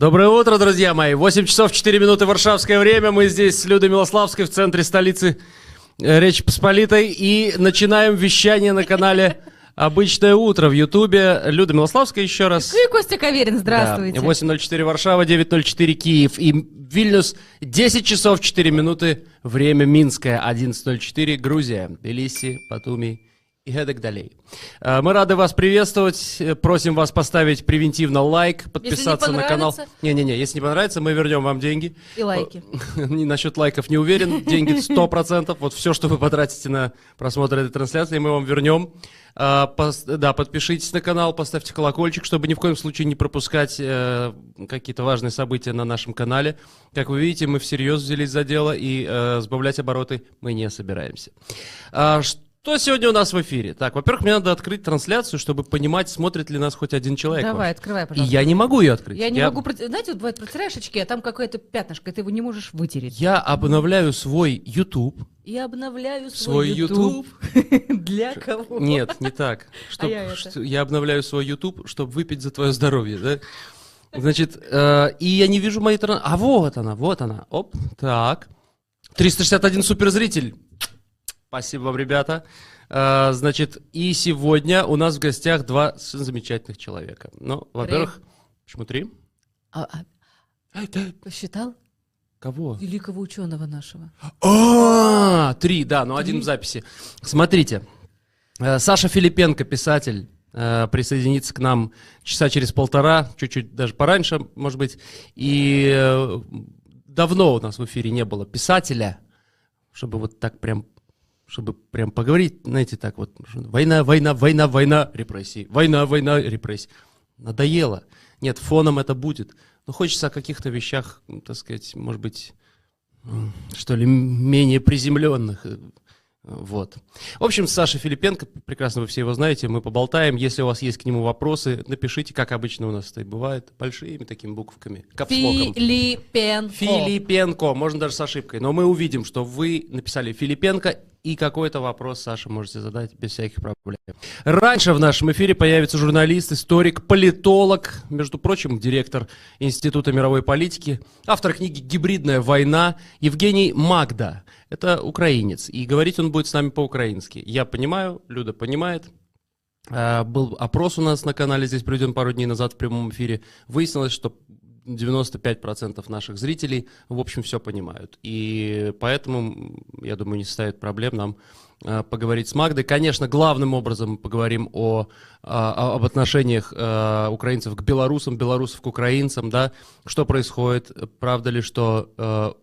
Доброе утро, друзья мои. 8 часов 4 минуты варшавское время. Мы здесь с Людой Милославской в центре столицы э, Речи Посполитой. И начинаем вещание на канале «Обычное утро» в Ютубе. Люда Милославская еще раз. Ну и Костя Каверин, здравствуйте. Да. 8.04 Варшава, 9.04 Киев. И Вильнюс 10 часов 4 минуты. Время Минское. 11.04 Грузия. Тбилиси, Батуми и эдак далее. Э, Мы рады вас приветствовать. Э, Просим вас поставить превентивно лайк, подписаться на канал. Не-не-не, если не понравится, мы вернем вам деньги. И лайки. Насчет лайков не уверен. Деньги 100%. Вот все, что вы потратите на просмотр этой трансляции, мы вам вернем. Пос- Да, подпишитесь на канал, поставьте колокольчик, чтобы ни в коем случае не пропускать э, какие-то важные события на нашем канале. Как вы видите, мы всерьез взялись за дело и э, сбавлять обороты мы не собираемся. А, Что сегодня у нас в эфире? Так, во-первых, мне надо открыть трансляцию, чтобы понимать, смотрит ли нас хоть один человек. Давай, вообще. открывай, И пожалуйста. я не могу ее открыть. Я не могу... Знаете, вот бывает, протираешь очки, а там какое-то пятнышко, и ты его не можешь вытереть. Я обновляю свой YouTube. Я обновляю Свой свой, YouTube. Для кого? Нет, не так. Чтоб- я это. я обновляю свой YouTube, чтобы выпить за твое здоровье, да? Значит, э, и я не вижу моей тран... А вот она, вот она. Оп, так. 361 суперзритель. Спасибо вам, ребята. Э, значит, и сегодня у нас в гостях два замечательных человека. Ну, во-первых, почему три? А, а, посчитал? Кого? Великого ученого нашего. А, три, да, но один в записи. Смотрите, э, Саша Филипенко, писатель, э, присоединится к нам часа через полтора, чуть-чуть даже пораньше, может быть. И э, давно у нас в эфире не было писателя, чтобы вот так прям, чтобы прям поговорить, знаете, так вот, война, война, война, война, репрессии, война, война, репрессии. Надоело. Нет, фоном это будет. Но хочется о каких-то вещах, так сказать, может быть, что ли, менее приземленных. э, Вот. В общем, Саша Филипенко, прекрасно вы все его знаете, мы поболтаем. Если у вас есть к нему вопросы, напишите, как обычно у нас это бывает, большими такими буквами, капслоком. Филипенко. Филипенко, можно даже с ошибкой, но мы увидим, что вы написали Филипенко, и какой-то вопрос, Саша, можете задать без всяких проблем. Раньше в нашем эфире появится журналист, историк, политолог, между прочим, директор Института мировой политики, автор книги «Гибридная война» Евгений Магда. Это украинец, и говорить он будет с нами по-украински. Я понимаю, Люда понимает, а, Был опрос у нас на канале, здесь проведен пару дней назад в прямом эфире. Выяснилось, что 95% наших зрителей, в общем, все понимают. И поэтому, я думаю, не составит проблем нам а, поговорить с Магдой. Конечно, главным образом поговорим о, а, об отношениях а, украинцев к белорусам, белорусов к украинцам, да, что происходит, правда ли, что а,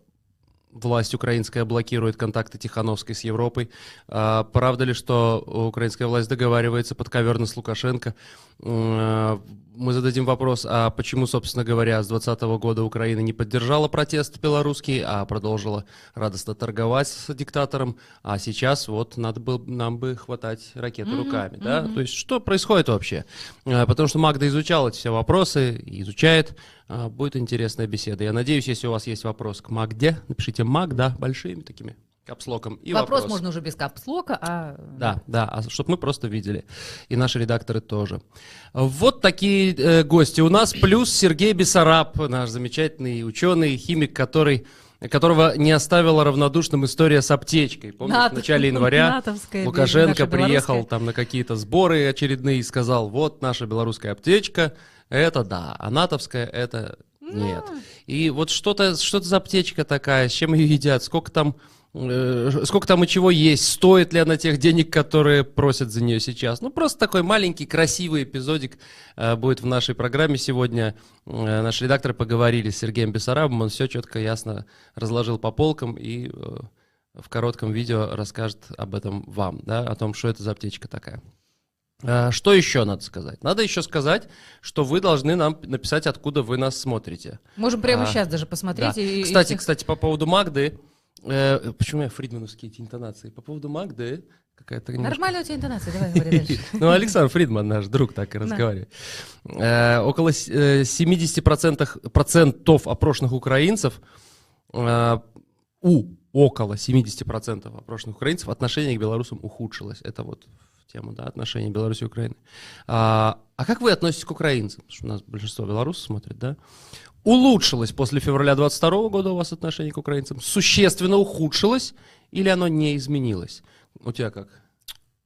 власть украинская блокирует контакты Тихановской с Европой. А, Правда ли, что украинская власть договаривается подковерно с Лукашенко? М, Мы зададим вопрос, а почему, собственно говоря, с 2020 года Украина не поддержала протест белорусский, а продолжила радостно торговать с диктатором, а сейчас вот надо было нам бы хватать ракеты руками, да? То есть что происходит вообще? А, Потому что Магда изучала эти все вопросы, изучает. А, Будет интересная беседа. Я надеюсь, если у вас есть вопрос к Магде, напишите Магда большими такими капслоком. И Вопрос, можно уже без капслока, а... Да, да, чтобы мы просто видели. И наши редакторы тоже. Вот такие э, гости у нас. Плюс Сергей Бессараб, наш замечательный ученый, химик, который, которого не оставила равнодушным история с аптечкой. Помнишь, в Нат- начале января натовская, Лукашенко приехал там на какие-то сборы очередные и сказал, вот наша белорусская аптечка, это да, а натовская это нет. И вот что-то что за аптечка такая, с чем ее едят, сколько там, э, сколько там и чего есть, стоит ли она тех денег, которые просят за нее сейчас. Ну, просто такой маленький, красивый эпизодик э, будет в нашей программе сегодня. Э, наши редакторы поговорили с Сергеем Бессарабом, он все четко, ясно разложил по полкам и э, в коротком видео расскажет об этом вам, да, о том, что это за аптечка такая. Что еще надо сказать? Надо еще сказать, что вы должны нам написать, откуда вы нас смотрите. Можем прямо А, сейчас даже посмотреть. Да. и- и Кстати, всех- кстати, по поводу Магды, э, почему я фридмановские эти интонации? По поводу Магды какая-то немножко- Нормально у тебя интонация, давай говори дальше. ну, Александр Фридман, наш друг, так и разговаривает. Э, около с- э, 70% процентов опрошенных украинцев, э, у около 70% опрошенных украинцев отношение к белорусам ухудшилось. Это вот тему, да, отношений Беларуси и Украины. А, а как вы относитесь к украинцам? Потому что у нас большинство белорусов смотрит, да? Улучшилось после февраля 22 года у вас отношение к украинцам? Существенно ухудшилось или оно не изменилось? У тебя как?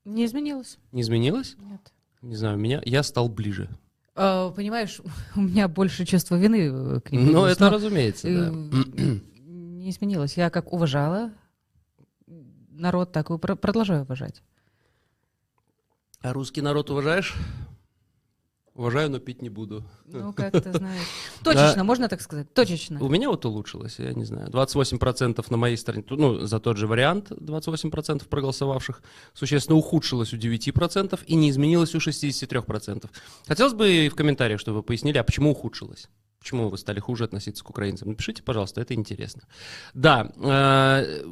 Не изменилось. Не изменилось? Нет. Не знаю, у меня я стал ближе. А, понимаешь, у меня больше чувства вины э, к ним. Ну, это но, разумеется, э, да. Не изменилось. Я как уважала народ, так и про- продолжаю уважать. А русский народ уважаешь? Уважаю, но пить не буду. Ну, как ты знаешь. Точечно, можно так сказать? Точечно. У меня вот улучшилось, я не знаю. 28% на моей стороне, ну, за тот же вариант 28% проголосовавших, существенно ухудшилось у 9% и не изменилось у 63%. Хотелось бы в комментариях, чтобы вы пояснили, а почему ухудшилось? Почему вы стали хуже относиться к украинцам? Напишите, пожалуйста, это интересно. Да, э,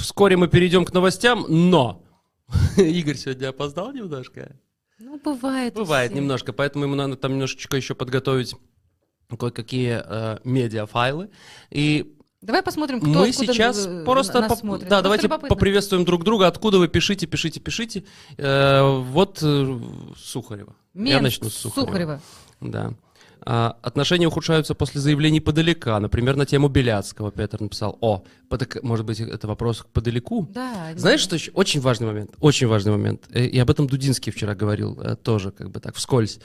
вскоре мы перейдем к новостям, но Игорь сегодня опоздал немножко. Ну, бывает. Бывает немножко, поэтому ему надо там немножечко еще подготовить кое-какие э, медиафайлы. И Давай посмотрим, кто мы сейчас просто нас поп- смотрит. да, Просто давайте любопытно. поприветствуем друг друга. Откуда вы пишите, пишите, пишите. Э, вот э, Сухарева. Я Минск, начну с Сухарева. Сухарева. Да. А, отношения ухудшаются после заявлений подалека. Например, на тему Беляцкого Петр написал. О, подак- может быть, это вопрос к подалеку? Да. Знаешь, что еще? Очень важный момент. Очень важный момент. Э, И об этом Дудинский вчера говорил э, тоже, как бы так, вскользь.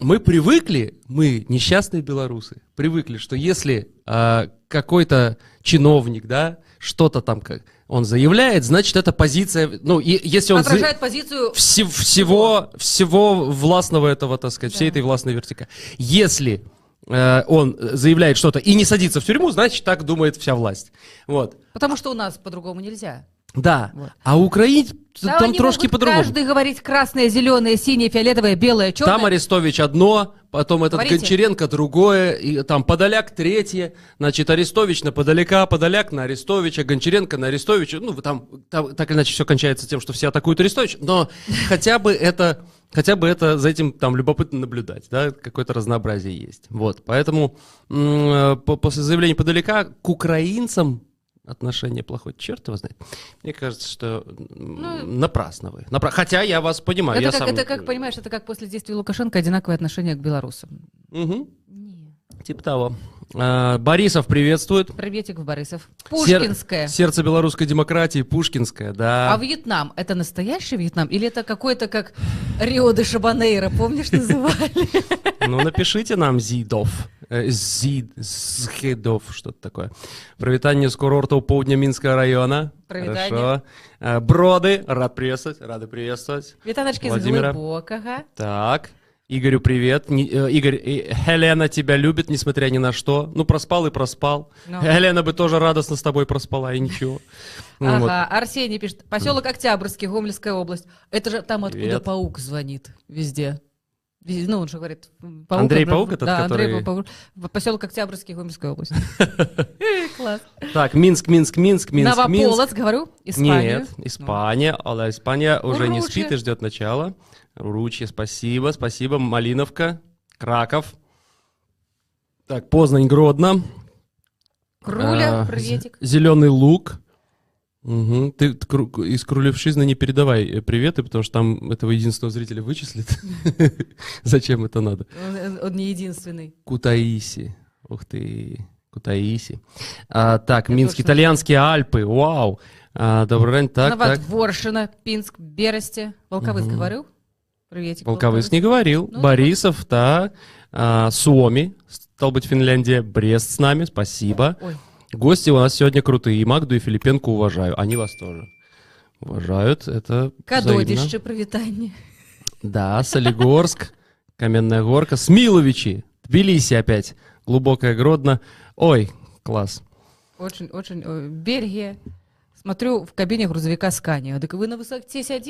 Мы привыкли, мы несчастные белорусы, привыкли, что если а, какой-то чиновник, да, что-то там как он заявляет, значит, это позиция, ну, и, если он... за- Отражает позицию... Все- всего, всего властного этого, так сказать, всей Да. этой властной вертика. Если э, он заявляет что-то и не садится в тюрьму, значит, так думает вся власть. Вот. Потому что у нас по-другому нельзя. Да. Вот. А у украинцев Да, там трошки по-другому. каждый говорить красное, зеленое, синее, фиолетовое, белое, черное. Там Арестович одно, потом этот Говорите. Гончаренко другое, и там Подоляк третье, значит, Арестович на Подоляка, Подоляк на Арестовича, Гончаренко на Арестовича, ну, там, там так или иначе все кончается тем, что все атакуют Арестовича, но хотя бы это, хотя бы это, за этим там любопытно наблюдать, да, какое-то разнообразие есть, вот, поэтому э, по- после заявления Подоляка к украинцам отношение плохое, черт его знает. Мне кажется, что м, напрасно вы. Напра- Хотя я вас понимаю. Это я как, сам... это как, понимаешь, это как после действий Лукашенко одинаковое отношение к белорусам. Мгм. Не. Типа того. А, Борисов приветствует. Приветик в Борисов. Сер- Пушкинская. Сердце белорусской демократии, Пушкинская, да. А Вьетнам, это настоящий Вьетнам? Или это какой-то как Рио-де-Шабанейро, помнишь, называли? Ну, напишите нам Зидов. Э, Зид, Зхедов, что-то такое. Привитание с курорта у поудня Минского района. Привитание. Хорошо. А, Броды, рад приветствовать, рады приветствовать. Вітаночки з Владимира. глибокого. Так. Игорю привет. Не- э, Игорь, э, Хелена тебя любит, несмотря ни на что. Ну, проспал и проспал. Ну. Хелена бы тоже радостно с тобой проспала, и ничего. Ну, вот. Ага, Арсений пишет. Поселок Октябрьский, Гомельская область. Это же там, откуда Привет. паук звонит везде. Вез- Ну, он же говорит... Паук, Андрей Паук этот, да, Андрей который- Паук. В Поселок Октябрьский, Гомельская область. Э, Класс. Так, Минск, Минск, Минск, Минск, Минск. Новополоц, говорю, Испания. Нет, Испания. А Испания уже не спит и ждет начала. Ручье, спасибо, спасибо. Малиновка, Краков. Так, Познань, Гродно. Круля, А, приветик. Зеленый лук. Мгм. Ты из Крулевшизна не передавай э, приветы, потому что там этого единственного зрителя вычислят. Зачем это надо? Он, он не единственный. Кутаиси. Ух ты, Кутаиси. А, так, Я Минск, итальянские Альпы. Вау. А, добрый день. Так, так. Пинск, Бересте. Волковыц Мгм. говорил? Приветик. Волковыс не говорил. Ну, Борисов, так. А, Суоми, стал быть, Финляндия. Брест с нами, спасибо. Ой, Гости у нас сегодня крутые. И Магду, и Филипенко уважаю. Они вас тоже уважают. Это. Кадодище, привитание. Да, Солигорск, Каменная Горка, Смиловичи, Тбилиси опять, Глубокая Гродно. Ой, класс. Очень, очень. э, Бельгия. Смотрю в кабине грузовика Скания. Так вы на высоте там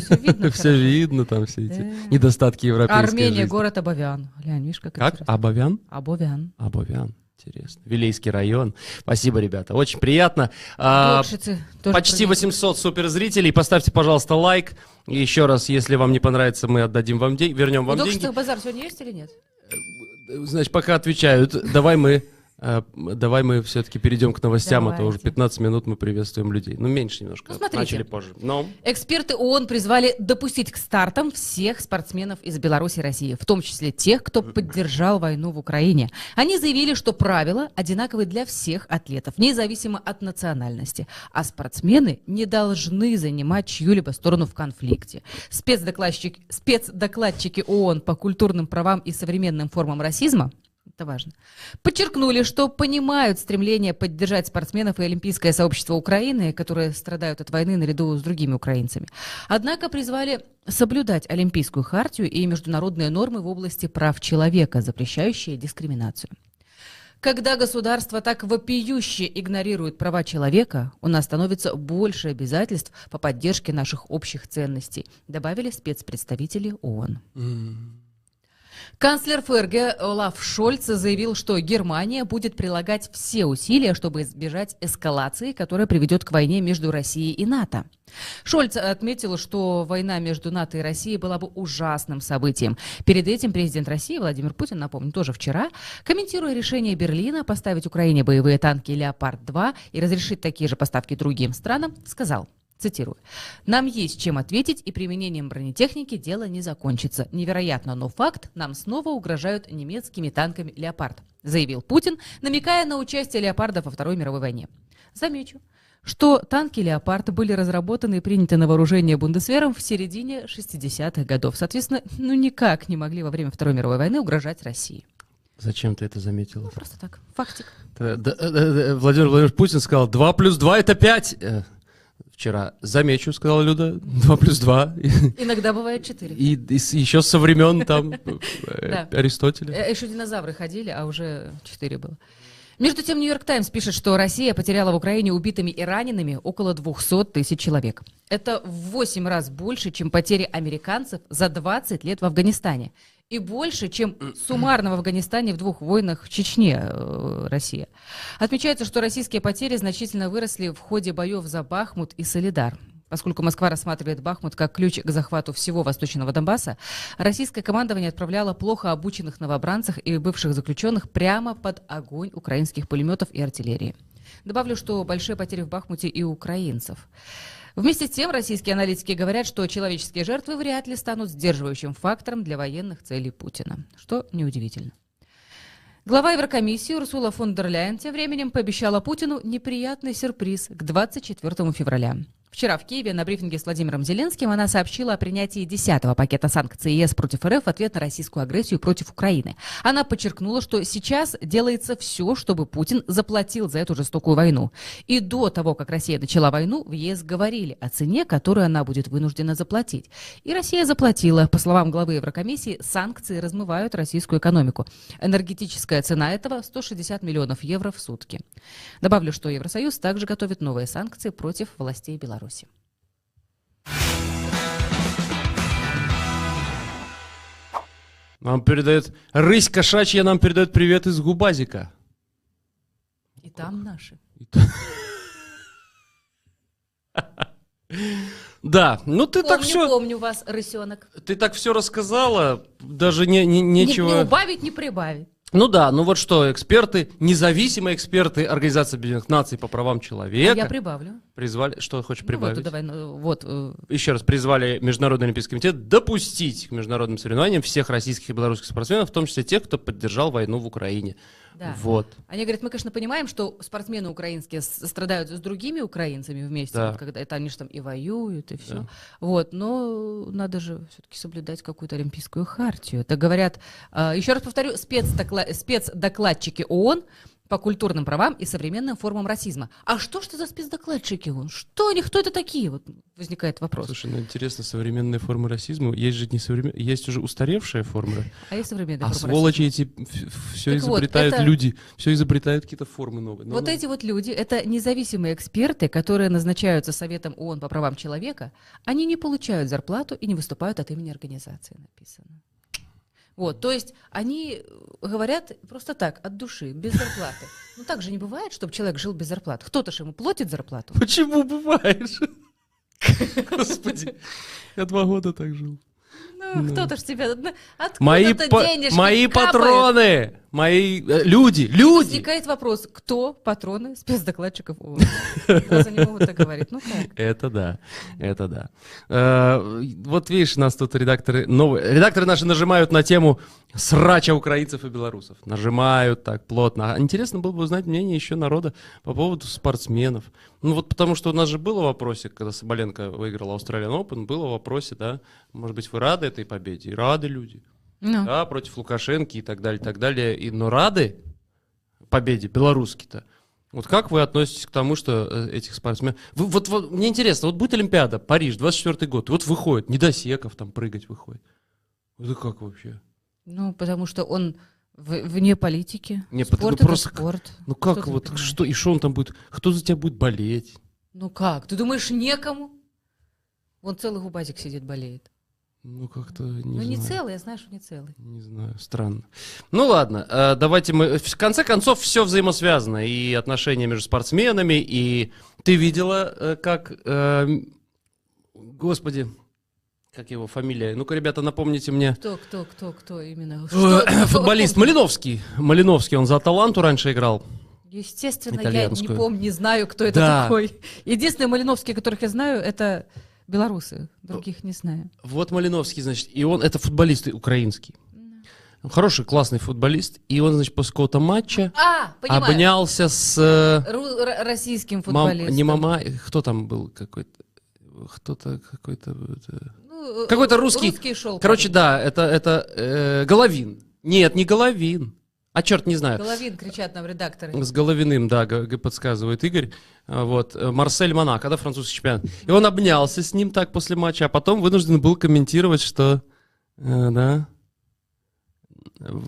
все видно Все хорошо. видно там, все эти Да. недостатки европейской Армения, город Абовян. Глянь, видишь, как, Как? Абовян? Абовян. Абовян. Интересно. Вилейский район. Спасибо, ребята. Очень приятно. А, почти приветик. 800 суперзрителей. Поставьте, пожалуйста, лайк. И еще раз, если вам не понравится, мы отдадим вам деньги, вернем вам деньги. Докшицах базар сегодня есть или нет? Значит, пока отвечают, давай мы давай мы все-таки перейдем к новостям, а то уже Давайте. 15 минут мы приветствуем людей. Ну, меньше немножко. Ну, смотрите. Начали позже. Но Эксперты ООН призвали допустить к стартам всех спортсменов из Беларуси и России, в том числе тех, кто поддержал войну в Украине. Они заявили, что правила одинаковы для всех атлетов, независимо от национальности. А спортсмены не должны занимать чью-либо сторону в конфликте. Спецдокладчик- спецдокладчики ООН по культурным правам и современным формам расизма это важно. Подчеркнули, что понимают стремление поддержать спортсменов и олимпийское сообщество Украины, которые страдают от войны наряду с другими украинцами. Однако призвали соблюдать Олимпийскую хартию и международные нормы в области прав человека, запрещающие дискриминацию. Когда государство так вопиюще игнорирует права человека, у нас становится больше обязательств по поддержке наших общих ценностей, добавили спецпредставители ООН. Канцлер ФРГ Олаф Шольц заявил, что Германия будет прилагать все усилия, чтобы избежать эскалации, которая приведет к войне между Россией и НАТО. Шольц отметил, что война между НАТО и Россией была бы ужасным событием. Перед этим президент России Владимир Путин, напомню, тоже вчера, комментируя решение Берлина поставить Украине боевые танки «Леопард-2» и разрешить такие же поставки другим странам, сказал, Цитирую. «Нам есть чем ответить, и применением бронетехники дело не закончится. Невероятно, но факт, нам снова угрожают немецкими танками «Леопард», заявил Путин, намекая на участие «Леопарда» во Второй мировой войне. Замечу, что танки «Леопард» были разработаны и приняты на вооружение Бундесвером в середине 60-х годов. Соответственно, ну никак не могли во время Второй мировой войны угрожать России. зачем ты это заметила? Ну, просто так. Фактик. Да, да, да, Владимир Владимирович Путин сказал, 2 плюс 2 это 5. Вчера. Замечу, сказала Люда, 2 плюс 2. Иногда бывает четыре. И, и с- еще со времен там э. Аристотеля. Э, Еще динозавры ходили, а уже четыре было. Между тем, Нью-Йорк Таймс пишет, что Россия потеряла в Украине убитыми и ранеными около 200 тысяч человек. Это в 8 раз больше, чем потери американцев за 20 лет в Афганистане. И больше, чем суммарно в Афганистане в двух войнах в Чечне э, Россия. Отмечается, что российские потери значительно выросли в ходе боев за Бахмут и Солидар. Поскольку Москва рассматривает Бахмут как ключ к захвату всего восточного Донбасса, российское командование отправляло плохо обученных новобранцев и бывших заключенных прямо под огонь украинских пулеметов и артиллерии. Добавлю, что большие потери в Бахмуте и украинцев. Вместе с тем, российские аналитики говорят, что человеческие жертвы вряд ли станут сдерживающим фактором для военных целей Путина, что неудивительно. Глава Еврокомиссии Урсула фон дер Ляйен тем временем пообещала Путину неприятный сюрприз к 24 февраля. Вчера в Киеве на брифинге с Владимиром Зеленским она сообщила о принятии 10-го пакета санкций ЕС против РФ в ответ на российскую агрессию против Украины. Она подчеркнула, что сейчас делается все, чтобы Путин заплатил за эту жестокую войну. И до того, как Россия начала войну, в ЕС говорили о цене, которую она будет вынуждена заплатить. И Россия заплатила. По словам главы Еврокомиссии, санкции размывают российскую экономику. Энергетическая цена этого 160 миллионов евро в сутки. Добавлю, что Евросоюз также готовит новые санкции против властей Беларуси. Нам передает... Рысь кошачья нам передает привет из Губазика. И там наши. Да, ну ты так помню, все, помню вас, рысенок. ты так все рассказала, даже не, не- Не, нечего. не убавить, не прибавить. Ну да, ну вот что, эксперты, независимые эксперты Организации Объединенных Наций по правам человека я прибавлю. призвали, что хочешь Ну, прибавить? вот, давай, ну, вот, э, Еще раз призвали Международный Олимпийский комитет допустить к международным соревнованиям всех российских и белорусских спортсменов, в том числе тех, кто поддержал войну в Украине. Да. Вот. Они говорят, мы, конечно, понимаем, что спортсмены украинские страдают с другими украинцами вместе, Да. вот когда это они же там и воюют, и все. Да. Вот, но надо же все-таки соблюдать какую-то олимпийскую хартию. Это говорят, а, еще раз повторю, спецдокла- спецдокладчики ООН по культурным правам и современным формам расизма. А что ж это за спецдокладчики ООН? Что они, кто это такие? Вот возникает вопрос. Слушай, ну интересно, современные формы расизма, есть же не современ... есть уже устаревшие формы, А есть современные а формы сволочи эти все Так вот, изобретают это- люди, все изобретают какие-то формы новые. Ну, Вот ну. эти вот люди, это независимые эксперты, которые назначаются Советом ООН по правам человека, они не получают зарплату и не выступают от имени организации, написано. Вот, то есть они э, говорят просто так, от души, без зарплаты. Ну так же не бывает, чтобы человек жил без зарплаты. Кто-то же ему платит зарплату. Почему бываешь? Господи, я два года так жил. Ну, кто-то же тебя... Мои, Откуда-то денежки мои капают. патроны! Мои э, люди, люди. Возникает вопрос, кто патроны спецдокладчиков ООН? Раз они могут так говорить. Ну как? Это да, это да. Э, вот видишь, нас тут редакторы новые. Редакторы наши нажимают на тему срача украинцев и белорусов. Нажимают так плотно. А интересно было бы узнать мнение еще народа по поводу спортсменов. Ну вот потому что у нас же было в вопросе, когда Соболенко выиграл Australian Open, было в вопросе, да, может быть, вы рады этой победе? И рады люди. Ну, Да, против Лукашенки и так далее, и так далее. И, но рады победе белорусски-то. Вот как вы относитесь к тому, что э, этих спортсменов... Вы- вот, вот мне интересно, вот будет Олимпиада, Париж, 24 год, вот выходит, Недосеков там прыгать выходит. Это как вообще? ну, потому что он в- вне политики. Не, потому- спорт ну, это просто спорт. Ну как Что не вот, понимаешь? что, и что он там будет, кто за тебя будет болеть? Ну как? Ты думаешь, некому? Вон целый губазик сидит, болеет. Ну как-то не ну знаю. не целый, я знаю, что не целый. Не знаю, странно. Ну ладно, э, давайте мы... В конце концов, все взаимосвязано. И отношения между спортсменами, и... Ты видела, э, как... э, Господи, как его фамилия? Ну-ка, ребята, напомните мне. Кто, кто, кто, кто именно? Э, Что- Футболист Малиновский. Малиновский, он за Таланту раньше играл. Естественно, я не помню, не знаю, кто это Да. такой. Единственные Малиновские, которых я знаю, это белорусы. Других не знаю. Вот Малиновский, значит, и он, это футболист украинский. Хороший, классный футболист. И он, значит, после какого-то матча А, понимаю. обнялся с... э, Ру- российским Мам- футболистом. не мама, кто там был какой-то, кто-то какой-то, это- Ну, э, какой-то русский. Русский шел. Короче, да, это это э, Головин. Нет, не Головин. А черт, не знаю. Головин кричат нам редакторы. С Головиным, да, подсказывает Игорь. А, Вот, э, Марсель Монако, да, французский чемпион. И он обнялся с ним так после матча, а потом вынужден был комментировать, что, э, да,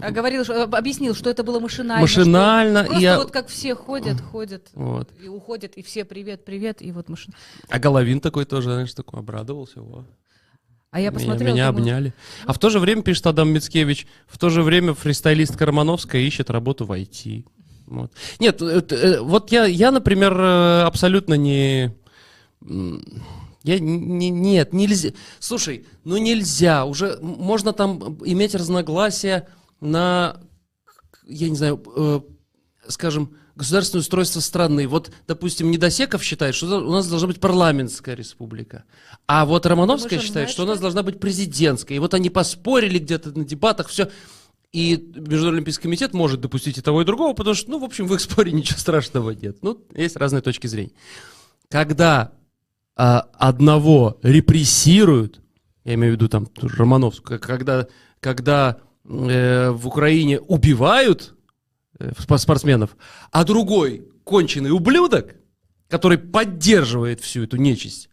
А говорил, что, об- объяснил, что это было машинально. машинально. что Просто я- вот как все ходят, ходят вот. и уходят, и все привет, привет, и вот машина. А Головин такой тоже, знаешь, такой обрадовался. Во. А я Меня- посмотрела. Меня думаю, обняли. А в то же время, пишет Адам Мицкевич, в то же время фристайлист Кармановская ищет работу в IT. Вот. Нет, э, э, вот я, я, например, э, абсолютно не... Я не, нет, нельзя. Слушай, ну нельзя. Уже можно там иметь разногласия на, я не знаю, э, скажем, государственное устройство страны. Вот, допустим, Недосеков считает, что у нас должна быть парламентская республика. А вот Романовская Думаешь, он считает, знает, что у нас что должна быть президентская. И вот они поспорили где-то на дебатах, все. И Международный Олимпийский комитет может допустить и того, и другого, потому что, ну, в общем, в их споре ничего страшного нет. Ну, есть разные точки зрения. Когда а, одного репрессируют, я имею в виду там Романовскую, когда, когда э, в Украине убивают спортсменов, а другой конченый ублюдок, который поддерживает всю эту нечисть.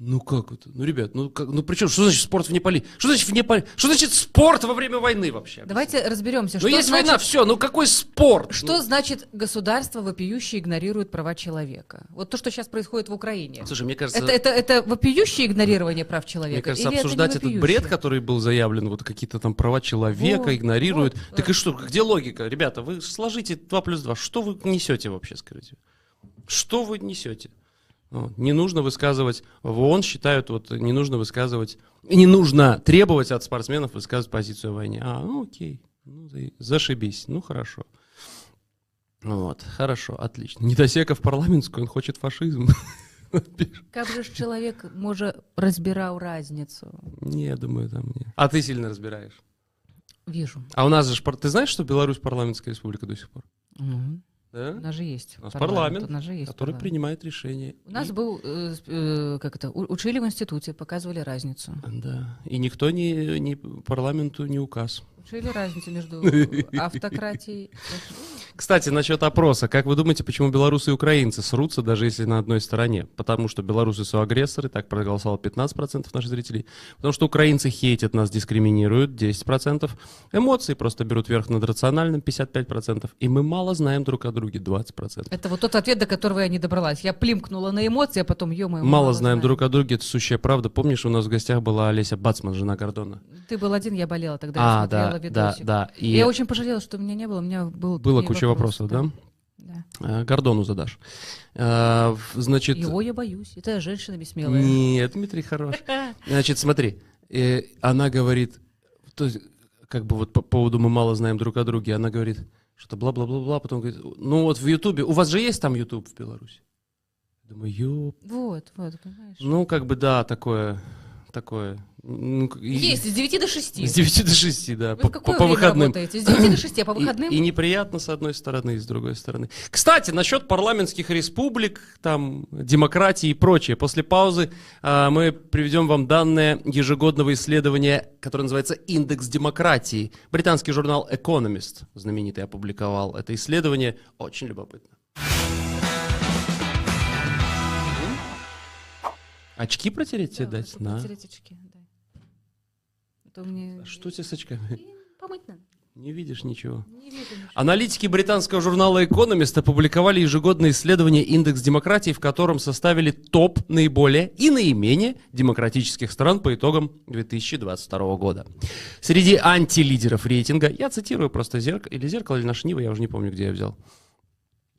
Ну как это? Ну, ребят, ну, как, ну при чем? Что значит спорт вне поли? Что значит вне поли? Что значит спорт во время войны вообще? Давайте разберемся, Ну что, есть значит, война, все, ну какой спорт? что Ну, значит государство вопиюще игнорирует права человека. Вот то, что сейчас происходит в Украине. слушай, мне кажется, Это, это, это вопиющее игнорирование прав человека? мне кажется, или это обсуждать этот бред, который был заявлен, вот какие-то там права человека Вот, игнорируют. вот, так да. и что, где логика? Ребята, вы сложите 2 плюс 2. Что вы несете вообще, скажите? Что вы несете? Вот. Не нужно высказывать, в ООН считают, вот не нужно высказывать, не нужно требовать от спортсменов высказывать позицию о войне. А, ну окей, ну, за- зашибись, ну хорошо. Вот, хорошо, отлично. Недосеков парламентскую, он хочет фашизм. Как же человек може разбирал разницу? Не, я думаю, там не. А ты сильно разбираешь. Вижу. А у нас же, ты знаешь, что Беларусь парламентская республика до сих пор? Ну, Да? у нас же есть У нас парламент, у нас же есть Который парламент. принимает решения. У нас И- был, э, э, как это, учили в институте, показывали разницу. Да. И никто не, не парламенту не указ. Учили разницу между автократией. Кстати, насчет опроса. Как вы думаете, почему белорусы и украинцы срутся, даже если на одной стороне? Потому что белорусы соагрессоры, так проголосовало 15% наших зрителей. Потому что украинцы хейтят нас, дискриминируют 10%. Эмоции просто берут верх над рациональным 55%. И мы мало знаем друг о друге 20%. Это вот тот ответ, до которого я не добралась. Я плимкнула на эмоции, а потом, ё Мало, знаем друг о друге, это сущая правда. Помнишь, у нас в гостях была Олеся Бацман, жена Гордона? Ты был один, я болела тогда, а, я смотрела да, видосик. да, да. И Я очень пожалела, что меня не было, у меня был было куча вопросов, да? да? Э, Гордону задашь. Э, Значит, Его я боюсь. Это я женщинами смелая. нет, Дмитрий хорош. Значит, смотри, э, она говорит, то есть, как бы вот по поводу мы мало знаем друг о друге, она говорит, что бла-бла-бла-бла, потом говорит, ну вот в Ютубе, у вас же есть там Ютуб в Беларуси? Думаю, ёп. Вот, вот, понимаешь. Ну, как бы, да, такое, такое. Ну, и- Есть, с 9 до 6. С 9 до 6, да, Вы по, какое по- по выходным. работаете? С 9 до 6, а по И- выходным? И, неприятно с одной стороны, и с другой стороны. Кстати, насчет парламентских республик, там, демократии и прочее. После паузы а, мы приведем вам данные ежегодного исследования, которое называется «Индекс демократии». Британский журнал Economist, знаменитый, опубликовал это исследование. Очень любопытно. Очки протереть тебе Да, дать? На. протереть очки, дай. А то мне... А Что тебе с очками? Помыть надо. Не видишь ничего. Не вижу ничего. Аналитики британского журнала Economist опубликовали ежегодное исследование «Индекс демократии», в котором составили топ наиболее и наименее демократических стран по итогам 2022 года. Среди антилидеров рейтинга, я цитирую просто зеркало, или зеркало, или наш Нива, я уже не помню, где я взял.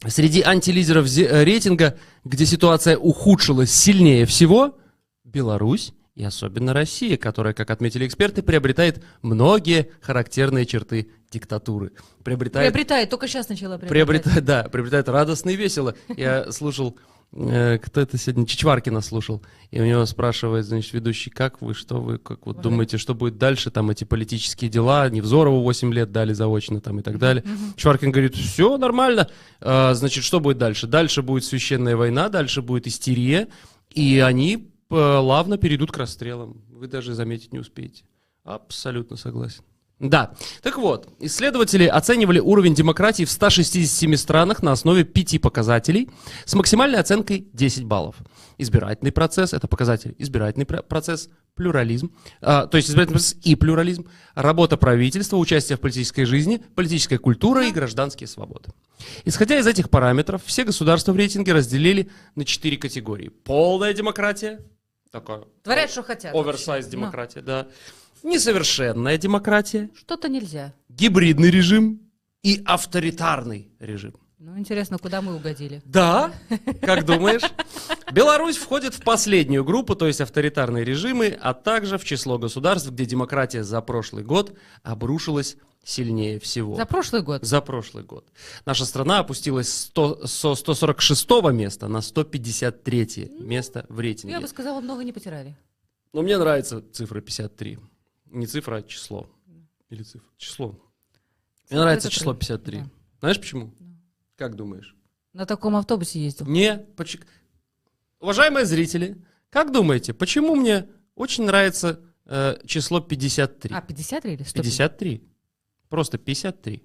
Среди антилидеров рейтинга, где ситуация ухудшилась сильнее всего, Беларусь и особенно Россия, которая, как отметили эксперты, приобретает многие характерные черты диктатуры. Приобретает, Приобретает, только сейчас начала приобретать. приобретает, да, приобретает радостно и весело. Я слушал, э, кто это сегодня, Чичваркина слушал, и у него спрашивает, значит, ведущий, как вы, что вы, как вот Ага. думаете, что будет дальше, там эти политические дела, Невзорову 8 лет дали заочно там и так далее. Чичваркин говорит, все нормально, А, значит, что будет дальше? Дальше будет священная война, дальше будет истерия, и они плавно перейдут к расстрелам. Вы даже заметить не успеете. Абсолютно согласен. Да. Так вот, исследователи оценивали уровень демократии в 167 странах на основе пяти показателей с максимальной оценкой 10 баллов. Избирательный процесс, это показатель, избирательный пр- процесс, плюрализм, а, то есть избирательный процесс и плюрализм, работа правительства, участие в политической жизни, политическая культура и гражданские свободы. Исходя из этих параметров, все государства в рейтинге разделили на четыре категории. Полная демократия, такая Творят, что хотят. оверсайз вообще. демократия, да. Несовершенная демократия, Ну, Что-то нельзя. гибридный режим и авторитарный режим. Ну, интересно, куда мы угодили? Да, как думаешь? Беларусь входит в последнюю группу, то есть авторитарные режимы, а также в число государств, где демократия за прошлый год обрушилась сильнее всего. За прошлый год. За прошлый год. Наша страна опустилась с 100 со 146 места на 153 место в рейтинге. Я бы сказала, много не потеряли. Но мне нравится цифра 53. Не цифра, а число. Или цифра? Число. Мне Цифра нравится это число три. 53. Да. Знаешь почему? Как думаешь? На таком автобусе ездил. Не. поч- Уважаемые зрители, как думаете, почему мне очень нравится э, число 53? А, 53 или 100? 53. Просто 53.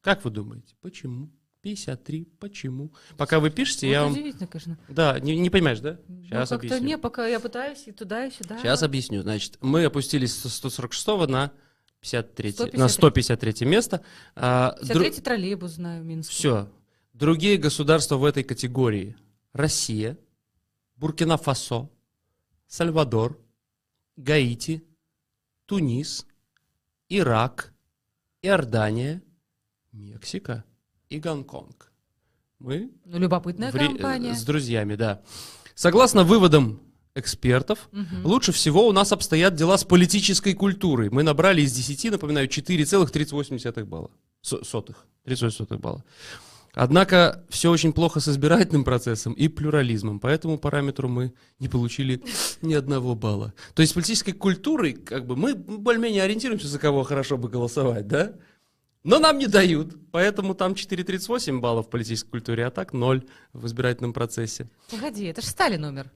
Как вы думаете, почему? 53. Почему? Пока вы пишете, я Вот вам... удивительно, конечно. Да, не, не понимаешь, да? Ну, Сейчас как-то объясню. не, пока я пытаюсь и туда, и сюда. Сейчас объясню. Значит, мы опустились с 146 на 53, 153. на 153 место. А, 53 троллейбус знаю, Минск. Все. Другие государства в этой категории. Россия, Буркина-Фасо, Сальвадор, Гаити, Тунис, Ирак, Иордания, Мексика и Гонконг. Мы Ну, любопытная в компания. с друзьями, да. Согласно выводам экспертов, Мгм. лучше всего у нас обстоят дела с политической культурой. Мы набрали из 10, напоминаю, 4,38 балла. Со- сотых. 38 сотых балла. Однако все очень плохо с избирательным процессом и плюрализмом, по этому параметру мы не получили ни одного балла. То есть политической культурой, как бы, мы более-менее ориентируемся, за кого хорошо бы голосовать, да? Но нам не дают, поэтому там 4,38 баллов в политической культуре, а так 0 в избирательном процессе. Погоди, это же Сталин умер.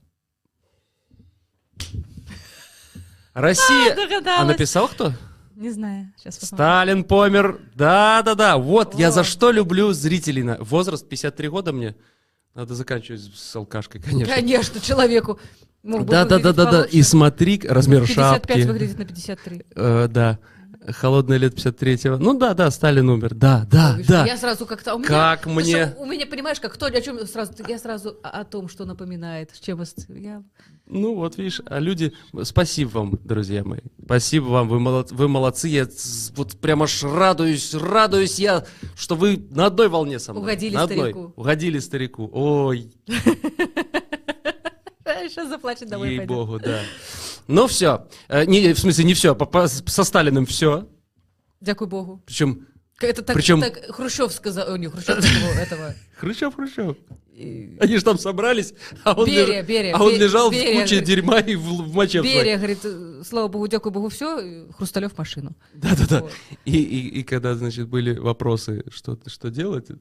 Россия... Догадалась. А написал кто? Не знаю, сейчас посмотрим. Сталин помер. Да-да-да. Вот, я за О. что люблю зрителей. на- Возраст 53 года мне. Надо заканчивать с алкашкой, конечно. Конечно, человеку. Да-да-да-да-да. И смотри, размер получше. 55 шапки. выглядит на 53. Э, Да. Холодное лет 53-го. Ну да, да, Сталин умер. Да, да, Видишь, да. Я сразу как-то... у меня- Как мне- У меня, понимаешь, как то, о чем сразу... Я сразу о, о том, что напоминает, с чем... Я... Ну вот, видишь, а люди... Спасибо вам, друзья мои. Спасибо вам, вы, молод- вы молодцы. Я вот прямо аж радуюсь, радуюсь я, что вы на одной волне со мной. Угодили на одной. старику. Угодили старику. Ой, Сейчас заплачет домой ей-богу, да. Ну все. не, в смысле, не все. со Сталиным все. Дякую богу. Причем Это так, Причем- так Хрущев сказал, о, не Хрущев, этого, этого. Хрущев, Хрущев. Они же там собрались, а он, Берия, леж- Берия, а он лежал Берия, в куче говорит. дерьма и в, в моче. Берия говорит, э, слава богу, дякую богу, все, Хрусталев машину. Да-да-да. Вот. И, и, и когда, значит, были вопросы, что, что делать, э,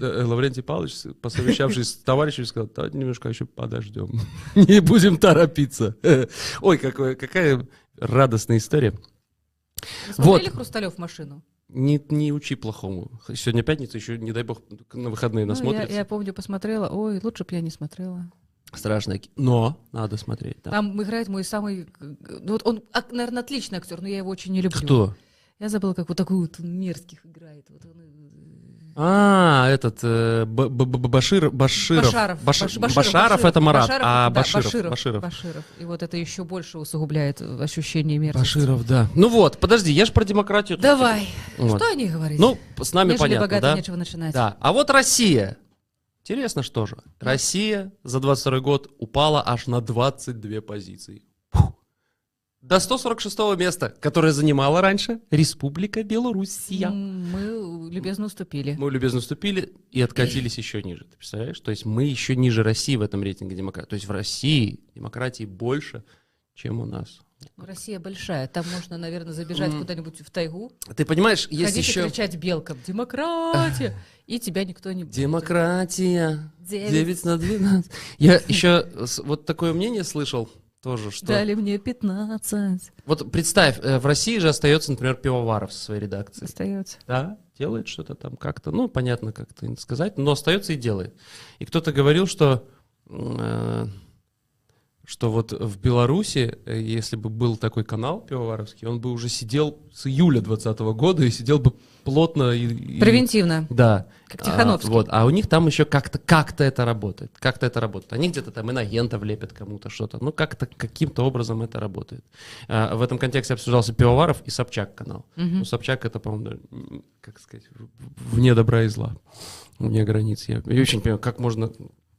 Лаврентий Павлович, посовещавшись с товарищем, сказал, да, немножко еще подождем. Не будем торопиться. Ой, какое, какая радостная история. Вы Вот. смотрели Хрусталев в машину? Не, не учи плохому. Сегодня пятница, еще, не дай бог, на выходные Ну, я, я помню, посмотрела. Ой, лучше бы я не смотрела. Страшное кино. Но надо смотреть. да. Там играет мой самый... э, Вот он, наверное, отличный актер, но я его очень не люблю. Кто? Я забыла, как вот такой вот мерзких играет. Вот он, э, А, этот э, Б- Б- Б- Башир, Баширов. Башаров. Баш- Баш- Башаров, это Марат, Башаров, а да, Баширов, Баширов, Баширов. Баширов. И вот это еще больше усугубляет э, ощущение мерзости. Баширов, да. Ну вот, подожди, я же про демократию. тут Давай. Вот. Что они говорят? Ну, с нами Нежели понятно, богато, да? нечего начинать. Да. А вот Россия. Интересно, что же? Россия за 22 год упала аж на 22 позиции. До 146 места, которое занимала раньше Республика Белоруссия. Мы любезно уступили. Мы любезно уступили и откатились еще ниже. Ты представляешь? То есть мы еще ниже России в этом рейтинге демократии. То есть в России демократии больше, чем у нас. Россия большая. Там можно, наверное, забежать куда-нибудь в тайгу, Ты понимаешь, есть ходить и еще... кричать белкам «Демократия!» И тебя никто не будет. Демократия. Девять. 9 на 12. Я еще вот такое мнение слышал тоже, что... Дали мне 15. Вот представь, э, в России же остается, например, Пивоваров со своей редакцией. Остается. Да, делает что-то там как-то, ну, понятно, как-то не сказать, но остается и делает. И кто-то говорил, что, э, что вот в Беларуси, э, если бы был такой канал пивоваровский, он бы уже сидел с июля 2020 года и сидел бы плотно и... и- Превентивно. Да. Как А, Тихановский. вот, а у них там еще как-то как-то это работает. Как-то это работает. Они где-то там инагентов лепят кому-то что-то. Ну, как-то каким-то образом это работает. А, в этом контексте обсуждался Пивоваров и Собчак канал. Мгм. Ну, Собчак это, по-моему, как сказать, вне добра и зла. Вне границ. Я, я очень понимаю, как можно...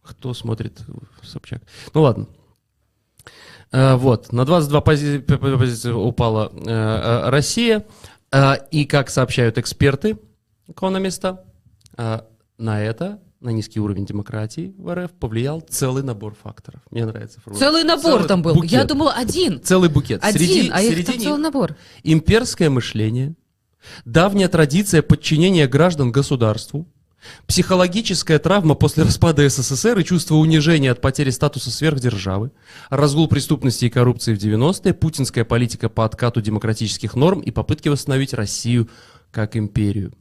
Кто смотрит Собчак? Ну, ладно. А, вот, на 22 пози- позиции упала э, э, Россия. И, как сообщают эксперты, экономиста, на это, на низкий уровень демократии в РФ повлиял целый набор факторов. Мне нравится формулировка. Целый набор Целый там был. букет. Я думала, один. Целый букет. Один, Среди, а их там них целый набор. имперское мышление, давняя традиция подчинения граждан государству, психологическая травма после распада СССР и чувство унижения от потери статуса сверхдержавы, разгул преступности и коррупции в 90-е, путинская политика по откату демократических норм и попытки восстановить Россию как империю.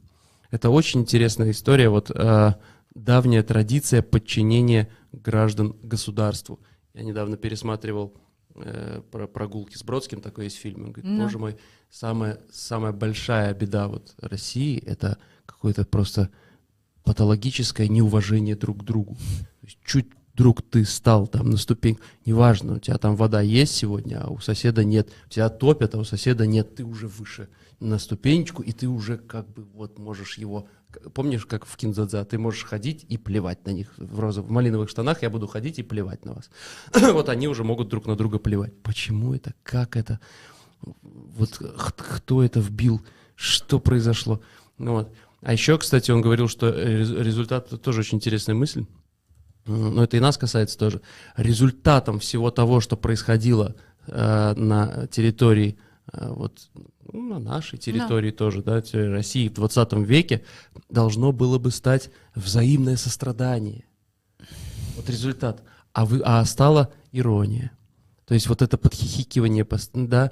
Это очень интересная история, вот э, давняя традиция подчинения граждан государству. Я недавно пересматривал э, про прогулки с Бродским, такой есть фильм. Он говорит, Ну. боже мой, самая, самая большая беда вот России — это какое-то просто патологическое неуважение друг к другу. Чуть вдруг ты стал там на ступень, неважно, у тебя там вода есть сегодня, а у соседа нет, тебя топят, а у соседа нет, ты уже выше на ступенечку, и ты уже как бы вот можешь его, помнишь, как в Кинзадза, ты можешь ходить и плевать на них в розовых, в малиновых штанах, я буду ходить и плевать на вас. вот они уже могут друг на друга плевать. Почему это, как это, вот кто это вбил, что произошло. Ну вот. А еще, кстати, он говорил, что э, рез- результат, это тоже очень интересная мысль, но это и нас касается тоже, результатом всего того, что происходило э, на территории, э, вот, ну, на нашей территории тоже, да, территории России в 20 веке, должно было бы стать взаимное сострадание. Вот результат. А, вы, а стала ирония. То есть вот это подхихикивание, да,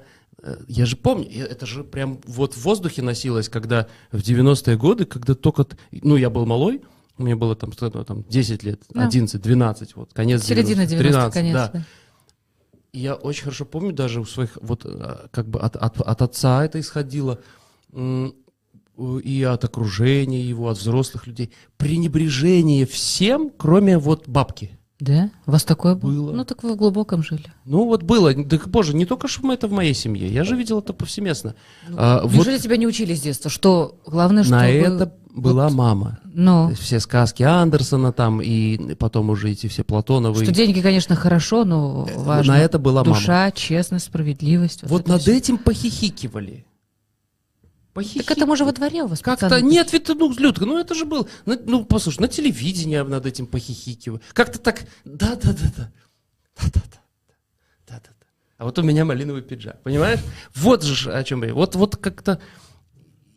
я же помню, э, это же прям вот в воздухе носилось, когда в 90-е годы, когда только, ну, я был малой, мне было там, там 10 лет, Да. 11, 12, вот, конец Середина 90-х, 90 13, конец. да. да. Я очень хорошо помню, даже у своих, вот, а, как бы от, от, от отца это исходило, и от окружения его, от взрослых людей. Пренебрежение всем, кроме вот бабки. Да? У вас такое было? Ну, так вы в глубоком жили. Ну вот было, да боже, не только что это в моей семье, я же видел это повсеместно. Ну, А, вот Неужели тебя не учили с детства? Что главное, чтобы... на это была мама. То Ну, все сказки Андерсона там, и потом уже эти все Платоновые. что деньги, конечно, хорошо, но важно. на это была мама. Душа, честность, справедливость. Вот это над всё. этим похихикивали. Так это мы же во дворе у вас, Как-то, нет, ведь, ну, Людка, ну это же был, ну, ну, послушай, на телевидении над этим похихикиваю. Как-то так, да-да-да-да, да-да-да. А вот у меня малиновый пиджак, понимаешь? Вот же о чем я. Вот, вот как-то...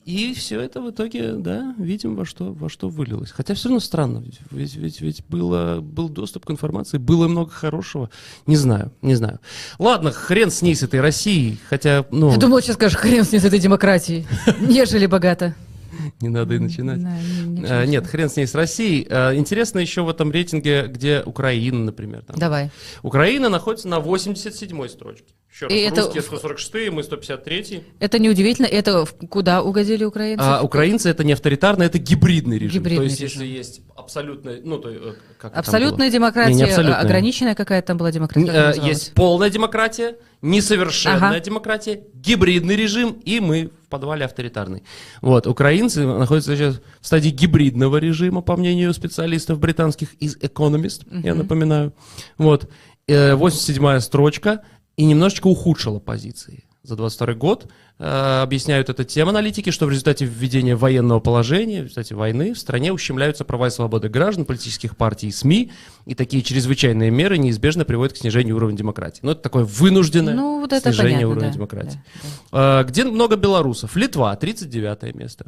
И все это в итоге, да, видим, во что, во что вылилось. Хотя все равно странно, ведь, ведь, ведь, было, был доступ к информации, было много хорошего. Не знаю, не знаю. Ладно, хрен с ней, с этой Россией, хотя, ну, Я думала, сейчас скажешь, хрен с ней с этой демократией. Нежели богато. не надо и начинать. Да, А, себе. Нет, хрен с ней, с Россией. А, Интересно еще в этом рейтинге, где Украина, например. там. Давай. Украина находится на 87-й строчке. Еще раз, И это русские в- 146 мы 153 Это неудивительно. Это в- куда угодили украинцы? А украинцы это не авторитарно, это гибридный режим. Гибридный то есть, режим. если есть абсолютная, ну, то, э, как это там Абсолютная было? демократия, Не, не абсолютная. ограниченная какая-то там была демократия? Э? Есть полная демократия, несовершенная Ага. демократия, гибридный режим, и мы в подвале авторитарный. Вот, украинцы находятся сейчас в стадии гибридного режима, по мнению специалистов британских из Economist, я напоминаю. Вот, э, 87-я строчка, и немножечко ухудшила позиции за 22 год. Э, Объясняют это тем аналитики, что в результате введения военного положения, в результате войны, в стране ущемляются права и свободы граждан, политических партий и СМИ, и такие чрезвычайные меры неизбежно приводят к снижению уровня демократии. Ну, это такое вынужденное Ну, вот это снижение понятно, уровня да, демократии. да, да. А, Где много белорусов? Литва, 39 место.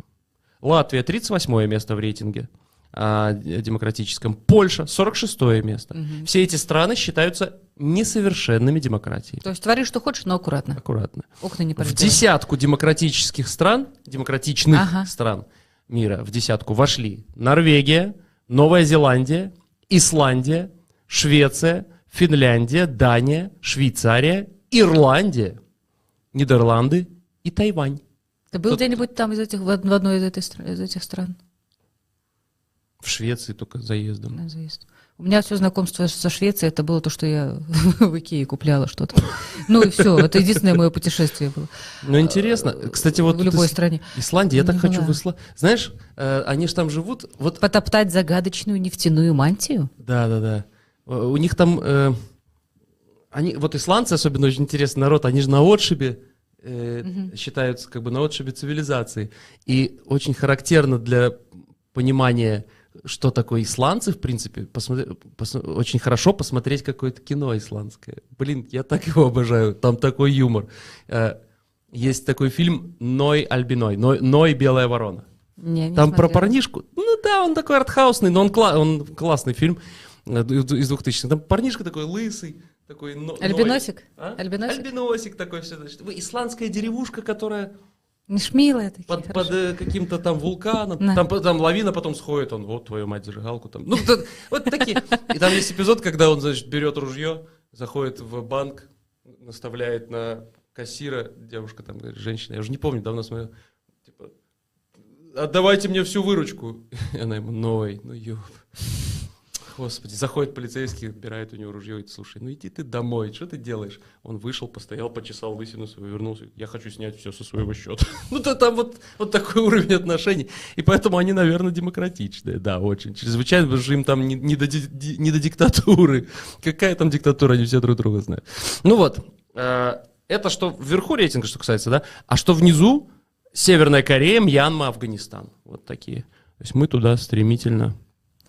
Латвия, 38 место в рейтинге д- демократическом. Польша, 46 место. Все эти страны считаются несовершенными демократией. То есть твори, что хочешь, но аккуратно. Аккуратно. Окна не В десятку демократических стран, демократичных Ага. стран мира, в десятку вошли Норвегия, Новая Зеландия, Исландия, Швеция, Финляндия, Дания, Швейцария, Ирландия, Нидерланды и Тайвань. Ты был Тут- где-нибудь там из этих, в од- в одной из, этой из этих стран? В Швеции только заездом. на заезд? У меня все знакомство со Швецией, это было то, что я в Икее купляла что-то. Ну и все, это единственное мое путешествие было. Ну, интересно. Кстати, вот в любой Ис- стране. Исландия, я так хочу в Исландию. Знаешь, э, они же там живут, вот Потоптать загадочную нефтяную мантию? Да, да, да. Э, У них там, э, они, вот исландцы особенно очень интересный народ, они же на отшибе э, считаются как бы на отшибе цивилизации. И очень характерно для понимания, что такое исландцы, в принципе, посмотри- пос- очень хорошо посмотреть какое-то кино исландское. Блин, я так его обожаю, там такой юмор. Э, есть такой фильм «Ной Альбиной», «Ной, Ной Белая ворона». Не, не Там про смотрела. парнишку. Ну да, он такой артхаусный, но он, кла- он классный фильм э, из 2000-х. Там парнишка такой лысый, такой... но- Альбиносик? ной. А? Альбиносик? Альбиносик такой все. Значит. Исландская деревушка, которая Не шмилая такие, под, хорошо. под, э, каким-то там вулканом. Да. Там, там лавина потом сходит, он, вот твою мать, зажигалку там. Ну, вот такие. И там есть эпизод, когда он, значит, берет ружье, заходит в банк, наставляет на кассира, девушка там, говорит, женщина, я уже не помню, давно смотрел, типа, отдавайте мне всю выручку. И она ему, ной, ну ёб. Господи, заходит полицейский, отбирает у него ружье и говорит, слушай, ну иди ты домой, что ты делаешь? Он вышел, постоял, почесал лысину свою, вернулся, я хочу снять все со своего счета. Ну то там вот, вот такой уровень отношений. И поэтому они, наверное, демократичные, да, очень. Чрезвычайно, потому что им там не, не до, не до диктатуры. Какая там диктатура, они все друг друга знают. Ну вот, э, это что вверху рейтинга, что касается, да? А что внизу? Северная Корея, Мьянма, Афганистан. Вот такие. То есть мы туда стремительно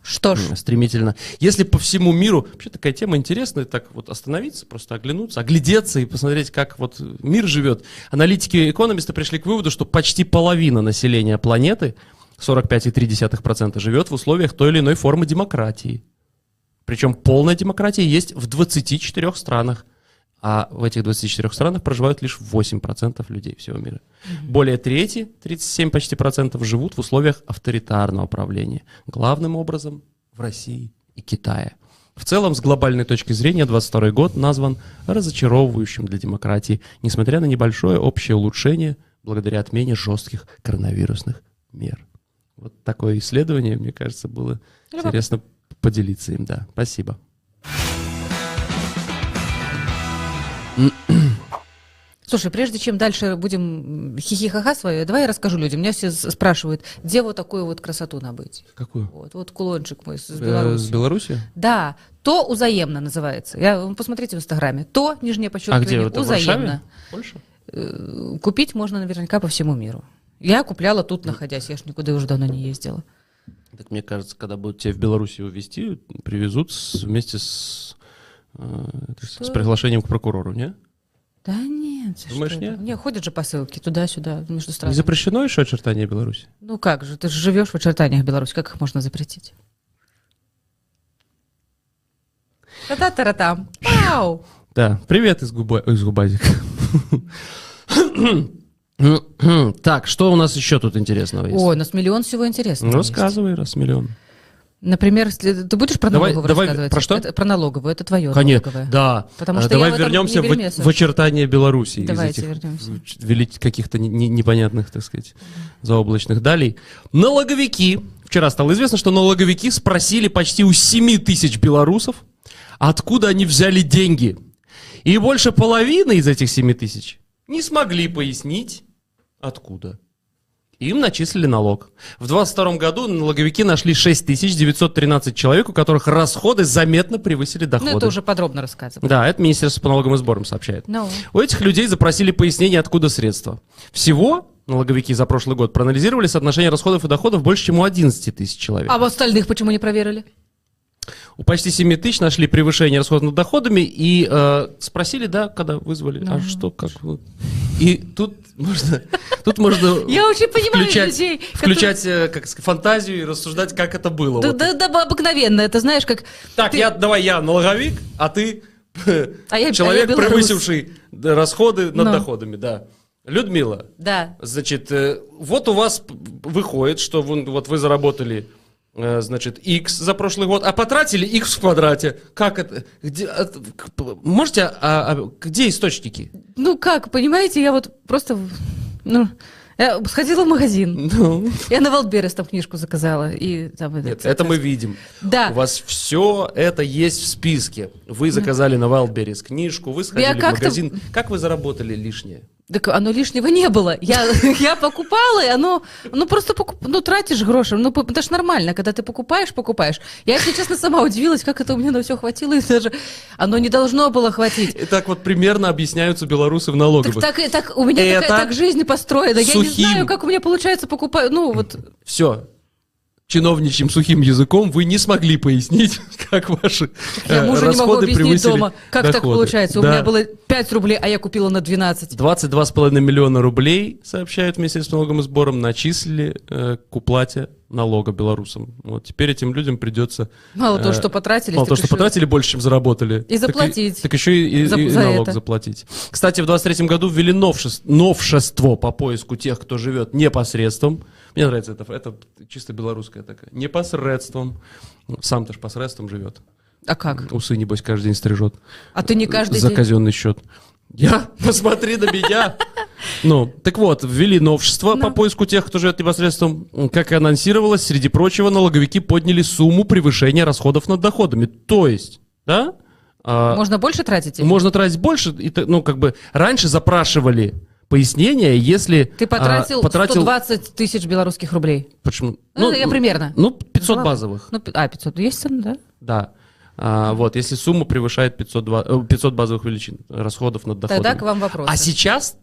Что ж, стремительно. Если по всему миру, вообще такая тема интересная, так вот остановиться, просто оглянуться, оглядеться и посмотреть, как вот мир живет. Аналитики экономисты пришли к выводу, что почти половина населения планеты, 45,3%, живет в условиях той или иной формы демократии. Причем полная демократия есть в 24 странах. А в этих 24 странах проживают лишь 8% людей всего мира. Более трети, 37 почти процентов, живут в условиях авторитарного правления. Главным образом в России и Китае. В целом, с глобальной точки зрения, 22 год назван разочаровывающим для демократии, несмотря на небольшое общее улучшение благодаря отмене жестких коронавирусных мер. Вот такое исследование, мне кажется, было интересно поделиться им. Да, спасибо. слушай, прежде чем дальше будем хихихаха свое, давай я расскажу людям. Меня все спрашивают, где вот такую вот красоту набыть? Какую? Вот, вот кулончик мой с, Э, С Беларуси. Беларуси? Да, то взаимно называется. Я, вы посмотрите в Инстаграме. То, нижнее А подчеркивание, где это? В взаимно. Польша? Э, Купить можно наверняка по всему миру. Я купляла тут, находясь, я ж никуда уже давно не ездила. Так мне кажется, когда будут тебя в Белоруссию увезти, привезут с- вместе с, э, это с- Что? приглашением к прокурору, не? Да нет, Думаешь, что это? нет? Не, ходят же посылки туда-сюда, между Не странами. запрещено еще очертание Беларуси? Ну как же, ты же живешь в очертаниях Беларуси, как их можно запретить? Та-та-та-та-там. Пау! Да, привет из, губа... из губазика. Так, что у нас еще тут интересного есть? Ой, у нас миллион всего интересного. Ну, есть. рассказывай, раз миллион. Например, ты будешь про Давай- налоговую давай- рассказывать? про что? Это, про налоговую, это твое Конечно, налоговое. да. Потому А, что Давай вернемся не в, в очертания Беларуси. из Давайте этих вернемся. каких-то не- не- непонятных, так сказать, заоблачных далей. Налоговики. Вчера стало известно, что налоговики спросили почти у 7 тысяч белорусов, откуда они взяли деньги. И больше половины из этих 7 тысяч не смогли пояснить, откуда. Им начислили налог. В 22 году налоговики нашли 6913 человек, у которых расходы заметно превысили доходы. Ну, это уже подробно рассказываю. Да, это Министерство по налогам и сборам сообщает. Ну, У этих людей запросили пояснение, откуда средства. Всего налоговики за прошлый год проанализировали соотношение расходов и доходов больше, чем у 11 тысяч человек. а в остальных почему не проверили? У почти 7 тысяч нашли превышение расходов над доходами и э, спросили, да, когда вызвали, а Ну. что, как. И тут можно, тут можно Я очень понимаю включать, людей, которые- включать э, как сказать, фантазию и рассуждать, как это было. Да, Вот. да, да, обыкновенно. Это знаешь, как... Так, ты- я, давай я налоговик, а ты А я- человек, а я превысивший да, расходы над Ну. доходами, да. Людмила, Да. значит, э, вот у вас выходит, что вы- вот вы заработали, значит, x за прошлый год, а потратили x в квадрате. Как это? Где, можете, а- а- где источники? Ну как, понимаете, я вот просто... Ну, я сходила в магазин. Ну, Я на Wildberries там книжку заказала. И там нет, это мы видим. Да. У вас все это есть в списке. Вы заказали на Wildberries книжку, вы сходили Я в магазин. Как вы заработали лишнее? Так оно лишнего не было. Я, я покупала, и оно, ну просто покуп, ну тратишь гроши, ну это ж нормально, когда ты покупаешь, покупаешь. Я, если честно, сама удивилась, как это у меня на все хватило, и даже оно не должно было хватить. И так вот примерно объясняются белорусы в Так, ноговых. так, и- так у меня Это такая так жизнь построена. Я не сухим. знаю, как у меня получается покупать. Ну вот Все. Чиновничьим сухим языком вы не смогли пояснить, как ваши я э, мужу не могу расходы объяснить дома, как так доходы. получается. У Да. меня было 5 рублей, а я купила на 12. 22,5 миллиона рублей, сообщают вместе с налогом и сбором, начислили э, к уплате налога белорусам. Вот теперь этим людям придется... Мало э, того, что потратили, Мало того, что потратили больше, чем заработали. И так заплатить. Так, еще и, и- За- и за налог это. заплатить. Кстати, в 23 году ввели новшес- новшество по поиску тех, кто живет непосредством. Мне нравится это, это чисто белорусская такая. Непосредством. Ну, Сам-то ж посредством живет. А как? Усы, небось, каждый день стрижет. А ты не каждый За день... казенный счет. Я? Посмотри на меня. Ну, так вот, ввели новшество по Ну. поиску тех, кто живет непосредством. Как и анонсировалось, среди прочего, налоговики подняли сумму превышения расходов над доходами. То есть, да? а, Можно больше тратить? или- можно тратить больше, и ну, как бы, раньше запрашивали пояснение, если... Ты потратил, а, потратил 120 тысяч белорусских рублей. Почему? Ну, я примерно. Ну, 500 Ну, базовых. Ну, а, 500. Есть цена, да? Да. А, вот, если сумма превышает 500, два- э, 500 базовых величин расходов над доходами. Тогда к вам вопрос. А сейчас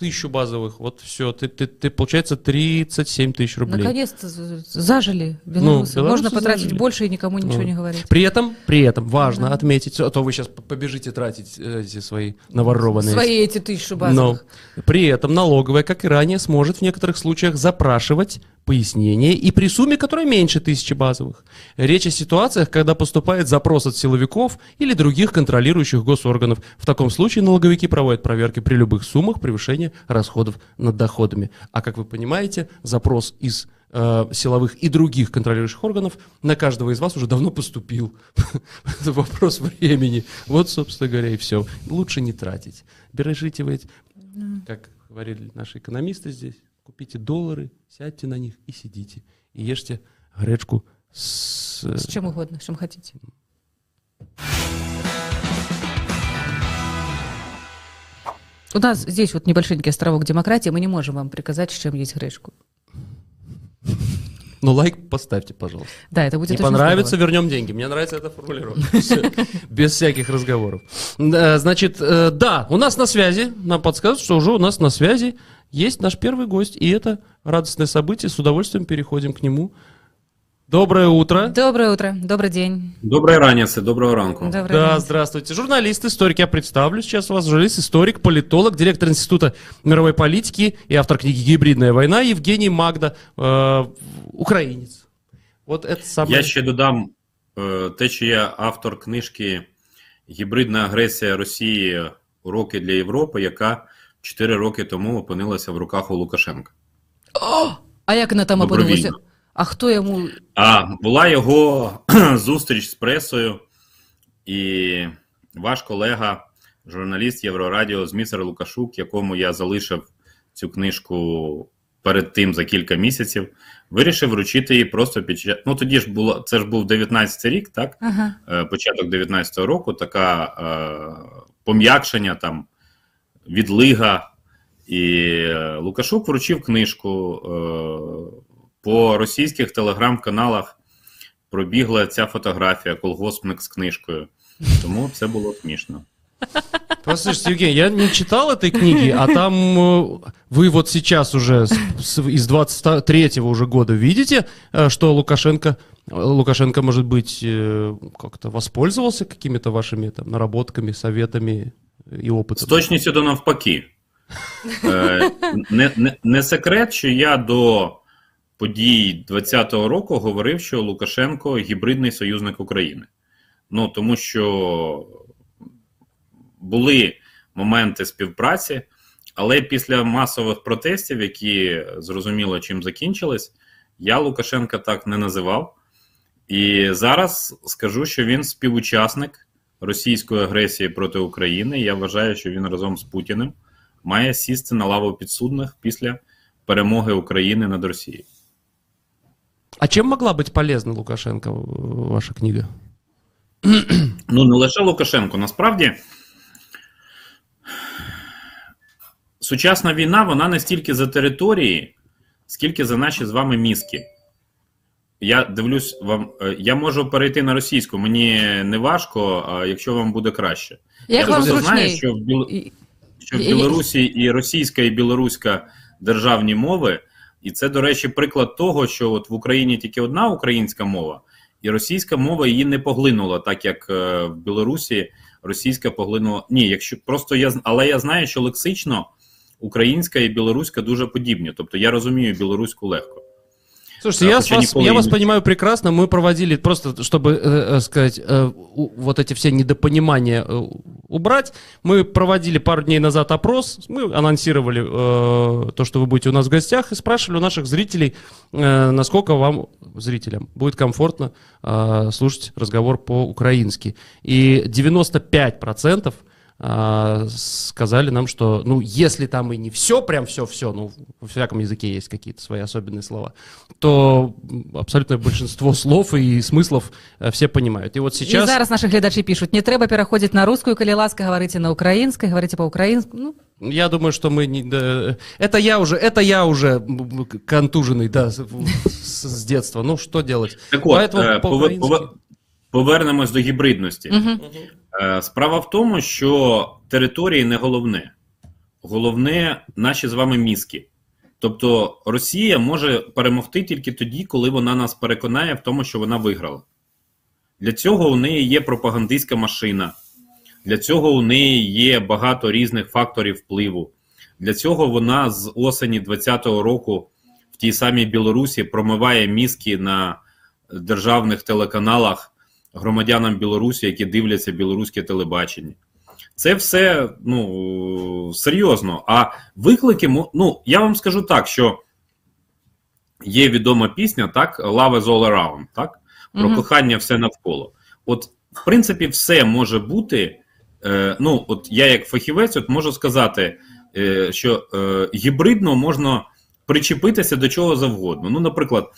тысячу базовых, вот все, ты, ты, ты, получается 37 тысяч рублей. Наконец-то зажили белорусы. белорусы Можно потратить зажили. больше и никому ничего Ну. не говорить. При этом, при этом важно отметить, а то вы сейчас побежите тратить э, эти свои наворованные. Свои эти тысячу Но базовых. при этом налоговая, как и ранее, сможет в некоторых случаях запрашивать пояснение и при сумме, которая меньше тысячи базовых. Речь о ситуациях, когда поступает запрос от силовиков или других контролирующих госорганов. В таком случае налоговики проводят проверки при любых суммах превышения расходов над доходами. А как вы понимаете, запрос из э, силовых и других контролирующих органов на каждого из вас уже давно поступил. Это вопрос времени. Вот, собственно говоря, и все. Лучше не тратить. Бережите вы как говорили наши экономисты здесь, купите доллары, сядьте на них и сидите. И ешьте гречку с... э, С чем угодно, чем хотите. У нас здесь вот небольшенький островок демократии, мы не можем вам приказать, с чем есть гречку. Ну, лайк поставьте, пожалуйста. Да, это будет Не понравится, здорово. вернем деньги. Мне нравится эта формулировка. Без всяких разговоров. Значит, э, да, у нас на связи, нам подсказывают, что уже у нас на связи есть наш первый гость, и это радостное событие. С удовольствием переходим к нему. Доброе утро. Доброе утро, добрый день. Доброе раніце, доброго ранку. Доброе Да, день. здравствуйте. Журналист, историк. Я представлю сейчас вас. Журналист, историк, политолог, директор Института мировой политики и автор книги «Гибридная война» Евгений Магда, э, украинец. Вот это самое... Я ще додам е, те, що я автор книжки Гібридна агресія Росії Уроки для Європи, яка 4 роки тому опинилася в руках у Лукашенка. А як вона там Добровільно. опинилася? А хто йому... А була його зустріч з пресою, і ваш колега, журналіст Єврорадіо Змісер Лукашук, якому я залишив цю книжку перед тим за кілька місяців, вирішив вручити її просто під час. Ну тоді ж було це ж був 19 рік, так? Ага. Е, початок 19-го року, така е, пом'якшення там відлига. І е, Лукашук вручив книжку. Е, по російських телеграм-каналах пробігла ця фотографія, колгоспник з книжкою. Тому це було смішно. Послушайте, Евгений, я не читал этой книги, а там э, вы вот сейчас уже с- с- из 23-го уже года видите, э, что Лукашенко, э, Лукашенко, может быть, э, как-то воспользовался какими-то вашими там наработками, советами и З опытом? точністю до навпаки. Е, не, не, не секрет, що я до подій 20-го року говорив, що Лукашенко гібридний союзник України. Ну тому що були моменти співпраці, але після масових протестів, які зрозуміло чим закінчились, я Лукашенка так не називав. І зараз скажу, що він співучасник російської агресії проти України. Я вважаю, що він разом з Путіним має сісти на лаву підсудних після перемоги України над Росією. А чем могла быть полезна Лукашенко ваша книга? Ну, не лише Лукашенко. Насправді, сучасна війна вона не стільки за території, скільки за наші з вами мізки. Я дивлюсь вам, е, я можу перейти на російську, мені не важко, а якщо вам буде краще. Як я вам просто знаю, що в, Біл... Що в Білорусі і російська, і білоруська державні мови, і це, до речі, приклад того, що от в Україні тільки одна українська мова, і російська мова її не поглинула, так як е, в Білорусі російська поглинула. Ні, якщо просто я але я знаю, що лексично українська і білоруська дуже подібні. Тобто я розумію білоруську легко. Слушайте, я, вас, я вас понимаю прекрасно. Мы проводили, просто чтобы, э, э, сказать, э, вот эти все недопонимания э, убрать, мы проводили пару дней назад опрос, мы анонсировали э, то, что вы будете у нас в гостях, и спрашивали у наших зрителей, э, насколько вам, зрителям, будет комфортно э, слушать разговор по-украински. И 95% а, сказали нам, что, ну, если там и не все, прям все-все, ну, во всяком языке есть какие-то свои особенные слова, то м, абсолютное большинство слов и смыслов э, все понимают. И вот І сейчас... зараз наші глядачі пишуть, не треба переходити на русскую, коли ласка, говорите на українській, говорите по-українськи. Ну, Я думаю, что мы не... да, это я уже, это я уже м, м, контуженный, да, с, с- с детства. Ну, что делать? Так от, Поэтому е, пове- по-українськи. пове- повернемось до гібридності. угу. Справа в тому, що території не головне. Головне наші з вами мізки. Тобто Росія може перемогти тільки тоді, коли вона нас переконає в тому, що вона виграла. Для цього у неї є пропагандистська машина, для цього у неї є багато різних факторів впливу. Для цього вона з осені 2020 року в тій самій Білорусі промиває мізки на державних телеканалах громадянам Білорусі, які дивляться білоруське телебачення. Це все ну, серйозно. А виклики, ну, я вам скажу так, що є відома пісня, так, Love is all around, так? Про Мгм. кохання все навколо. От, в принципі, все може бути. Е, ну, от я, як фахівець, от можу сказати, е, що е, гібридно можна причепитися до чого завгодно. Ну, наприклад,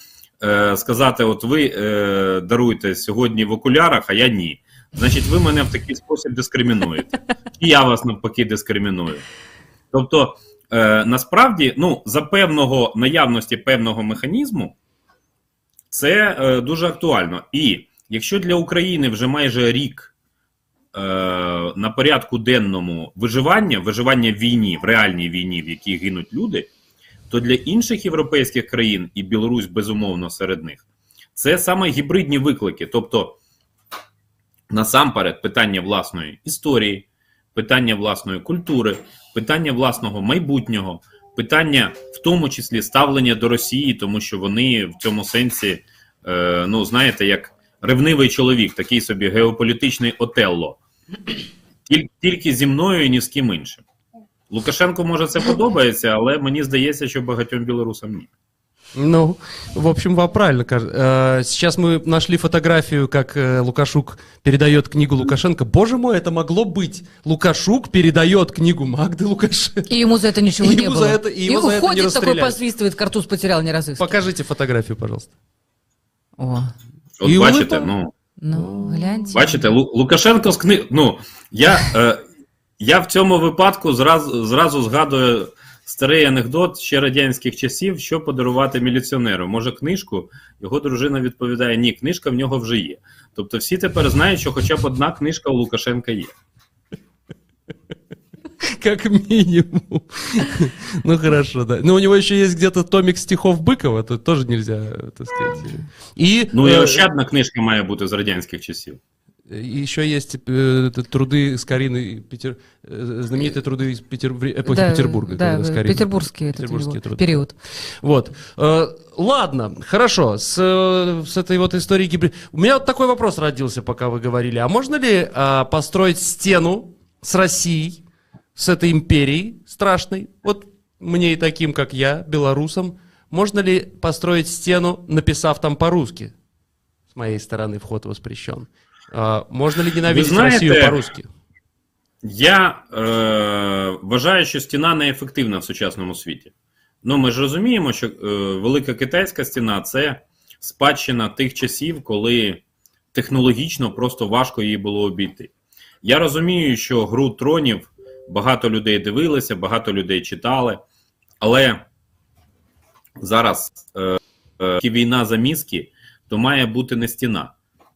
е, сказати: от ви е, даруєте сьогодні в окулярах, а я ні. Значить, ви мене в такий спосіб дискримінуєте. І я вас навпаки дискриміную. Тобто, е, насправді, ну, за певного наявності певного механізму, це дуже актуально. І якщо для України вже майже рік на порядку денному виживання, виживання в війні, в реальній війні, в якій гинуть люди, то для інших європейських країн і Білорусь, безумовно, серед них, це саме гібридні виклики. Тобто, насамперед, питання власної історії, питання власної культури, питання власного майбутнього, питання в тому числі ставлення до Росії, тому що вони в цьому сенсі, е, ну знаєте, як ревнивий чоловік, такий собі геополітичний Отелло. Тільки зі мною і ні з ким іншим. Лукашенко може це подобається, але мені здається, що багатьом білорусам ні. Ну, в общем, вам правильно кажется. Э, Сейчас мы нашли фотографию, как э, Лукашук передает книгу Лукашенко. Боже мой, это могло быть. Лукашук передает книгу Магды Лукашенко. И ему за это ничего И не ему было. за это- и его за это не уходит такой, расстреляли. посвистывает, картуз потерял, не разыскивает. Покажите фотографию, пожалуйста. О, От І бачите, улипа. ну. ну, гляньте. Бачите, Лу- Лукашенко з кни... Ну, я, е, я в цьому випадку зразу, зразу згадую старий анекдот ще радянських часів, що подарувати міліціонеру. Може, книжку, його дружина відповідає: ні, книжка в нього вже є. Тобто всі тепер знають, що хоча б одна книжка у Лукашенка є. Как минимум. Ну хорошо, да. Но у него еще есть где-то томик стихов Быкова, тут тоже нельзя, э, так сказать. И, Ну і э, ще одна книжка має бути з радянських часів. И еще есть э, труды с Кариной, Петер... э, знаменитые труды из Петер... эпохи Да, Петербурга. Да, когда с Кариной. петербургский, этот него труды. период. Вот. Э, ладно, хорошо. С, э, с этой вот историей гибрид... У меня вот такой вопрос родился, пока вы говорили. А можно ли э, построить стену с Россией, с этой империей страшной? Вот мне и таким, как я, белорусам, можно ли построить стену, написав там по-русски? С моей стороны вход воспрещен. А, можно ли ненавидеть знаете, Россию по-русски? Я е, вважаю, що стіна неефективна в сучасному світі. Ну, ми ж розуміємо, що е, велика китайська стіна це спадщина тих часів, коли технологічно просто важко її було обійти. Я розумію, що гру тронів багато людей дивилися, багато людей читали, але зараз е, е, війна за мізки, то має бути не стіна.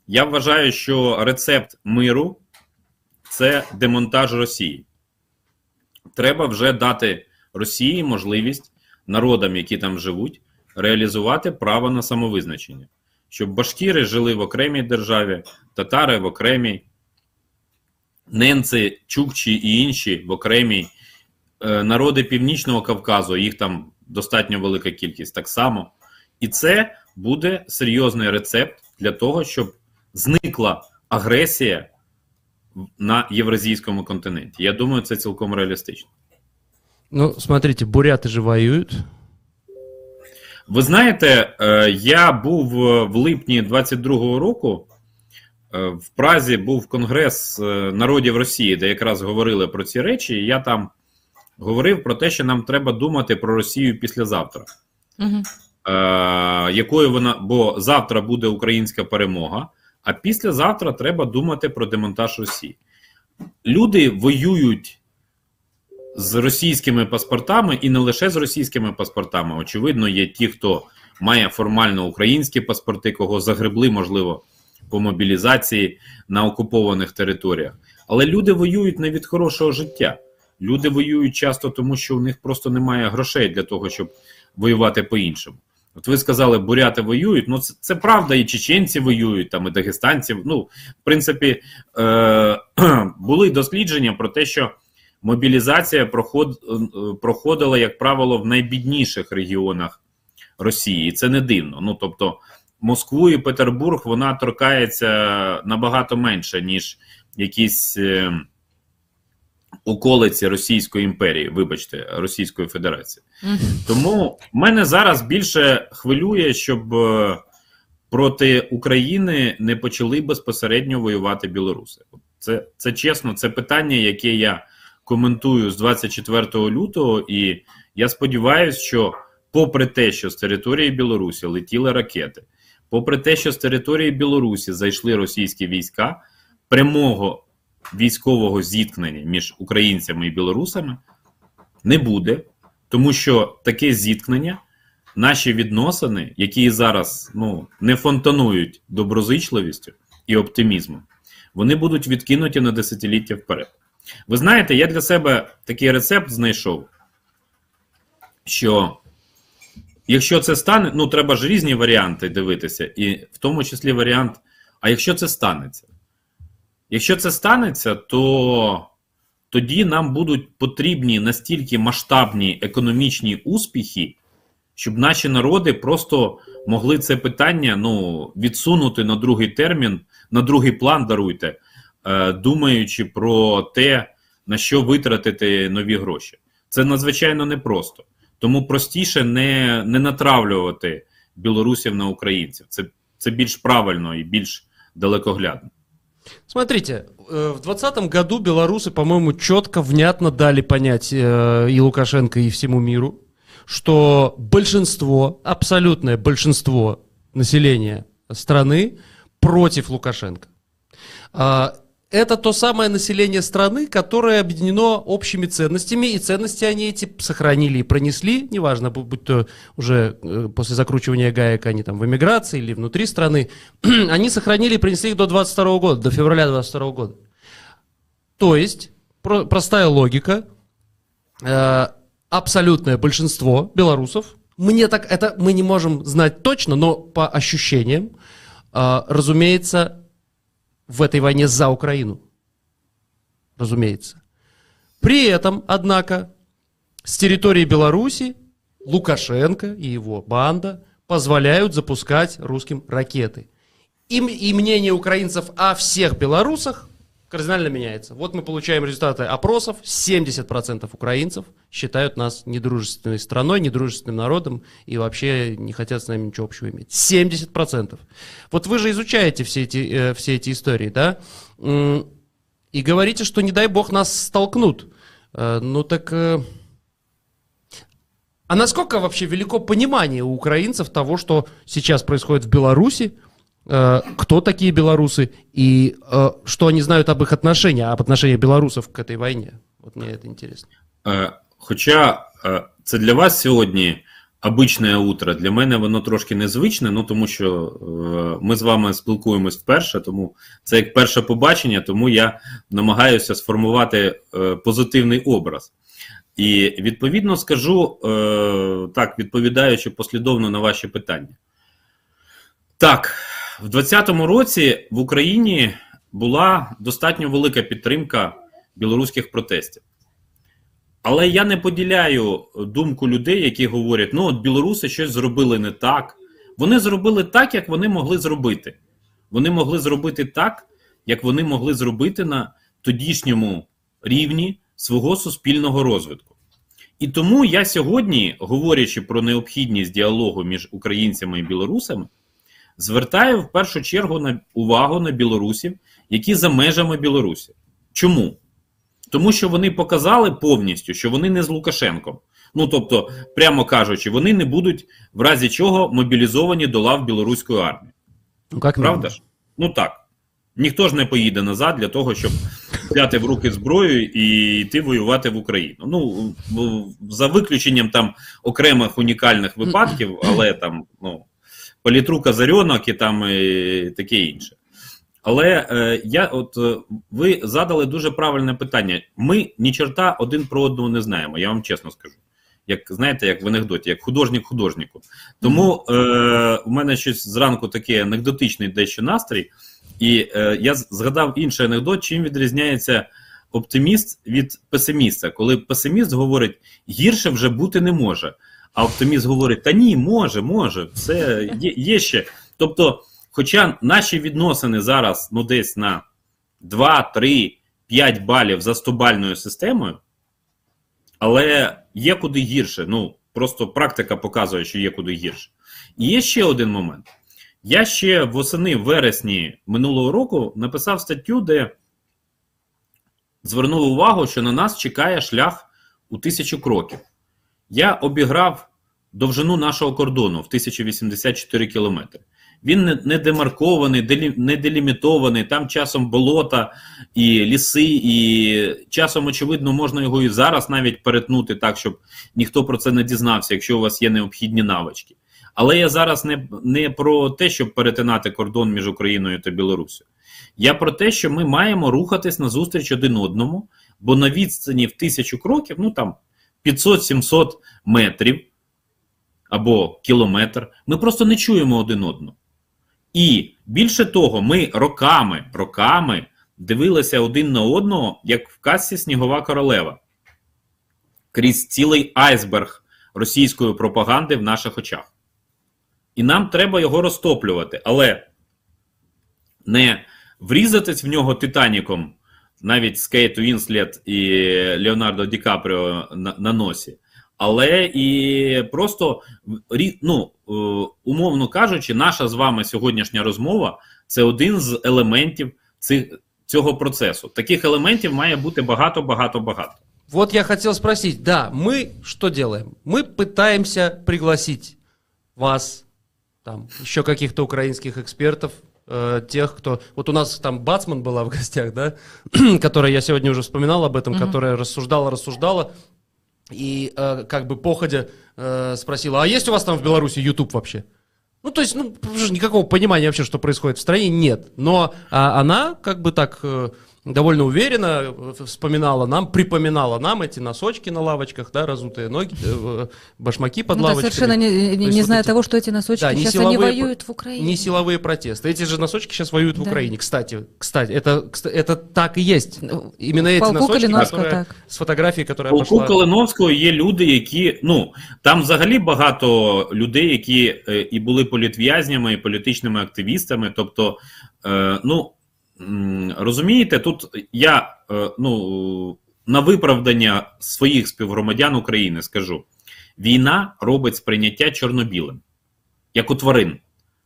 Я вважаю, що рецепт миру це демонтаж Росії. Треба вже дати Росії можливість народам, які там живуть, реалізувати право на самовизначення, щоб башкіри жили в окремій державі, татари в окремій, ненці, чукчі і інші в окремій, е, народи Північного Кавказу, їх там достатньо велика кількість так само. І це буде серйозний рецепт для того, щоб зникла агресія на євразійському континенті. Я думаю, це цілком реалістично. Ну, смотрите, буряты же воюют. Ви знаєте, е, я був е, в липні 22-го року. е, В Празі був конгрес народів Росії, де якраз говорили про ці речі. І я там говорив про те, що нам треба думати про Росію післязавтра. Е, якою вона, бо завтра буде українська перемога, а післязавтра треба думати про демонтаж Росії. Люди воюють з російськими паспортами і не лише з російськими паспортами. Очевидно, є ті, хто має формально українські паспорти, кого загребли, можливо, по мобілізації на окупованих територіях. Але люди воюють не від хорошого життя. Люди воюють часто тому, що у них просто немає грошей для того, щоб воювати по-іншому. От ви сказали, буряти воюють. Ну, це, це правда, і чеченці воюють, там, і дагестанці. Ну, в принципі, е- були дослідження про те, що мобілізація проход, проходила, як правило, в найбідніших регіонах Росії. І це не дивно. Ну, тобто, Москву і Петербург вона торкається набагато менше, ніж якісь. Е- Околиці Російської імперії, вибачте, Російської Федерації. Тому мене зараз більше хвилює, щоб е, проти України не почали безпосередньо воювати білоруси. Це, це чесно, це питання, яке я коментую з 24 лютого, і я сподіваюся, що, попри те, що з території Білорусі летіли ракети, попри те, що з території Білорусі зайшли російські війська, прямого військового зіткнення між українцями і білорусами не буде. Тому що таке зіткнення, наші відносини, які зараз ну, не фонтанують доброзичливістю і оптимізмом, вони будуть відкинуті на десятиліття вперед. Ви знаєте, я для себе такий рецепт знайшов, що якщо це стане, ну треба ж різні варіанти дивитися, і в тому числі варіант, а якщо це станеться? Якщо це станеться, то тоді нам будуть потрібні настільки масштабні економічні успіхи, щоб наші народи просто могли це питання ну, відсунути на другий термін, на другий план даруйте, е, думаючи про те, на що витратити нові гроші. Це надзвичайно непросто. Тому простіше не не натравлювати білорусів на українців. Це, Це більш правильно і більш далекоглядно. Смотрите, э, в 2020 году белорусы, по-моему, четко, внятно дали понять э, и Лукашенко, и всему миру, что большинство, абсолютное большинство населения страны против Лукашенко. Это то самое население страны, которое объединено общими ценностями, и ценности они эти сохранили и пронесли, неважно, будь то уже э, после закручивания гаек они там в эмиграции или внутри страны, они сохранили и принесли их до 22 года, до февраля 22 года. То есть, про простая логика, э, абсолютное большинство белорусов, мне так, это мы не можем знать точно, но по ощущениям, э, разумеется, в этой войне за Украину. Разумеется. При этом, однако, с территории Беларуси Лукашенко и его банда позволяют запускать русским ракеты. И, и мнение украинцев о всех белорусах кардинально меняется. Вот мы получаем результаты опросов. 70% украинцев считают нас недружественной страной, недружественным народом и вообще не хотят с нами ничего общего иметь. 70%. Вот вы же изучаете все эти, э, все эти истории, да? И говорите, что не дай бог нас столкнут. Э, ну так... Э, а насколько вообще велико понимание у украинцев того, что сейчас происходит в Беларуси, кто такие белорусы и э, что они знают об их отношениях, об отношениях белорусов к этой войне. Вот мне это интересно. Э, хоча це для вас сьогодні обичне утро, для мене воно трошки незвичне, ну тому що ми з вами спілкуємось вперше, тому це як перше побачення, тому я намагаюся сформувати позитивний образ. І відповідно скажу так, відповідаючи послідовно на ваші питання. Так, в 2020 році в Україні була достатньо велика підтримка білоруських протестів. Але я не поділяю думку людей, які говорять, ну от білоруси щось зробили не так. Вони зробили так, як вони могли зробити. Вони могли зробити так, як вони могли зробити на тодішньому рівні свого суспільного розвитку. І тому я сьогодні, говорячи про необхідність діалогу між українцями і білорусами, звертаю в першу чергу на увагу на білорусів, які за межами Білорусі. Чому? Тому що вони показали повністю, що вони не з Лукашенком. Ну тобто, прямо кажучи, вони не будуть в разі чого мобілізовані до лав білоруської армії. Ну, як Правда ж? Ну так. Ніхто ж не поїде назад для того, щоб взяти в руки зброю і йти воювати в Україну. Ну за виключенням там окремих унікальних випадків, але там ну палітру Казарьонок і там і таке інше. Але е, я от е, ви задали дуже правильне питання. Ми ні чорта один про одного не знаємо, я вам чесно скажу. Як знаєте, як в анекдоті, як художник художнику. Тому е, у мене щось зранку таке анекдотичний дещо настрій, і е, я згадав інший анекдот, чим відрізняється оптиміст від песиміста. Коли песиміст говорить, гірше вже бути не може. А оптиміст говорить: та ні, може, може, все є, є ще. Тобто, хоча наші відносини зараз ну десь на 2, 3, 5 балів за 100-бальною системою, але є куди гірше. Ну, просто практика показує, що є куди гірше. І є ще один момент. Я ще восени вересні минулого року написав статтю, де звернув увагу, що на нас чекає шлях у тисячу кроків. Я обіграв довжину нашого кордону в 1084 кілометри. Він не демаркований, не делімітований, там часом болота і ліси, і часом, очевидно, можна його і зараз навіть перетнути так, щоб ніхто про це не дізнався, якщо у вас є необхідні навички. Але я зараз не не про те, щоб перетинати кордон між Україною та Білорусію. Я про те, що ми маємо рухатись назустріч один одному, бо на відстані в тисячу кроків, ну там 500-700 метрів або кілометр, ми просто не чуємо один одного. І більше того, ми роками, роками дивилися один на одного, як в касі Снігова королева, крізь цілий айсберг російської пропаганди в наших очах. І нам треба його розтоплювати, але не врізатись в нього Титаніком, навіть з Кейт Вінслет і Леонардо Ді Капріо на, на носі. Але і просто рі- ну, е, умовно кажучи, наша з вами сьогоднішня розмова це один з елементів цих, цього процесу. Таких елементів має бути багато, багато, багато. Вот я хотел спросить, да, мы что делаем? Мы пытаемся пригласить вас, там, еще каких-то украинских экспертов, Э, тех, кто... Вот у нас там Бацман была в гостях, да, которая, я сегодня уже вспоминал об этом, Мгм. которая рассуждала, рассуждала, и э, как бы походя э, спросила, а есть у вас там в Беларуси YouTube вообще? Ну, то есть, ну, никакого понимания вообще, что происходит в стране, нет. Но а, она, как бы так, э, довольно уверенно э, вспоминала нам, припоминала нам эти носочки на лавочках, да, разутые ноги, э, башмаки под Ну да, лавочками. совершенно не, не- То не есть вот зная эти- того, что эти носочки Да, не сейчас они силовые воюют в Украине. Не силовые протесты. Эти же носочки сейчас воюют в Да. Украине. Кстати, кстати, это, кста- это так и есть. Ну, Именно эти полку носочки, Калиновского, которые- так. с фотографией, которая Полку пошла. Калиновського є люди, які ну там взагалі багато людей, які е, і були політв'язнями, і політичними активістами. Тобто, е, ну м, розумієте, тут я е, ну на виправдання своїх співгромадян України скажу: війна робить сприйняття чорно-білим, як у тварин.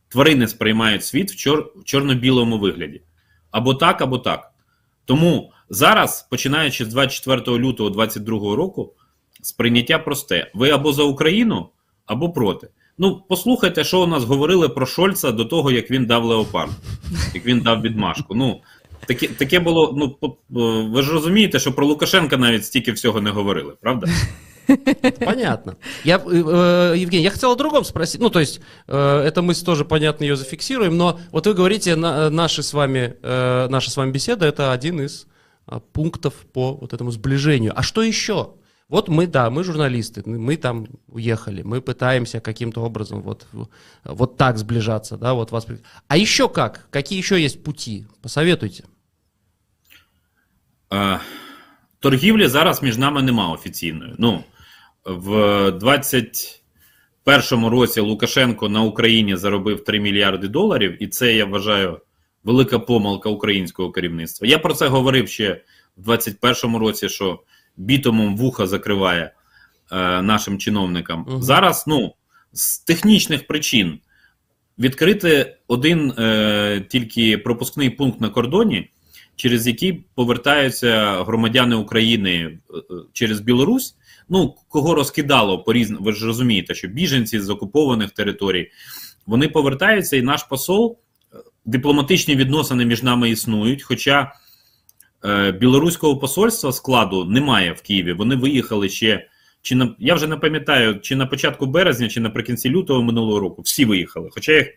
Тварини сприймають світ в, чор- в чорно-білому вигляді. Або так, або так. Тому зараз, починаючи з 24 лютого 2022 року, сприйняття просте: ви або за Україну, або проти. Ну, послухайте, що у нас говорили про Шольца до того, як він дав леопард, як він дав відмашку. Ну, таке, таке було. Ну, по- е, ви ж розумієте, що про Лукашенка навіть стільки всього не говорили, правда? Понятно. Я, э, э, Евгений, я хотел о другом спросить. Ну, то есть, э, эта мысль тоже, понятно, ее зафиксируем, но вот вы говорите, на, наши с вами, э, наша с вами беседа, это один из а, пунктов по вот этому сближению. А что еще? Вот мы, да, мы журналисты, мы там уехали, мы пытаемся каким-то образом вот, вот так сближаться, да, вот вас... при- А еще как? Какие еще есть пути? Посоветуйте. Е, торгівлі зараз між нами нема офіційної. Ну, в 21-му році Лукашенко на Україні заробив 3 мільярди доларів, і це я вважаю велика помилка українського керівництва. Я про це говорив ще в 21-му році, що бітомом вуха закриває е, нашим чиновникам. Мгм. Зараз, ну, з технічних причин відкрити один е, тільки пропускний пункт на кордоні, через який повертаються громадяни України е, через Білорусь. Ну, кого розкидало по різним, ви ж розумієте, що біженці з окупованих територій вони повертаються, і наш посол е, дипломатичні відносини між нами існують. Хоча білоруського посольства складу немає в Києві. Вони виїхали ще. Чи на я вже не пам'ятаю, чи на початку березня, чи наприкінці лютого минулого року. Всі виїхали. Хоча їх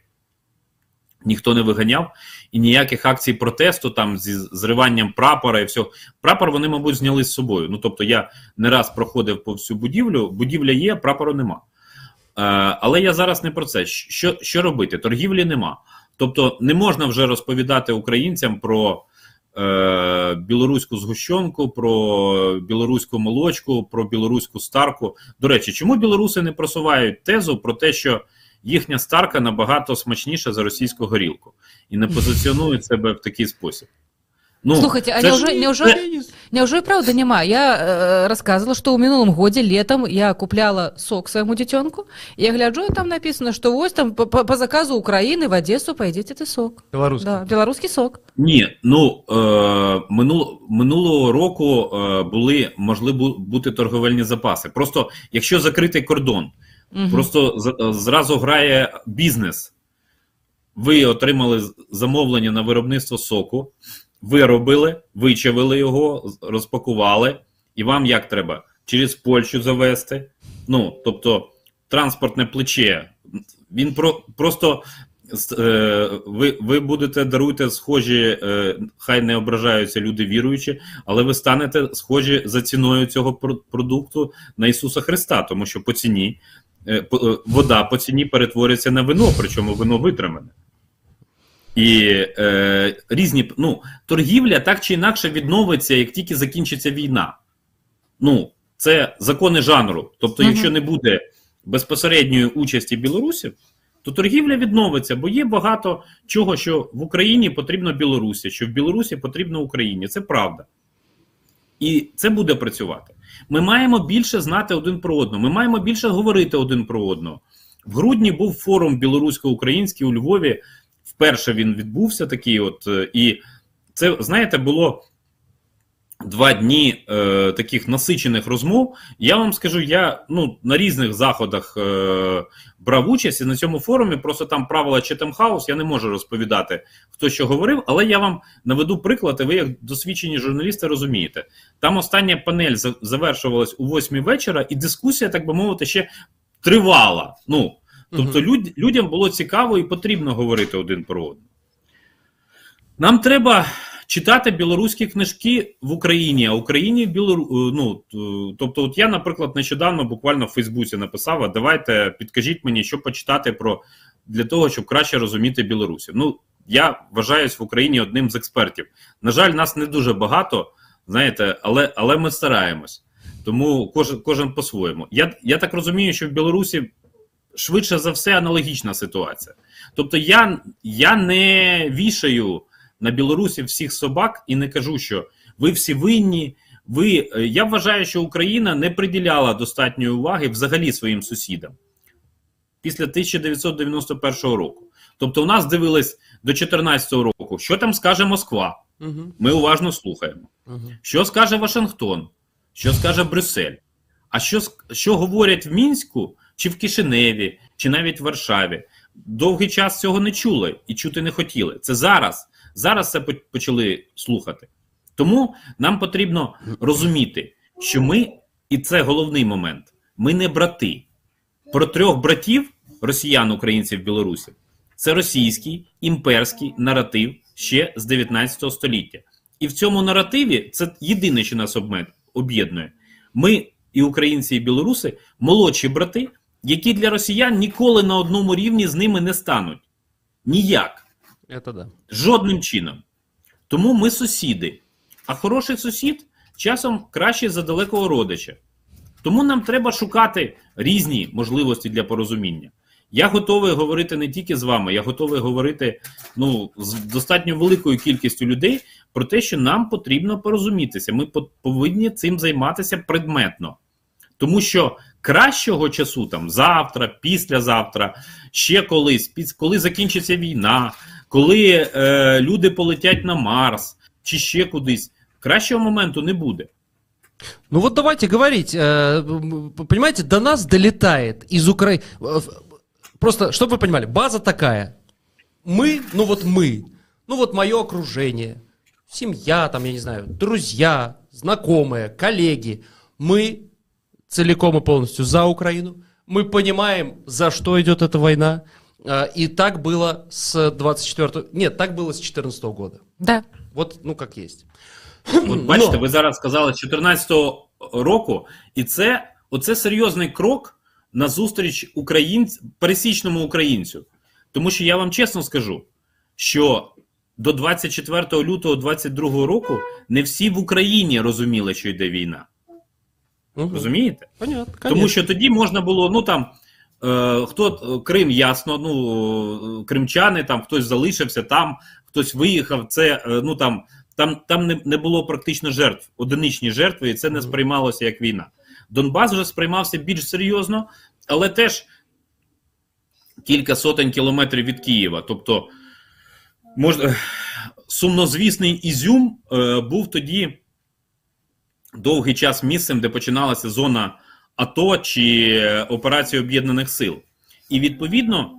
ніхто не виганяв, і ніяких акцій протесту там зі зриванням прапора і все. Прапор вони, мабуть, зняли з собою. Ну тобто, я не раз проходив по всю будівлю. Будівля є, прапору нема. Е, але я зараз не про це. Що, що робити? Торгівлі нема. Тобто, не можна вже розповідати українцям про е, білоруську згущенку, про білоруську молочку, про білоруську старку. До речі, чому білоруси не просувають тезу про те, що їхня старка набагато смачніша за російську горілку і не позиціонують себе в такий спосіб? Ну, Слухайте, а це ж- неужели, неужели, це- неужели правда нема? Я э, рассказывала, что у минулом годе летом я купляла сок своему детенку, и я гляджу, и там написано, что вот там по, по- по заказу Украины в Одессу пойдете ты сок. Белорусский. Да, белорусский сок. Ні, ну е, минул, минулого року е, були можливо бути торговельні запаси. Просто якщо закритий кордон, Мгм. просто з- зразу грає бізнес. Ви отримали з- замовлення на виробництво соку, Виробили, вичавили його, розпакували, і вам як треба? Через Польщу завести. Ну, тобто, транспортне плече. Він про, просто е, ви, ви будете даруйте схожі, е, хай не ображаються люди віруючі, але ви станете схожі за ціною цього продукту на Ісуса Христа, тому що по ціні е, е, вода по ціні перетворюється на вино, причому вино витримане. І е, різні ну, торгівля так чи інакше відновиться, як тільки закінчиться війна. Ну, це закони жанру. Тобто, Мгм. якщо не буде безпосередньої участі білорусів, то торгівля відновиться, бо є багато чого, що в Україні потрібно Білорусі, що в Білорусі потрібно Україні. Це правда. І це буде працювати. Ми маємо більше знати один про одного. Ми маємо більше говорити один про одного. В грудні був форум білорусько-український у Львові. Вперше він відбувся такий, от е, і це, знаєте, було два дні е, таких насичених розмов. Я вам скажу, я ну, на різних заходах е, брав участь і на цьому форумі. Просто там правила House, я не можу розповідати, хто що говорив, але я вам наведу приклад, і ви, як досвідчені журналісти, розумієте. Там остання панель завершувалась у 8 вечора, і дискусія, так би мовити, ще тривала. Ну, тобто люд, людям було цікаво і потрібно говорити один про одного. Нам треба читати білоруські книжки в Україні, а Україні в Білору... ну, тобто, от я, наприклад, нещодавно буквально в Фейсбуці написав: а давайте підкажіть мені, що почитати про для того, щоб краще розуміти білорусів. Ну, я вважаюсь в Україні одним з експертів. На жаль, нас не дуже багато, знаєте, але, але ми стараємось. Тому кожен, кожен по-своєму. Я, я так розумію, що в Білорусі швидше за все аналогічна ситуація. Тобто, я, я не вішаю на Білорусі всіх собак і не кажу, що ви всі винні. Ви, е, я вважаю, що Україна не приділяла достатньої уваги взагалі своїм сусідам після 1991 року. Тобто, у нас дивились до 2014 року, що там скаже Москва. Мгм. Ми уважно слухаємо. Мгм. Що скаже Вашингтон? Що скаже Брюссель? А що, що говорять в Мінську, чи в Кишиневі, чи навіть в Варшаві? Довгий час цього не чули і чути не хотіли. Це зараз. Зараз це почали слухати. Тому нам потрібно розуміти, що ми, і це головний момент, ми не брати. Про трьох братів росіян, українців, білорусів це російський імперський наратив ще з 19 століття. І в цьому наративі це єдине, що нас об'єднує. Ми, і українці, і білоруси, молодші брати, які для росіян ніколи на одному рівні з ними не стануть. Ніяк. Это да. Жодним чином. Тому ми сусіди. А хороший сусід часом краще за далекого родича. Тому нам треба шукати різні можливості для порозуміння. Я готовий говорити не тільки з вами, я готовий говорити ну, з достатньо великою кількістю людей про те, що нам потрібно порозумітися. Ми повинні цим займатися предметно. Тому що кращого часу, там завтра, післязавтра, ще колись, піс- коли закінчиться війна, коли е, люди полетять на Марс чи ще кудись, кращого моменту не буде. Ну вот давайте говорить. э, м, Понимаете, до нас долетает из Украины. Просто, чтобы вы понимали, база такая. Мы, ну вот мы, ну вот мое окружение, семья, там, я не знаю, друзья, знакомые, коллеги, мы целиком и полностью за Украину. Мы понимаем, за что идет эта война. Э, И так было с 24 Нет, так было с 14 года. Да. Вот, ну, как есть. От бачите, Но- ви зараз сказали з 14-го року, і це оце серйозний крок на зустріч українць, пересічному українцю. Тому що я вам чесно скажу, що до 24 лютого 22 року не всі в Україні розуміли, що йде війна. Мгм. Розумієте? Понятно, Тому що тоді можна було, ну там е, хто Крим, ясно, ну е, кримчани, там хтось залишився, там хтось виїхав. Це е, ну там, там, там не, не було практично жертв, одиничні жертви, і це не сприймалося як війна. Донбас вже сприймався більш серйозно, але теж кілька сотень кілометрів від Києва. Тобто, можна сумнозвісний Ізюм е, був тоді довгий час місцем, де починалася зона АТО чи е, операції Об'єднаних Сил. І відповідно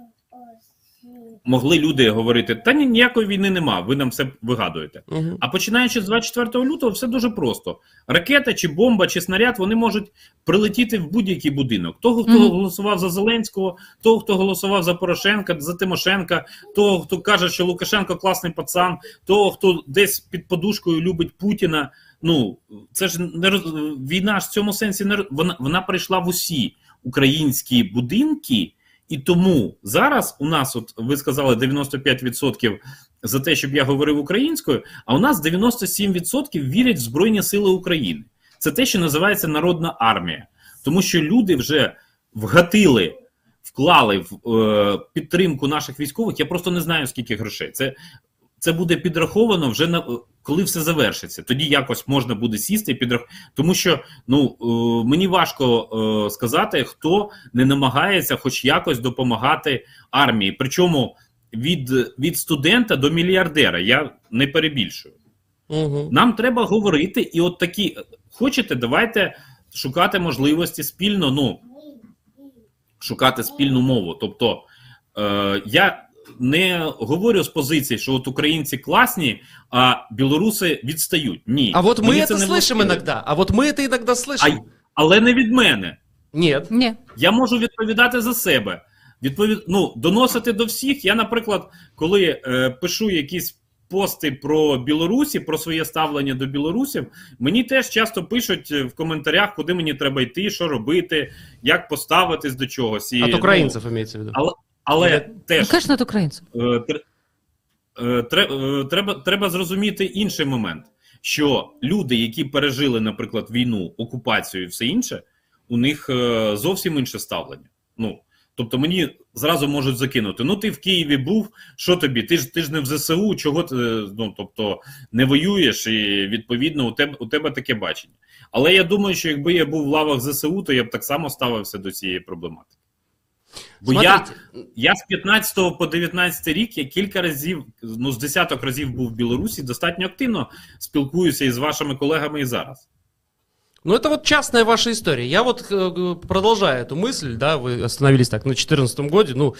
могли люди говорити: та ні, ніякої війни нема, ви нам все вигадуєте. Мгм. А починаючи з 24 лютого, все дуже просто. Ракета, чи бомба, чи снаряд вони можуть прилетіти в будь-який будинок. Того, хто Мгм. голосував за Зеленського, того, хто голосував за Порошенка, за Тимошенка, того, хто каже, що Лукашенко класний пацан, того, хто десь під подушкою любить Путіна. Ну це ж не роз- війна ж в цьому сенсі не вона, вона прийшла в усі українські будинки. І тому зараз у нас, от ви сказали, 95% за те, щоб я говорив українською, а у нас 97% вірять в Збройні Сили України. Це те, що називається народна армія, тому що люди вже вгатили, вклали в е, підтримку наших військових. Я просто не знаю скільки грошей. Це, це буде підраховано вже на коли все завершиться. Тоді якось можна буде сісти і підрахувати. Тому що ну е, мені важко е, сказати, хто не намагається, хоч якось допомагати армії. Причому від, від студента до мільярдера. Я не перебільшую. Мгм. Нам треба говорити, і от такі хочете, давайте шукати можливості спільно. Ну шукати спільну мову. Тобто е, я не говорю з позиції, що от українці класні, а білоруси відстають. Ні, А вот мы Мені это це не слышим властиво. иногда. А вот мы это иногда А, слышим. але не від мене. Нет. Не. Я можу відповідати за себе. Відповід... Ну, доносити до всіх. Я, наприклад, коли е, пишу якісь пости про Білорусі, про своє ставлення до білорусів, мені теж часто пишуть е, в коментарях, куди мені треба йти, що робити, як поставитись до чогось. І, От ну, украинцев имеется в виду. але але теж Ну, от украинцев. Е, е, Треба, треба зрозуміти інший момент, що люди, які пережили, наприклад, війну, окупацію і все інше, у них е, зовсім інше ставлення. Ну, тобто мені зразу можуть закинути: ну, ти в Києві був, що тобі? Ти ж ти ж не в ЗСУ, чого ти ну, тобто, не воюєш, і відповідно у тебе, у тебе таке бачення. Але я думаю, що якби я був в лавах ЗСУ, то я б так само ставився до цієї проблематики. Бо я, Смотрите, я з 15 по 19 рік я кілька разів, ну з десяток разів був в Білорусі, достатньо активно спілкуюся із вашими колегами і зараз. Ну, это вот частная ваша история. Я вот э, продолжаю эту мысль, да, вы остановились так на 2014 годе. Ну,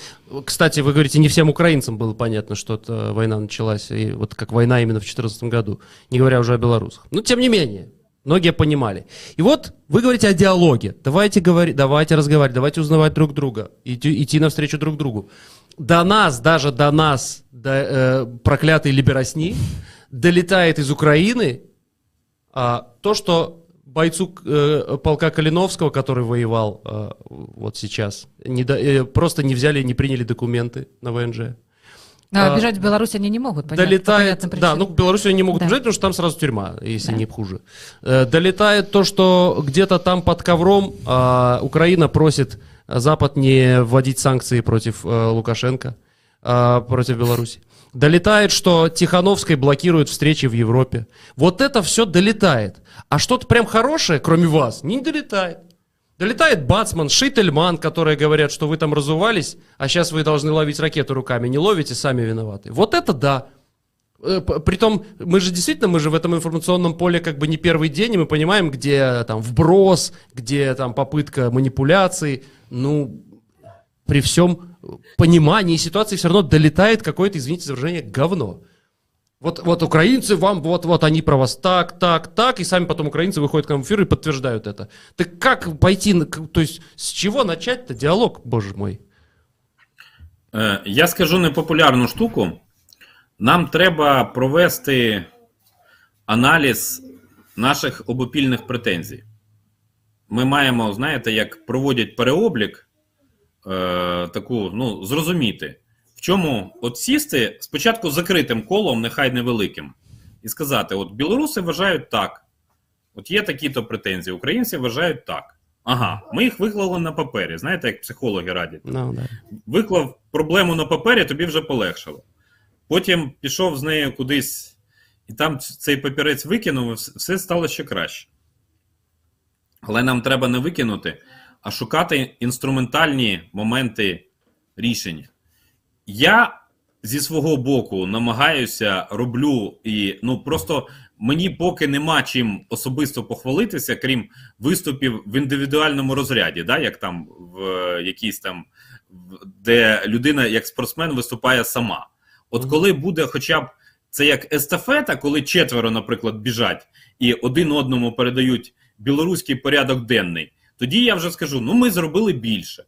кстати, вы говорите, не всем украинцам было понятно, что эта война началась, и вот как война именно в 2014 году, не говоря уже о белорусах. Но, тем не менее, многие понимали. И вот вы говорите о диалоге. Давайте говорить, давайте разговаривать, давайте узнавать друг друга, идти, идти навстречу друг другу. До нас, даже до нас, до э, проклятой либеросни, долетает из Украины а, то, что бойцу э, полка Калиновского, который воевал э, вот сейчас, не до- э, просто не взяли, не приняли документы на ВНЖ. А, А, бежать в Беларусь они не могут, понятно, по Долетает, понятным да, ну в Беларуси они не могут Да. бежать, потому что там сразу тюрьма, если Да. не хуже. Э, долетает то, что где-то там под ковром а, Украина просит Запад не вводить санкции против э, Лукашенко, а, против Беларуси. Долетает, что Тихановской блокируют встречи в Европе. Вот это все долетает. А что-то прям хорошее, кроме вас, не долетает. Долетает Бацман, Шительман, которые говорят, что вы там разувались, а сейчас вы должны ловить ракету руками. Не ловите, сами виноваты. Вот это да. Э, Притом, мы же действительно, мы же в этом информационном поле как бы не первый день, и мы понимаем, где там вброс, где там попытка манипуляций. Ну, при всем понимании ситуации все равно долетает какое-то, извините за выражение, говно. Вот, вот украинцы вам, вот, вот они про вас так, так, так, и сами потом украинцы выходят к нам в эфир и подтверждают это. Так как пойти, на- к- то есть с чего начать-то диалог, боже мой? Е, я скажу непопулярну штуку. Нам треба провести аналіз наших обопільних претензій. Ми маємо, знаєте, як проводять переоблік, е, таку, ну, зрозуміти, в чому от сісти спочатку закритим колом, нехай невеликим, і сказати: от білоруси вважають так, от є такі-то претензії, українці вважають так. Ага, ми їх виклали на папері. Знаєте, як психологи радять Ну, да. виклав проблему на папері, тобі вже полегшало. Потім пішов з нею кудись, і там цей папірець викинув, і все стало ще краще. Але нам треба не викинути, а шукати інструментальні моменти рішення. Я зі свого боку намагаюся, роблю і ну просто мені поки нема чим особисто похвалитися, крім виступів в індивідуальному розряді, да, як там в е, якійсь там, де людина як спортсмен виступає сама. От коли буде хоча б це як естафета, коли четверо, наприклад, біжать і один одному передають білоруський порядок денний, тоді я вже скажу: ну ми зробили більше.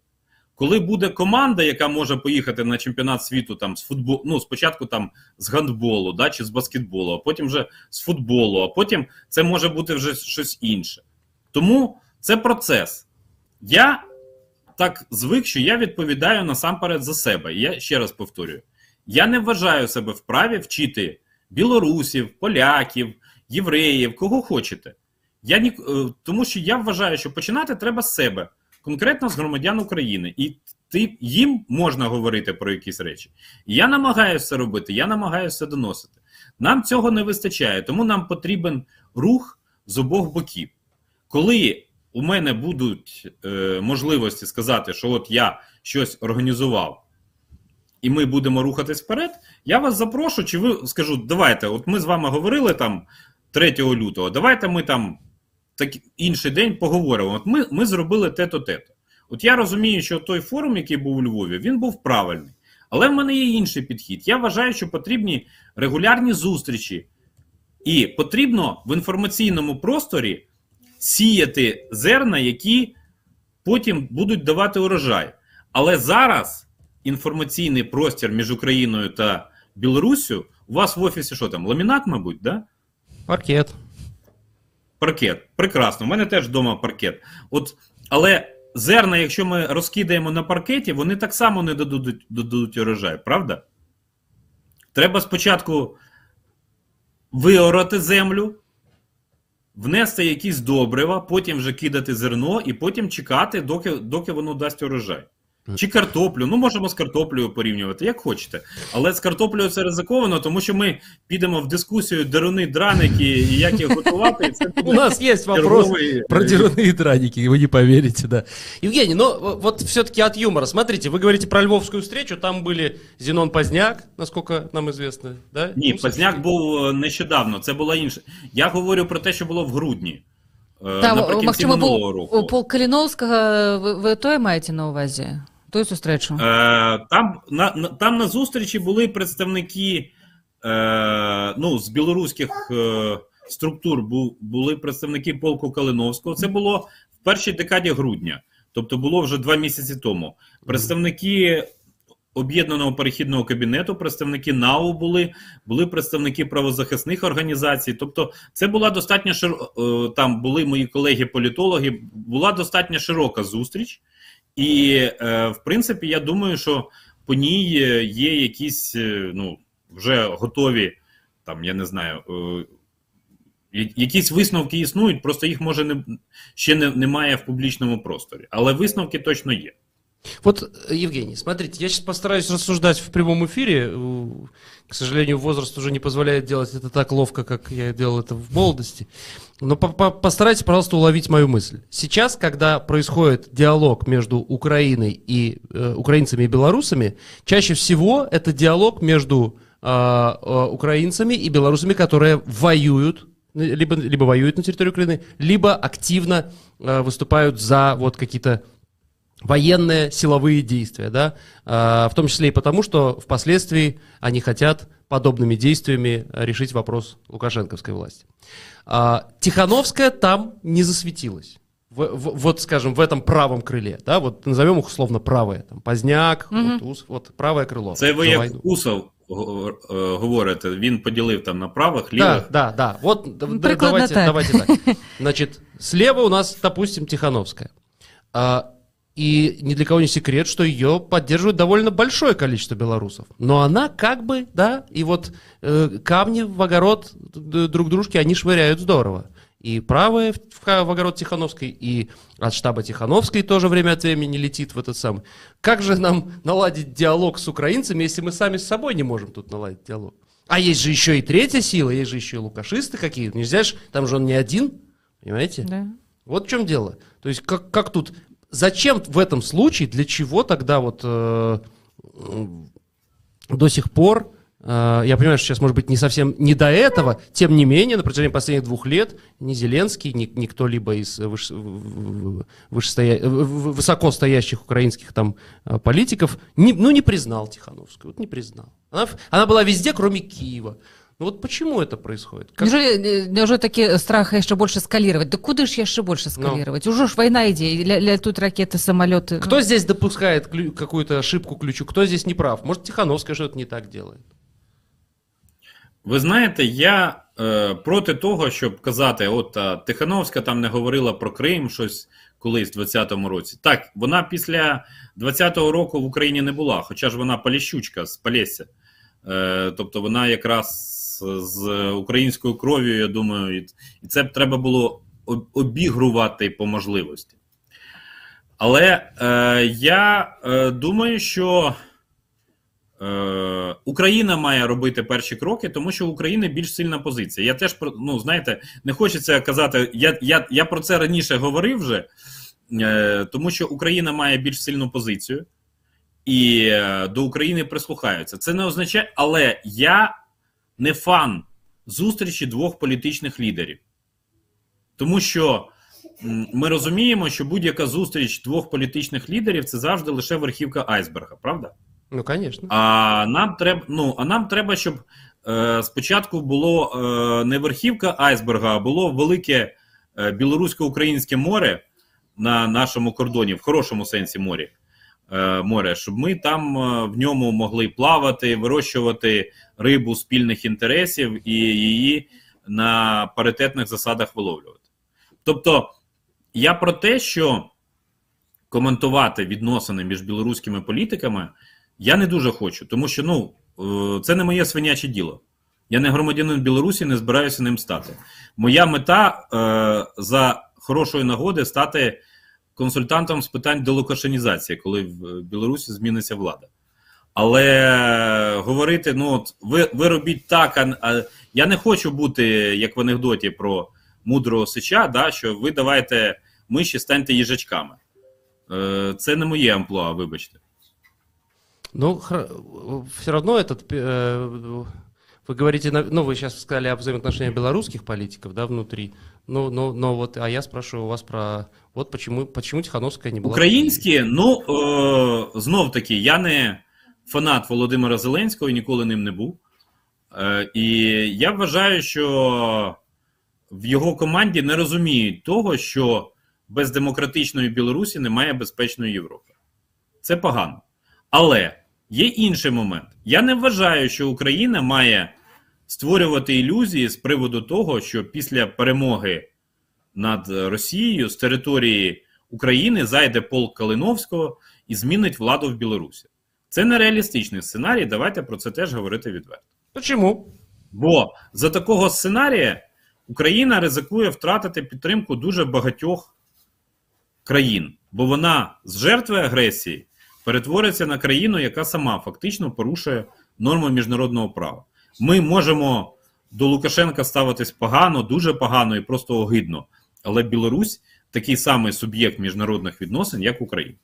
Коли буде команда, яка може поїхати на чемпіонат світу там з футболу, ну спочатку там з гандболу, да, чи з баскетболу, а потім вже з футболу, а потім це може бути вже щось інше. Тому це процес. Я так звик, що я відповідаю насамперед за себе. Я ще раз повторюю: я не вважаю себе вправі вчити білорусів, поляків, євреїв, кого хочете. Я ні, е, тому що я вважаю, що починати треба з себе, конкретно з громадян України. І ти, їм можна говорити про якісь речі. Я намагаюся робити, я намагаюся доносити. Нам цього не вистачає, тому нам потрібен рух з обох боків. Коли у мене будуть е, можливості сказати, що от я щось організував, і ми будемо рухатись вперед, я вас запрошу, чи ви скажу, давайте, от ми з вами говорили там 3 лютого, давайте ми там так інший день поговоримо. От ми, ми зробили те-то, те-то. От я розумію, що той форум, який був у Львові, він був правильний. Але в мене є інший підхід. Я вважаю, що потрібні регулярні зустрічі, і потрібно в інформаційному просторі сіяти зерна, які потім будуть давати урожай. Але зараз інформаційний простір між Україною та Білоруссю, у вас в офісі що там? Ламінат, мабуть, да? Паркет. Паркет. Прекрасно. У мене теж вдома паркет. От, але зерна, якщо ми розкидаємо на паркеті, вони так само не дадуть, дадуть урожай, правда? Треба спочатку виорати землю, внести якісь добрива, потім вже кидати зерно і потім чекати, доки, доки воно дасть урожай. Чи картоплю, ну можемо з картоплею порівнювати, як хочете. Але з картоплею це ризиковано, тому що ми підемо в дискусію деруни, драники і як їх готувати. І це У буде нас есть вопрос черговий, про е, деревные драники, вы не поверите, да. Евгений, но вот все-таки от юмора. Смотрите, вы говорите про львовскую встречу, там были Зенон Поздняк, насколько нам известно, да? Ні, Ну, Позняк був е, нещодавно, це була інша. Я говорю про те, що було в грудні. е, Там, наприкінці Максима, минулого Пол, року. Пол Каліновського, ви, ви той маєте на увазі? Ту зустрічу? Е, там, на, на, там на зустрічі були представники е, ну, з білоруських е, структур, бу, були представники полку Калиновського. Це було в першій декаді грудня, тобто було вже два місяці тому. Представники об'єднаного перехідного кабінету, представники НАУ були, були представники правозахисних організацій. Тобто, це була достатньо широ... е, там були мої колеги-політологи, була достатньо широка зустріч. І, е, в принципі, я думаю, що по ній е, є якісь е, ну, вже готові, там, я не знаю, якісь висновки існують, просто їх може не, ще не, немає в публічному просторі. Але висновки точно є. Вот, э, Евгений, смотрите, я сейчас постараюсь рассуждать в прямом эфире. К сожалению, возраст уже не позволяет делать это так ловко, как я делал это в молодости. Но по- по- постарайтесь, пожалуйста, уловить мою мысль. Сейчас, когда происходит диалог между Украиной и э, украинцами и белорусами, чаще всего это диалог между а, а, украинцами и белорусами, которые воюют э, либо, либо воюют на территории Украины, либо активно э, выступают за вот какие-то военные силовые действия, да, А, в том числе и потому, что впоследствии они хотят подобными действиями э, решить вопрос лукашенковской власти. А, Тихановская там не засветилась. В- в- вот, скажем, в этом правом крыле, да, вот назовем их условно правое, там, Поздняк, Мгм. вот, Ус- вот правое крыло. Це ви за як войну. Усов го- е, говорите, він поділив там на правих, Да, лівих. да, да. Вот д- д- Прикладно давайте, так. давайте так. Значит, слева у нас, допустим, Тихановская. А, и ни для кого не секрет, что ее поддерживает довольно большое количество белорусов. Но она как бы, да, и вот э, камни в огород друг дружки они швыряют здорово. И правые в, в в огород Тихановской, и от штаба Тихановской тоже время от времени летит в этот самый. Как же нам наладить диалог с украинцами, если мы сами с собой не можем тут наладить диалог? А есть же еще и третья сила, есть же еще и лукашисты какие-то. Нельзя же, там же он не один, понимаете? Да. Вот в чем дело. То есть как, как тут, зачем в этом случае, для чего тогда вот э, м, до сих пор Э, Я понимаю, что сейчас, может быть, не совсем не до этого, тем не менее, на протяжении последних двух лет ни Зеленский, ни, ни кто-либо из выше- высокостоящих украинских там э, политиков, не- ну, не признал Тихановскую, вот не признал. Она, она была везде, кроме Киева. Ну вот почему это происходит? Как- Неужели, э, неужели таки страх еще больше скалировать? Да куды ж еще больше скалировать? Уже ж война идея, ля, летут ракеты, самолеты. Кто здесь допускает клю- какую-то ошибку ключу, кто здесь не прав? Может, Тихановская что-то не так делает? Ви знаєте, я е, проти того, щоб казати, от а, Тихановська там не говорила про Крим щось колись в 20-му році. Так, вона після 20-го року в Україні не була, хоча ж вона Поліщучка з Полісся. Е, тобто вона якраз з українською кров'ю, я думаю, і, це б треба було обігрувати по можливості. Але е, я е, думаю, що Е, Україна має робити перші кроки, тому що в України більш сильна позиція. Я теж ну знаєте, не хочеться казати. Я, я, я про це раніше говорив вже, е, тому що Україна має більш сильну позицію, і е, до України прислухаються. Це не означає, але я не фан зустрічі двох політичних лідерів, тому що. Ми розуміємо, що будь-яка зустріч двох політичних лідерів це завжди лише верхівка айсберга, правда? Ну, конечно. А нам треба, ну, а нам треба, щоб е, спочатку було е, не верхівка айсберга, а було велике е, білорусько-українське море на нашому кордоні, в хорошому сенсі морі. Е, море, щоб ми там е, в ньому могли плавати, вирощувати рибу спільних інтересів і її на паритетних засадах виловлювати. Тобто, я про те, що коментувати відносини між білоруськими політиками я не дуже хочу, тому що ну е, це не моє свиняче діло. Я не громадянин Білорусі, не збираюся ним стати. Моя мета е, за хорошої нагоди стати консультантом з питань делокашенізації, коли в Білорусі зміниться влада. Але говорити, ну от ви, ви робіть так, а, а я не хочу бути як в анекдоті про мудрого сича, да, що ви давайте миші станьте їжачками. Е, це не моє амплуа, вибачте. Ну, все равно этот... э, Вы говорите, на- ну, вы сейчас сказали об взаимоотношениях белорусских политиков, да, внутри. Ну, ну, но вот, а я спрашиваю у вас про... Вот почему, почему Тихановская не была... в Українські, ну е, знов таки, я не фанат Володимира Зеленського і ніколи ним не був. Е, і я вважаю, що в його команді не розуміють того, що без демократичної Білорусі немає безпечної Європи. Це погано. Але є інший момент. Я не вважаю, що Україна має створювати ілюзії з приводу того, що після перемоги над Росією з території України зайде полк Калиновського і змінить владу в Білорусі. Це нереалістичний сценарій. Давайте про це теж говорити відверто. Почему? Бо за такого сценарія Україна ризикує втратити підтримку дуже багатьох країн, бо вона з жертви агресії перетвориться на країну, яка сама фактично порушує норми міжнародного права. Ми можемо до Лукашенка ставитись погано, дуже погано і просто огидно. Але Білорусь такий самий суб'єкт міжнародних відносин, як Україна.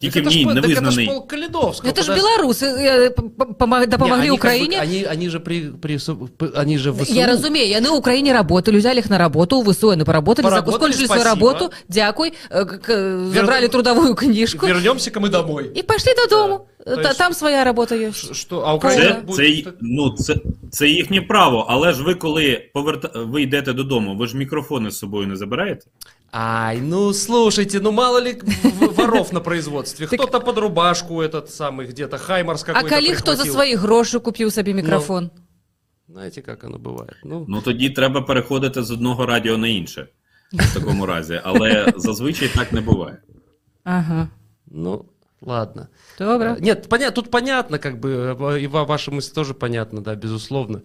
Тільки в Так это ній ж по- не так это ж визнаний. полк Калиновского. Это же подожди. белорусы э, п- п- помо- да Не, помогли они как бы- Украине. они, они же при, при, п- они же в ВСУ. Я разумею, яны ў Украине работали, взяли их на работу, у ВСУ яны поработали, Поработали, закончили свою спасибо. работу, дякуй, э, к- к- забрали трудовую книжку Вернемся-ка мы домой. и пошли додому. Да, то Та- есть- Там своя работа есть. Ш- Что, а Украина Це, будет... це, ну, це, це їхнє право, але ж ви, коли поверта... ви йдете додому, ви ж мікрофони з собою не забираєте? Ай, ну слушайте, ну мало ли в- воров на производстве. Кто-то под рубашку этот самый где-то, Хаймарс А какой-то калі хто за прихватил. свої гроші купив собі мікрофон? Знаете, как оно бывает? Ну, Ну тоді треба переходити з одного радіо на інше в такому разі. Але зазвичай так не буває. Ага, ну, ладно. добре. А, Нет, понятно, тут понятно, как бы, э, и ва- ваша мысль тоже понятна, да, безусловно.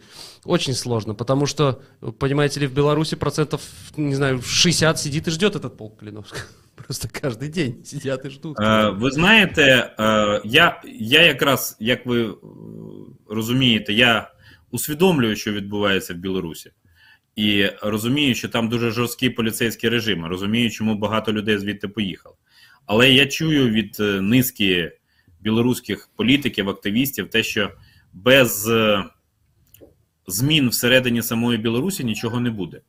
Очень сложно, потому что, понимаете ли, в Беларуси процентов, не знаю, 60 сидит и ждет этот полк Калиновского. Просто каждый день сидят и ждут. Е, ви знаєте, е, я, я якраз, як ви е, розумієте, я усвідомлюю, що відбувається в Білорусі. І розумію, що там дуже жорсткий поліцейський режим. Розумію, чому багато людей звідти поїхало. Але я чую від е, низки білоруських політиків, активістів те, що без е, змін всередині самої Білорусі нічого не буде.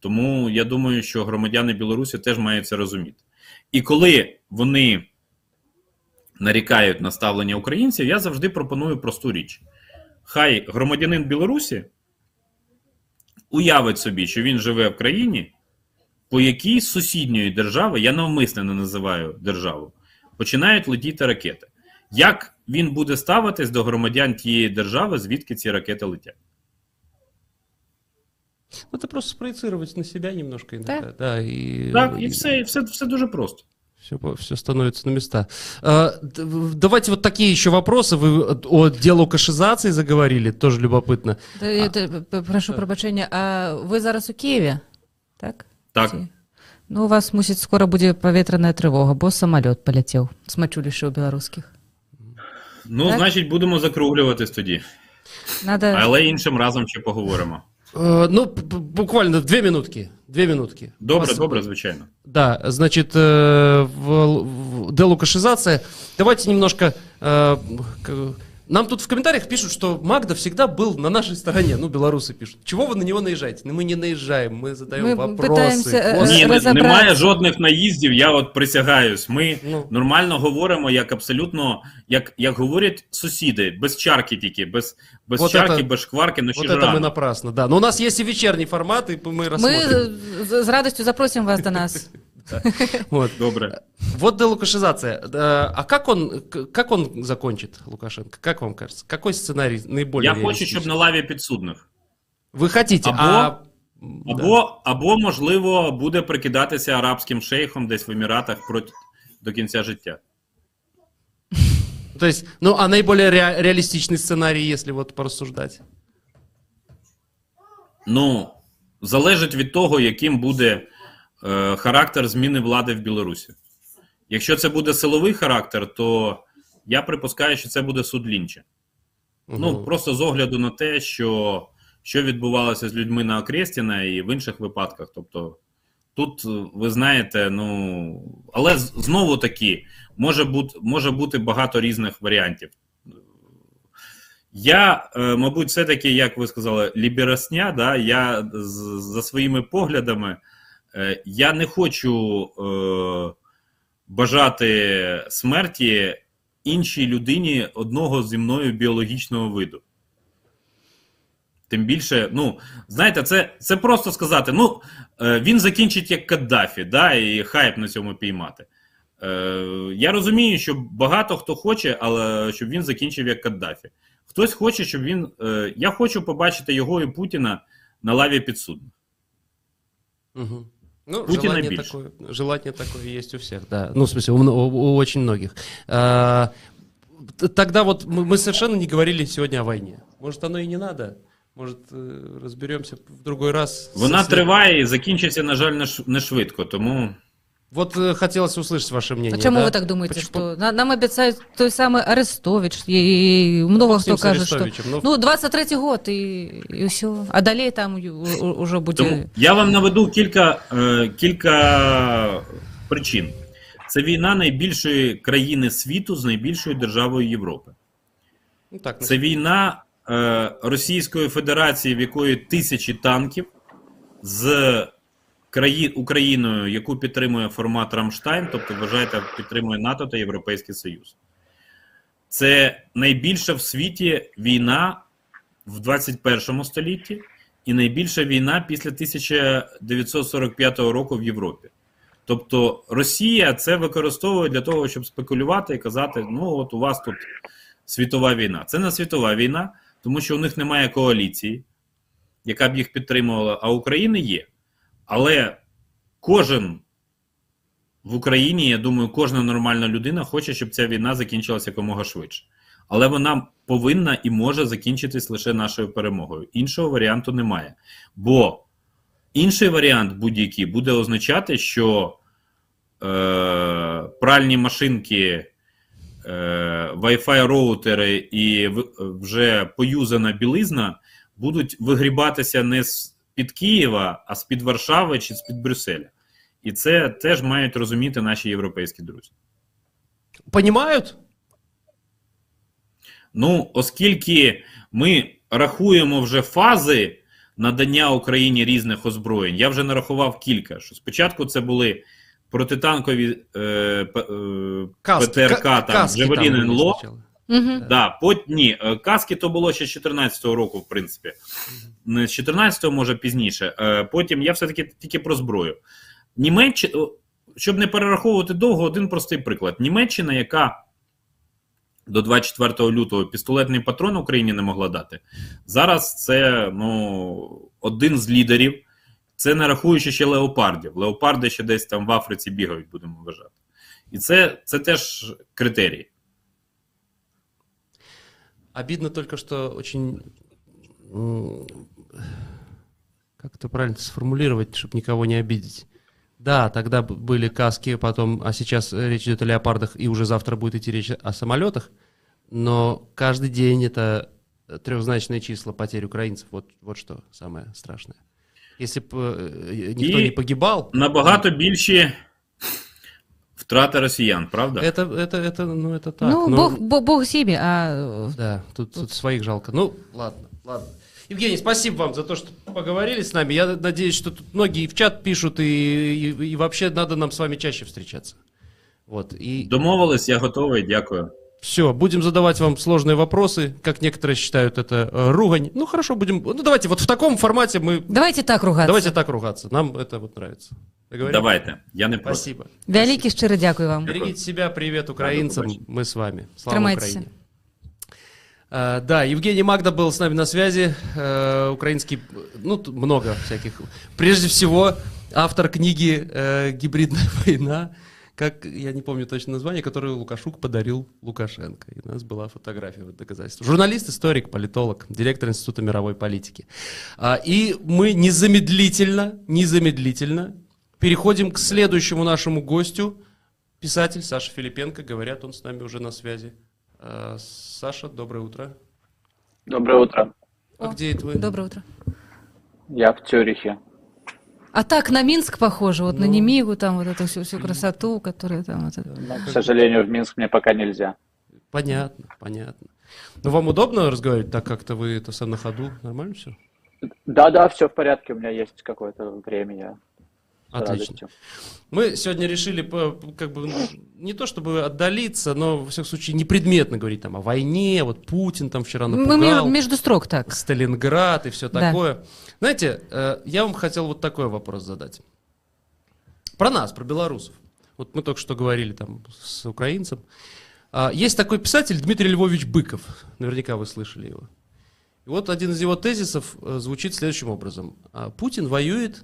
Тому я думаю, що громадяни Білорусі теж мають це розуміти. І коли вони нарікають на ставлення українців, я завжди пропоную просту річ. Хай громадянин Білорусі уявить собі, що він живе в країні, по якій сусідньої держави, я навмисно не називаю державу, починають летіти ракети. Як він буде ставитись до громадян тієї держави, звідки ці ракети летять? Ну, это просто спроецировать на себя немножко иногда. Да. Да, и, Так, і все, і все, все дуже просто. Все, все становится на места. А, д- в- давайте вот такие еще вопросы. Вы о- о делокашизации заговорили, тоже любопытно. Та- я те- п- Прошу пробачення, а ви зараз у Києві? Так? Так. Ці- Ну, у вас, мусить, скоро буде повітряна тривога, бо самоліт полетів. Смачулі, що у білоруських. Ну, Так. значить, будемо закруглюватись тоді. Надо... Але іншим разом ще поговоримо. Э, ну, буквально две минутки. Две минутки. Добре, Вас- добре, звичайно. Да, значит, э, в, в делокашизация. Давайте немножко... э, к- нам тут в комментариях пишут, что Магда всегда был на нашей стороне. Ну, белорусы пишут. Чего вы на него наезжаете? Ну, мы не наезжаем, мы задаем Мы вопросы. пытаемся, э, Господи. Ні, не- розібратися. немає жодних наїздів, я от присягаюсь. Ми Ну. нормально говоримо, як абсолютно, як, як говорять сусіди, без чарки тільки, без, без Вот чарки, это- без шкварки, ну ще Вот ж это мы рано. напрасно, да. Но у нас есть и вечерний формат, и мы Ми рассмотрим. з, з радістю запросимо вас до нас. Вот. Добре. Вот делокашизация. Э, А как он, к- как он закончит, Лукашенко? Как вам кажется? Какой сценарий наиболее Я хочу, щоб реалистичный? на лаві підсудних. Вы хотите, Або- а... да. Або, або, можливо, буде прикидатися арабським шейхом десь в Еміратах проти, до кінця життя. То есть, ну, а наиболее ре- реалистичный сценарий, если вот порассуждать? Ну, залежить від того, яким буде е, характер зміни влади в Білорусі. Якщо це буде силовий характер, то я припускаю, що це буде суд Лінча. Ну, просто з огляду на те, що, що відбувалося з людьми на Окрестіна і в інших випадках. Тобто, тут, е, ви знаєте, ну. Але знову таки, може бути, може бути багато різних варіантів. Я, е, мабуть, все-таки, як ви сказали, ліберасня, да, я за своїми поглядами, я не хочу е, бажати смерті іншій людині одного зі мною біологічного виду. Тим більше, ну, знаєте, це, це просто сказати. Ну, е, він закінчить як Каддафі, да, і хайп на цьому піймати. Е, я розумію, що багато хто хоче, але щоб він закінчив як Каддафі. Хтось хоче, щоб він. Е, я хочу побачити його і Путіна на лаві підсудних. Мгм. Ну, Путина желание больше. такое, желание такое есть у всех, да. Ну, в смысле, у, мно- у- у очень многих. А, т- тогда вот мы, мы совершенно не говорили сегодня о войне. Может, оно и не надо? Может, э, разберемся в другой раз? Вона Со- триває і закінчиться, на жаль, не ш- не швидко. Тому Вот э, хотелось услышать ваше мнение. А чому да? ви так думаєте, Почему- на- нам обіцяють той самий Арестович, і много Максим хто каже, що Арестовичем, ну, ну 23-й год і, і все. А далі там уже буде. Тому я вам наведу кілька, е, кілька причин. Це війна найбільшої країни світу з найбільшою державою Європи. ну, так, Це війна е, Російської Федерації, в якої тисячі танків з краї... Україною, яку підтримує формат Рамштайн, тобто вважаєте, підтримує НАТО та Європейський Союз. Це найбільша в світі війна в 21 столітті і найбільша війна після 1945 року в Європі. Тобто Росія це використовує для того, щоб спекулювати і казати: ну, от у вас тут світова війна. Це не світова війна, тому що у них немає коаліції, яка б їх підтримувала, а України є. Але кожен в Україні, я думаю, кожна нормальна людина хоче, щоб ця війна закінчилася якомога швидше. Але вона повинна і може закінчитись лише нашою перемогою. Іншого варіанту немає. Бо інший варіант будь-який буде означати, що е, пральні машинки, е, Wi-Fi роутери і вже поюзана білизна будуть вигрібатися не з під Києва, а з під Варшави чи з під Брюсселя. І це теж мають розуміти наші європейські друзі. Понимают? Ну, оскільки ми рахуємо вже фази надання Україні різних озброєнь, я вже нарахував кілька. Що спочатку це були протитанкові е, е, ПТРК, ка- там, каски Джавелін были НЛО. Мгм. Да, пот... Ні, е, каски то було ще з 14-го року, в принципі. З 14-го, може пізніше. Е, Потім я все-таки тільки про зброю. Німеччина, щоб не перераховувати довго, один простий приклад. Німеччина, яка до 24 лютого пістолетний патрон Україні не могла дати. Зараз це ну, один з лідерів. Це не рахуючи ще леопардів. Леопарди ще десь там в Африці бігають, будемо вважати. І це, це теж критерії. Обидно только, что очень... Как это правильно сформулировать, чтобы никого не обидеть? Да, тогда б- были каски, потом, а сейчас э, речь идет о леопардах, и уже завтра будет идти речь о самолетах. Но каждый день это э, трехзначные числа потерь украинцев. Вот, вот что самое страшное. Если бы никто И не погибал, Набагато більші втрати росіян, правда? это, это, это, ну, это так. Ну, но- бог, бог, бог с ними, а Да, тут, тут своих жалко. Ну, ладно, ладно. Евгений, спасибо вам за то, что поговорили с нами. Я надеюсь, что тут многие в чат пишут, и, и, и вообще надо нам с вами чаще встречаться. Вот, и Домовились, я готовий, дякую. Все, будем задавать вам сложные вопросы, как некоторые считают это э, ругань. Ну, хорошо, будем, ну, давайте, вот в таком формате мы, давайте так ругатися. давайте так ругаться, нам это вот нравится. Договорились? Давайте, я не проти. Спасибо. Велике щиро дякую вам. Берегите себя, привет украинцам, мы с вами. Слава Тримайтеся. Украине. А, да, Евгений Магда был с нами на связи, э, украинский, ну, много всяких. Прежде всего, автор книги э, «Гибридная война», как, я не помню точно название, которую Лукашук подарил Лукашенко. И у нас была фотография в доказательство. Журналист, историк, политолог, директор Института мировой политики. А, и мы незамедлительно, незамедлительно переходим к следующему нашему гостю, писатель Саша Филипенко. Говорят, он с нами уже на связи. А, Саша, доброе утро. Доброе утро. А О, где это вы? Доброе утро. Я в Цюрихе. А так на Минск похоже, вот на Ну. Немигу, там вот эту всю, всю красоту, которая там... вот это. К сожалению, в Минск мне пока нельзя. Понятно, понятно. Ну, вам удобно разговаривать так как-то? Вы это сам на ходу? Нормально все? Да-да, все в порядке, у меня есть какое-то время, я Отлично. Мы сегодня решили, как бы, не то чтобы отдалиться, но, во всяком случае, непредметно говорить там о войне, вот Путин там вчера Мы напугал. ме- между строк так. Сталинград и все Да. такое. Знаете, э, я вам хотел вот такой вопрос задать. Про нас, про белорусов. Вот мы только что говорили там с украинцем. А, Есть такой писатель Дмитрий Львович Быков. Наверняка вы слышали его. И вот один из его тезисов э, звучит следующим образом. А, Путин воюет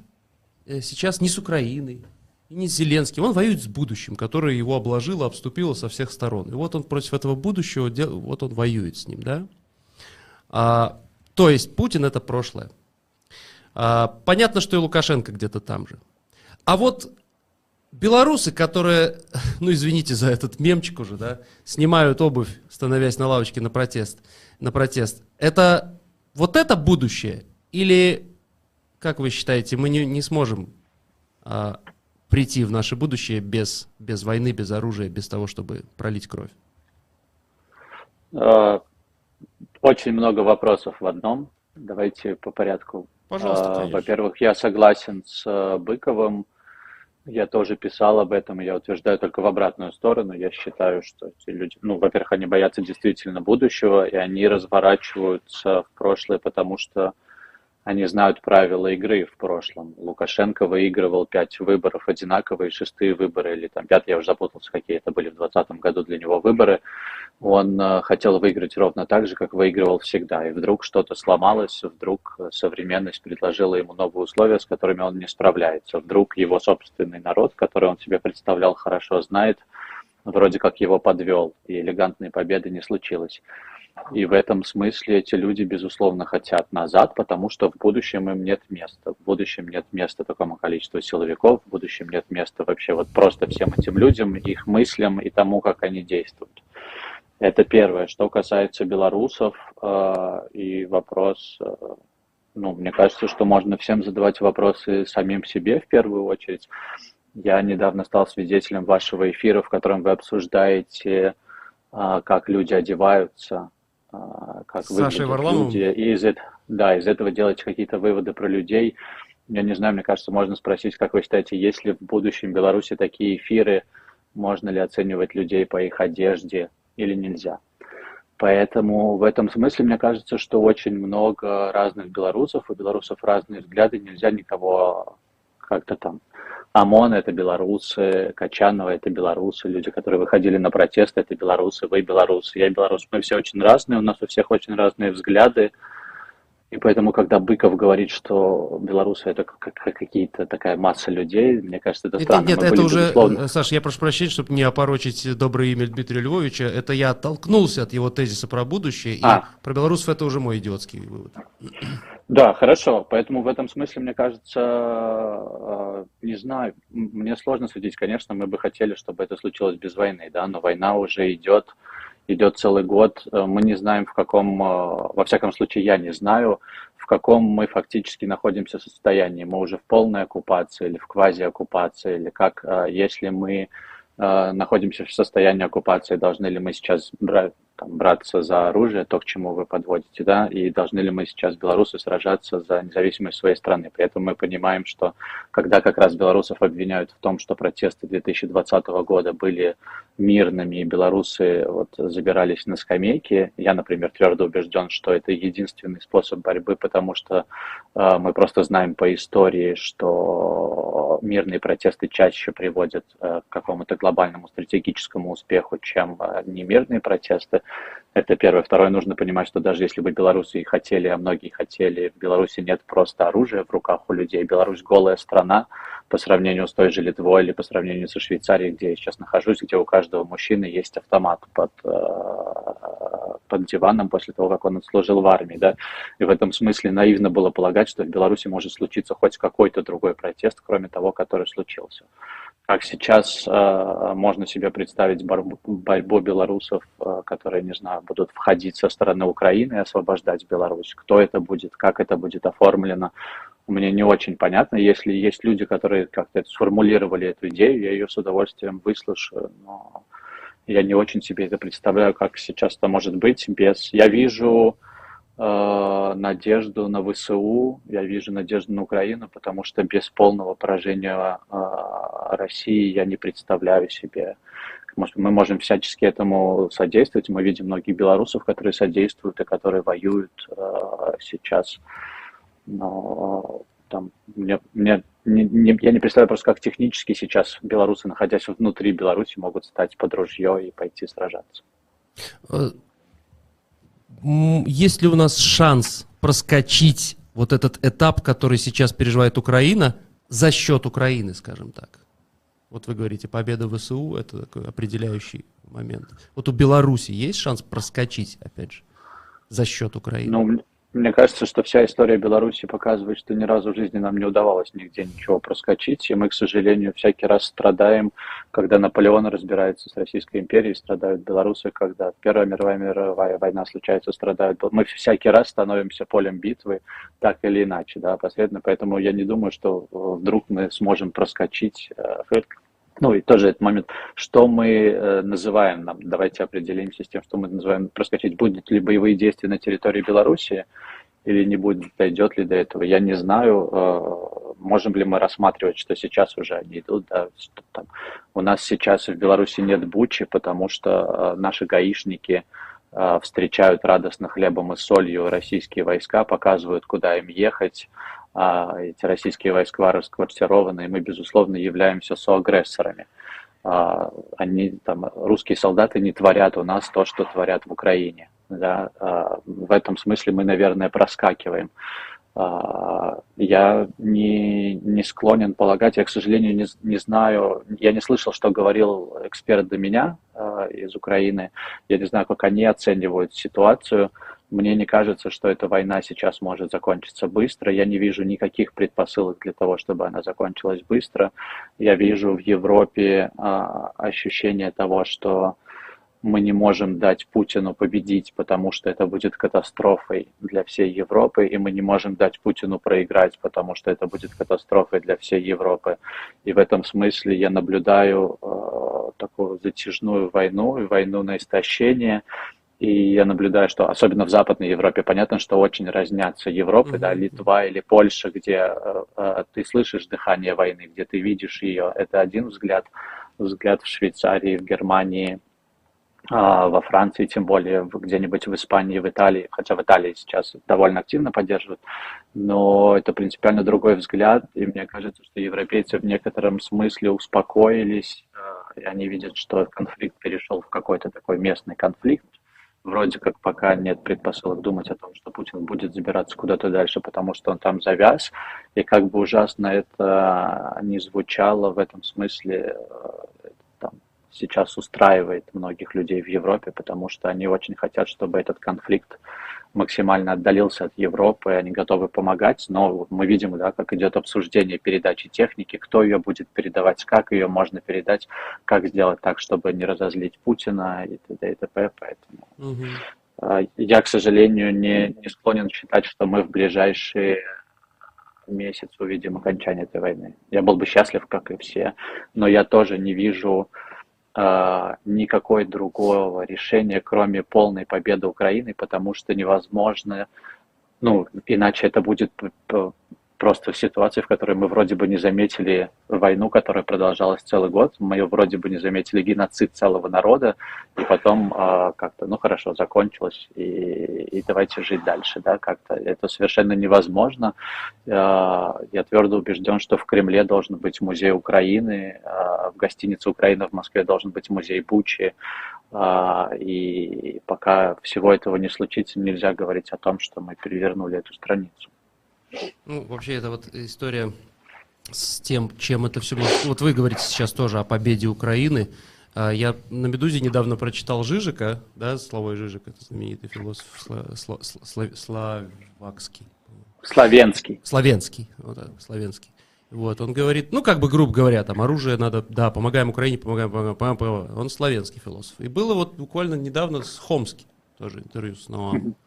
сейчас не с Украиной, и не с Зеленским, он воюет с будущим, которое его обложило, обступило со всех сторон. И вот он против этого будущего, вот он воюет с ним, да? А, то есть Путин это прошлое. А, понятно, что и Лукашенко где-то там же. А вот белорусы, которые, ну извините за этот мемчик уже, да, снимают обувь, становясь на лавочке на протест, на протест, это вот это будущее? Или, как вы считаете, мы не, не сможем а, прийти в наше будущее без, без войны, без оружия, без того, чтобы пролить кровь? Э, Очень много вопросов в одном. Давайте по порядку. Пожалуйста, конечно. Во-первых, я согласен с э, Быковым. Я тоже писал об этом, и я утверждаю только в обратную сторону. Я считаю, что эти люди, ну, во-первых, они боятся действительно будущего, и они разворачиваются в прошлое, потому что они знают правила игры в прошлом. Лукашенко выигрывал пять выборов одинаковые, шестые выборы, или там пятый, я уже запутался, какие это были в 2020 году для него выборы. Он э, хотел выиграть ровно так же, как выигрывал всегда. И вдруг что-то сломалось, вдруг современность предложила ему новые условия, с которыми он не справляется. Вдруг его собственный народ, который он себе представлял хорошо, знает, вроде как его подвел, и элегантной победы не случилось. И в этом смысле эти люди, безусловно, хотят назад, потому что в будущем им нет места. В будущем нет места такому количеству силовиков, в будущем нет места вообще вот просто всем этим людям, их мыслям и тому, как они действуют. Это первое. Что касается белорусов э, и вопрос, э, ну, мне кажется, что можно всем задавать вопросы самим себе в первую очередь. Я недавно стал свидетелем вашего эфира, в котором вы обсуждаете, а, как люди одеваются, как Сашей выглядят Варламовым? люди, и из, эт- да, из этого делать какие-то выводы про людей. Я не знаю, мне кажется, можно спросить, как вы считаете, есть ли в будущем в Беларуси такие эфиры, можно ли оценивать людей по их одежде или нельзя? Поэтому в этом смысле мне кажется, что очень много разных белорусов, у белорусов разные взгляды, нельзя никого как-то там. ОМОН– это белорусы, Качанова– это белорусы, люди, которые выходили на протесты, это белорусы, вы белорусы, я белорус. Мы все очень разные, у нас у всех очень разные взгляды, и поэтому, когда Быков говорит, что белорусы это как, как какие-то такая масса людей, мне кажется, это Это- странно. нет, Мы это уже, безусловно, э, Саш, я прошу прощения, чтобы не опорочить доброе имя Дмитрия Львовича, это я оттолкнулся от его тезиса про будущее, и А. про белорусов это уже мой идиотский вывод. Да, хорошо. Поэтому в этом смысле, мне кажется, э, не знаю, мне сложно судить. Конечно, мы бы хотели, чтобы это случилось без войны, да, но война уже идет, идет целый год. Э, Мы не знаем, в каком, э, во всяком случае, я не знаю, в каком мы фактически находимся состоянии. Мы уже в полной оккупации или в квазиоккупации, или как, э, если мы находимся в состоянии оккупации, должны ли мы сейчас брать, там, браться за оружие, то, к чему вы подводите, да, и должны ли мы сейчас, белорусы, сражаться за независимость своей страны. При этом мы понимаем, что когда как раз белорусов обвиняют в том, что протесты 2020 года были мирными, и белорусы вот забирались на скамейки, я, например, твердо убежден, что это единственный способ борьбы, потому что э, мы просто знаем по истории, что мирные протесты чаще приводят э, к какому-то глобальному стратегическому успеху, чем э, немирные протесты. Это первое. Второе, нужно понимать, что даже если бы белорусы и хотели, а многие хотели, в Беларуси нет просто оружия в руках у людей. Беларусь голая страна по сравнению с той же Литвой или по сравнению со Швейцарией, где я сейчас нахожусь, где у каждого мужчины есть автомат под, э, под диваном после того, как он отслужил в армии. Да? И в этом смысле наивно было полагать, что в Беларуси может случиться хоть какой-то другой протест, кроме того, который случился. Как сейчас э, можно себе представить борьбу, борьбу белорусов, э, которые, не знаю, будут входить со стороны Украины и освобождать Беларусь? Кто это будет, как это будет оформлено? Мне не очень понятно. Если есть люди, которые как-то сформулировали эту идею, я ее с удовольствием выслушаю, но я не очень себе это представляю, как сейчас это может быть без... Я вижу э, надежду на ВСУ, я вижу надежду на Украину, потому что без полного поражения э, России я не представляю себе. Может, мы можем всячески этому содействовать. Мы видим многих белорусов, которые содействуют и которые воюют э, сейчас. Но там мне, мне не, не- я не представляю просто, как технически сейчас белорусы, находясь внутри Беларуси, могут стать под ружье и пойти сражаться. Есть ли у нас шанс проскочить вот этот этап, который сейчас переживает Украина, за счет Украины, скажем так? Вот вы говорите, победа ВСУ – это такой определяющий момент. Вот у Беларуси есть шанс проскочить, опять же, за счет Украины? Ну, мне кажется, что вся история Беларуси показывает, что ни разу в жизни нам не удавалось нигде ничего проскочить, и мы, к сожалению, всякий раз страдаем, когда Наполеон разбирается с Российской империей, страдают белорусы, когда Первая мировая мировая война случается, страдают. Мы всякий раз становимся полем битвы, так или иначе, да, последовательно, поэтому я не думаю, что э, вдруг мы сможем проскочить э, ну и тоже этот момент, что мы э, называем, нам, давайте определимся с тем, что мы называем проскочить, будут ли боевые действия на территории Беларуси или не будет, дойдет ли до этого, я не знаю, э, можем ли мы рассматривать, что сейчас уже они идут, да, что там. У нас сейчас в Беларуси нет бучи, потому что э, наши гаишники встречают радостно хлебом и солью российские войска, показывают, куда им ехать, эти российские войска расквартированы, и мы, безусловно, являемся соагрессорами. А, Они, там, русские солдаты не творят у нас то, что творят в Украине. Да? А, В этом смысле мы, наверное, проскакиваем. А, Я не, не склонен полагать, я, к сожалению, не, не знаю, я не слышал, что говорил эксперт до меня а, из Украины, я не знаю, как они оценивают ситуацию, мне не кажется, что эта война сейчас может закончиться быстро. Я не вижу никаких предпосылок для того, чтобы она закончилась быстро. Я вижу в Европе а, ощущение того, что мы не можем дать Путину победить, потому что это будет катастрофой для всей Европы, и мы не можем дать Путину проиграть, потому что это будет катастрофой для всей Европы. И в этом смысле я наблюдаю э, такую затяжную войну, войну на истощение, И я наблюдаю, что особенно в Западной Европе понятно, что очень разнятся Европы, mm-hmm. да, Литва или Польша, где э, э, ты слышишь дыхание войны, где ты видишь ее. Это один взгляд. Взгляд в Швейцарии, в Германии, а, во Франции, тем более где-нибудь в Испании, в Италии, хотя в Италии сейчас довольно активно поддерживают, но это принципиально другой взгляд, и мне кажется, что европейцы в некотором смысле успокоились, а, и они видят, что конфликт перешел в какой-то такой местный конфликт, вроде как пока нет предпосылок думать о том, что Путин будет забираться куда-то дальше, потому что он там завяз, и как бы ужасно это не звучало в этом смысле, сейчас устраивает многих людей в Европе, потому что они очень хотят, чтобы этот конфликт максимально отдалился от Европы, они готовы помогать, но мы видим, да, как идет обсуждение передачи техники, кто ее будет передавать, как ее можно передать, как сделать так, чтобы не разозлить Путина и т.д. и т.п. Поэтому угу. я, к сожалению, не, не склонен считать, что мы в ближайшие месяц увидим окончание этой войны. Я был бы счастлив, как и все, но я тоже не вижу никакой другого решения, кроме полной победы Украины, потому что невозможно, ну, иначе это будет просто в ситуации, в которой мы вроде бы не заметили войну, которая продолжалась целый год, мы вроде бы не заметили геноцид целого народа, и потом э, как-то, ну хорошо, закончилось, и, и давайте жить дальше, да, как-то это совершенно невозможно. Э, я твердо убежден, что в Кремле должен быть музей Украины, э, в гостинице Украина в Москве должен быть музей Бучи, э, и пока всего этого не случится, нельзя говорить о том, что мы перевернули эту страницу. Ну, вообще, это вот история с тем, чем это все. Вот вы говорите сейчас тоже о победе Украины. А, я на «Медузе» недавно прочитал Жижика, да, Славой Жижик, это знаменитый философ сла, сла, сла, словакский. Вот, да, славянский. Вот, он говорит, ну, как бы, грубо говоря, там, оружие надо, да, помогаем Украине, помогаем, помогаем, помогаем. Он славянский философ. И было вот буквально недавно с Хомски, тоже интервью с Ноамом.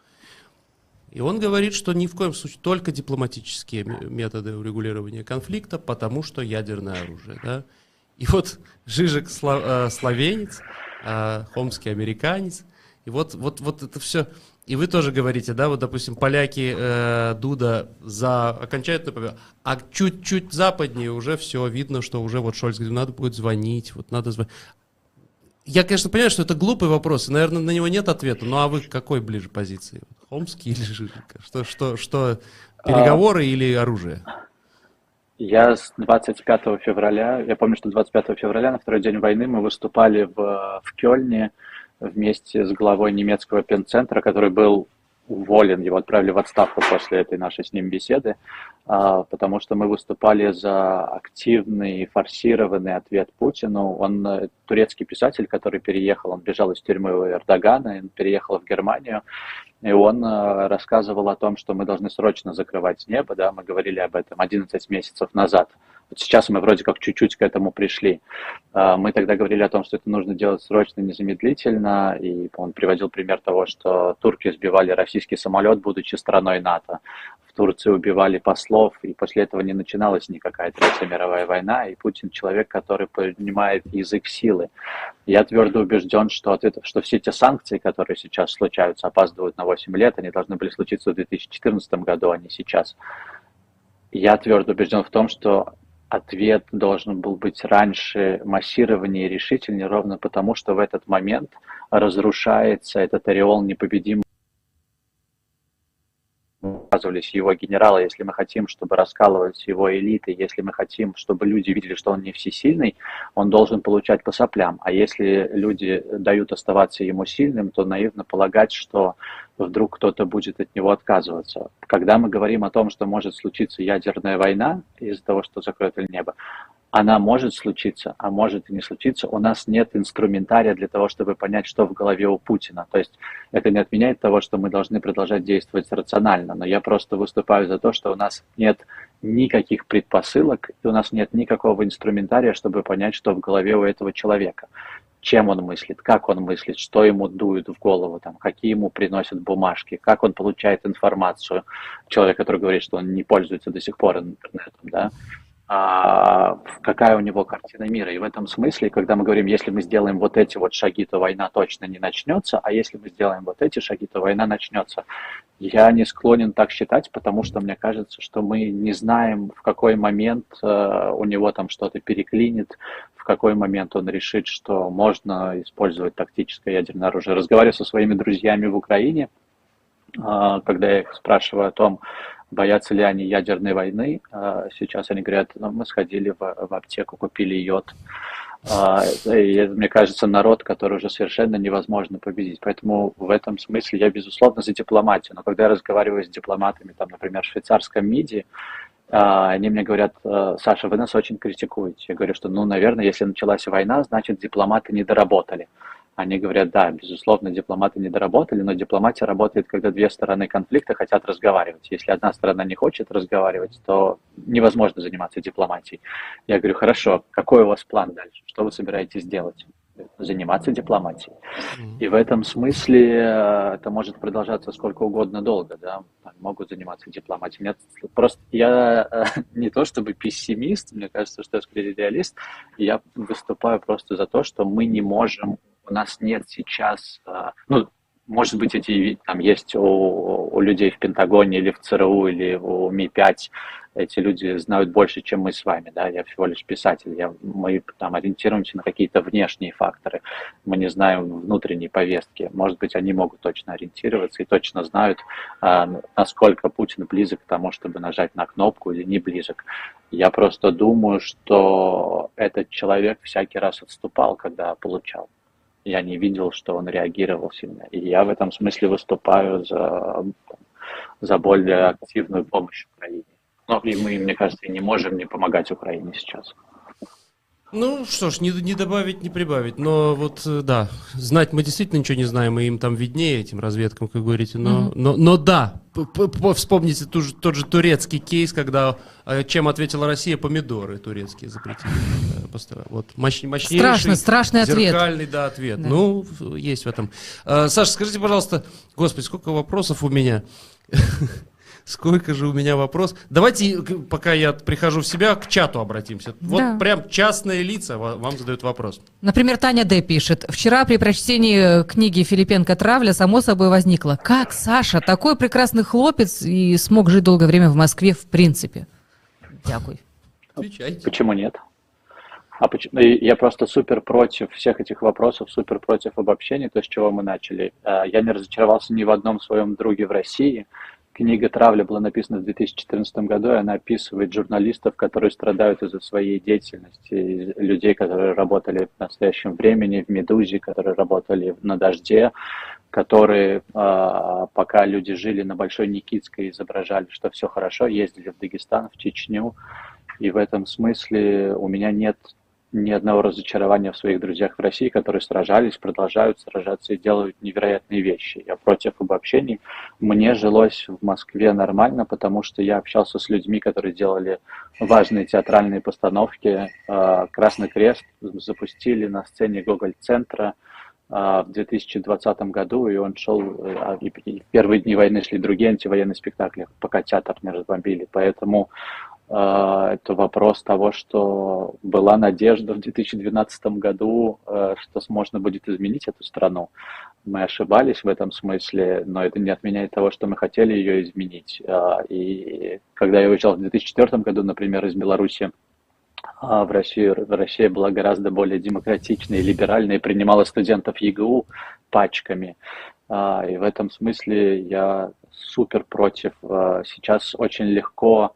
И он говорит, что ни в коем случае только дипломатические методы урегулирования конфликта, потому что ядерное оружие. Да? И вот Жижик э, словенец, э, Хомский американец. И вот, вот, вот это все. И вы тоже говорите, да, вот, допустим, поляки э, Дуда за окончательную победу, а чуть-чуть западнее уже все видно, что уже вот Шольц говорит, надо будет звонить, вот надо звонить. Я, конечно, понимаю, что это глупый вопрос, и, наверное, на него нет ответа. Ну, а вы к какой ближе позиции? Хомский или Жиженко? Что, что, что переговоры а... или оружие? Я с 25 февраля, я помню, что 25 февраля, на второй день войны, мы выступали в, в Кёльне вместе с главой немецкого пенцентра, который был уволен, его отправили в отставку после этой нашей с ним беседы, а, потому что мы выступали за активный, форсированный ответ Путину. Он э, турецкий писатель, который переехал, он бежал из тюрьмы у Эрдогана, он переехал в Германию, и он э, рассказывал о том, что мы должны срочно закрывать небо, да, мы говорили об этом 11 месяцев назад. Сейчас мы вроде как чуть-чуть к этому пришли. А, мы тогда говорили о том, что это нужно делать срочно, незамедлительно, и он приводил пример того, что турки сбивали российский самолет, будучи страной НАТО. В Турции убивали послов, и после этого не начиналась никакая Третья мировая война, и Путин человек, который понимает язык силы. Я твердо убежден, что, ответ, что все те санкции, которые сейчас случаются, опаздывают на 8 лет, они должны были случиться в 2014 году, а не сейчас. Я твердо убежден в том, что ответ должен был быть раньше массированнее и решительнее, ровно потому, что в этот момент разрушается этот ореол непобедимого оказывались его генералы, если мы хотим, чтобы раскалывались его элиты, если мы хотим, чтобы люди видели, что он не всесильный, он должен получать по соплям. А если люди дают оставаться ему сильным, то наивно полагать, что вдруг кто-то будет от него отказываться. Когда мы говорим о том, что может случиться ядерная война из-за того, что закроет небо, она может случиться, а может и не случиться. У нас нет инструментария для того, чтобы понять, что в голове у Путина. То есть это не отменяет того, что мы должны продолжать действовать рационально. Но я просто выступаю за то, что у нас нет никаких предпосылок, и у нас нет никакого инструментария, чтобы понять, что в голове у этого человека. Чем он мыслит, как он мыслит, что ему дует в голову, там, какие ему приносят бумажки, как он получает информацию. Человек, который говорит, что он не пользуется до сих пор интернетом, да, какая у него картина мира. И в этом смысле, когда мы говорим, если мы сделаем вот эти вот шаги, то война точно не начнется, а если мы сделаем вот эти шаги, то война начнется. Я не склонен так считать, потому что мне кажется, что мы не знаем, в какой момент э, у него там что-то переклинит, в какой момент он решит, что можно использовать тактическое ядерное оружие. Разговариваю со своими друзьями в Украине, э, когда я их спрашиваю о том, боятся ли они ядерной войны. А, сейчас они говорят, ну, мы сходили в, в аптеку, купили йод. А, и мне кажется, народ, который уже совершенно невозможно победить. Поэтому в этом смысле я, безусловно, за дипломатию. Но когда я разговариваю с дипломатами, там, например, в швейцарском МИДе, а, они мне говорят, Саша, вы нас очень критикуете. Я говорю, что, ну, наверное, если началась война, значит, дипломаты не доработали. Они говорят, да, безусловно, дипломаты не доработали, но дипломатия работает, когда две стороны конфликта хотят разговаривать. Если одна сторона не хочет разговаривать, то невозможно заниматься дипломатией. Я говорю, хорошо, какой у вас план дальше? Что вы собираетесь делать? заниматься дипломатией. И в этом смысле э, это может продолжаться сколько угодно долго, да, могут заниматься дипломатией. Нет, просто я э, не то чтобы пессимист, мне кажется, что я скорее реалист, я выступаю просто за то, что мы не можем у нас нет сейчас, а, ну, может быть, эти там есть у, у людей в Пентагоне или в ЦРУ или у Ми-5, эти люди знают больше, чем мы с вами, да, я всего лишь писатель, я, мы там ориентируемся на какие-то внешние факторы, мы не знаем внутренней повестки, может быть, они могут точно ориентироваться и точно знают, а, насколько Путин близок к тому, чтобы нажать на кнопку или не близок. Я просто думаю, что этот человек всякий раз отступал, когда получал я не видел, что он реагировал сильно. И я в этом смысле выступаю за, за более активную помощь Украине. Но и мы, мне кажется, не можем не помогать Украине сейчас. Ну что ж, не, не добавить, не прибавить. Но вот э, да, знать мы действительно ничего не знаем, и им там виднее, этим разведкам, как говорите. Но, mm-hmm. но, но да, вспомните ту же, тот же турецкий кейс, когда э, чем ответила Россия, помидоры турецкие запретили. Вот мощ, мощнейший, Страшно, страшный ответ. Зеркальный, да, ответ. Да. Ну, есть в этом. Э, Саша, скажите, пожалуйста, господи, сколько вопросов у меня. Сколько же у меня вопрос. Давайте, пока я прихожу в себя, к чату обратимся. Вот да. прям частные лица вам задают вопрос. Например, Таня Д. пишет. Вчера при прочтении книги Филипенко «Травля» само собой возникло. Как Саша, такой прекрасный хлопец, и смог жить долгое время в Москве в принципе? Дякую. Отвечайте. Почему нет? А почему? Я просто супер против всех этих вопросов, супер против обобщения, то, с чего мы начали. А, я не разочаровался ни в одном своем друге в России. Книга «Травля» была написана в 2014 году, и она описывает журналистов, которые страдают из-за своей деятельности, людей, которые работали в настоящем времени в «Медузе», которые работали на «Дожде», которые, а, пока люди жили на Большой Никитской, изображали, что все хорошо, ездили в Дагестан, в Чечню, и в этом смысле у меня нет ни одного разочарования в своих друзьях в России, которые сражались, продолжают сражаться и делают невероятные вещи. Я против обобщений. Мне жилось в Москве нормально, потому что я общался с людьми, которые делали важные театральные постановки. А, «Красный крест» запустили на сцене Гоголь-центра а, в 2020 году, и он шел, а, и первые дни войны шли другие антивоенные спектакли, пока театр не разбомбили. Поэтому это вопрос того, что была надежда в 2012 году, э, что можно будет изменить эту страну. Мы ошибались в этом смысле, но это не отменяет того, что мы хотели ее изменить. А, и когда я уезжал в 2004 году, например, из Беларуси а, в Россию, Россия была гораздо более демократичной и либеральной, и принимала студентов ЕГУ пачками. И в этом смысле я супер против. Сейчас очень легко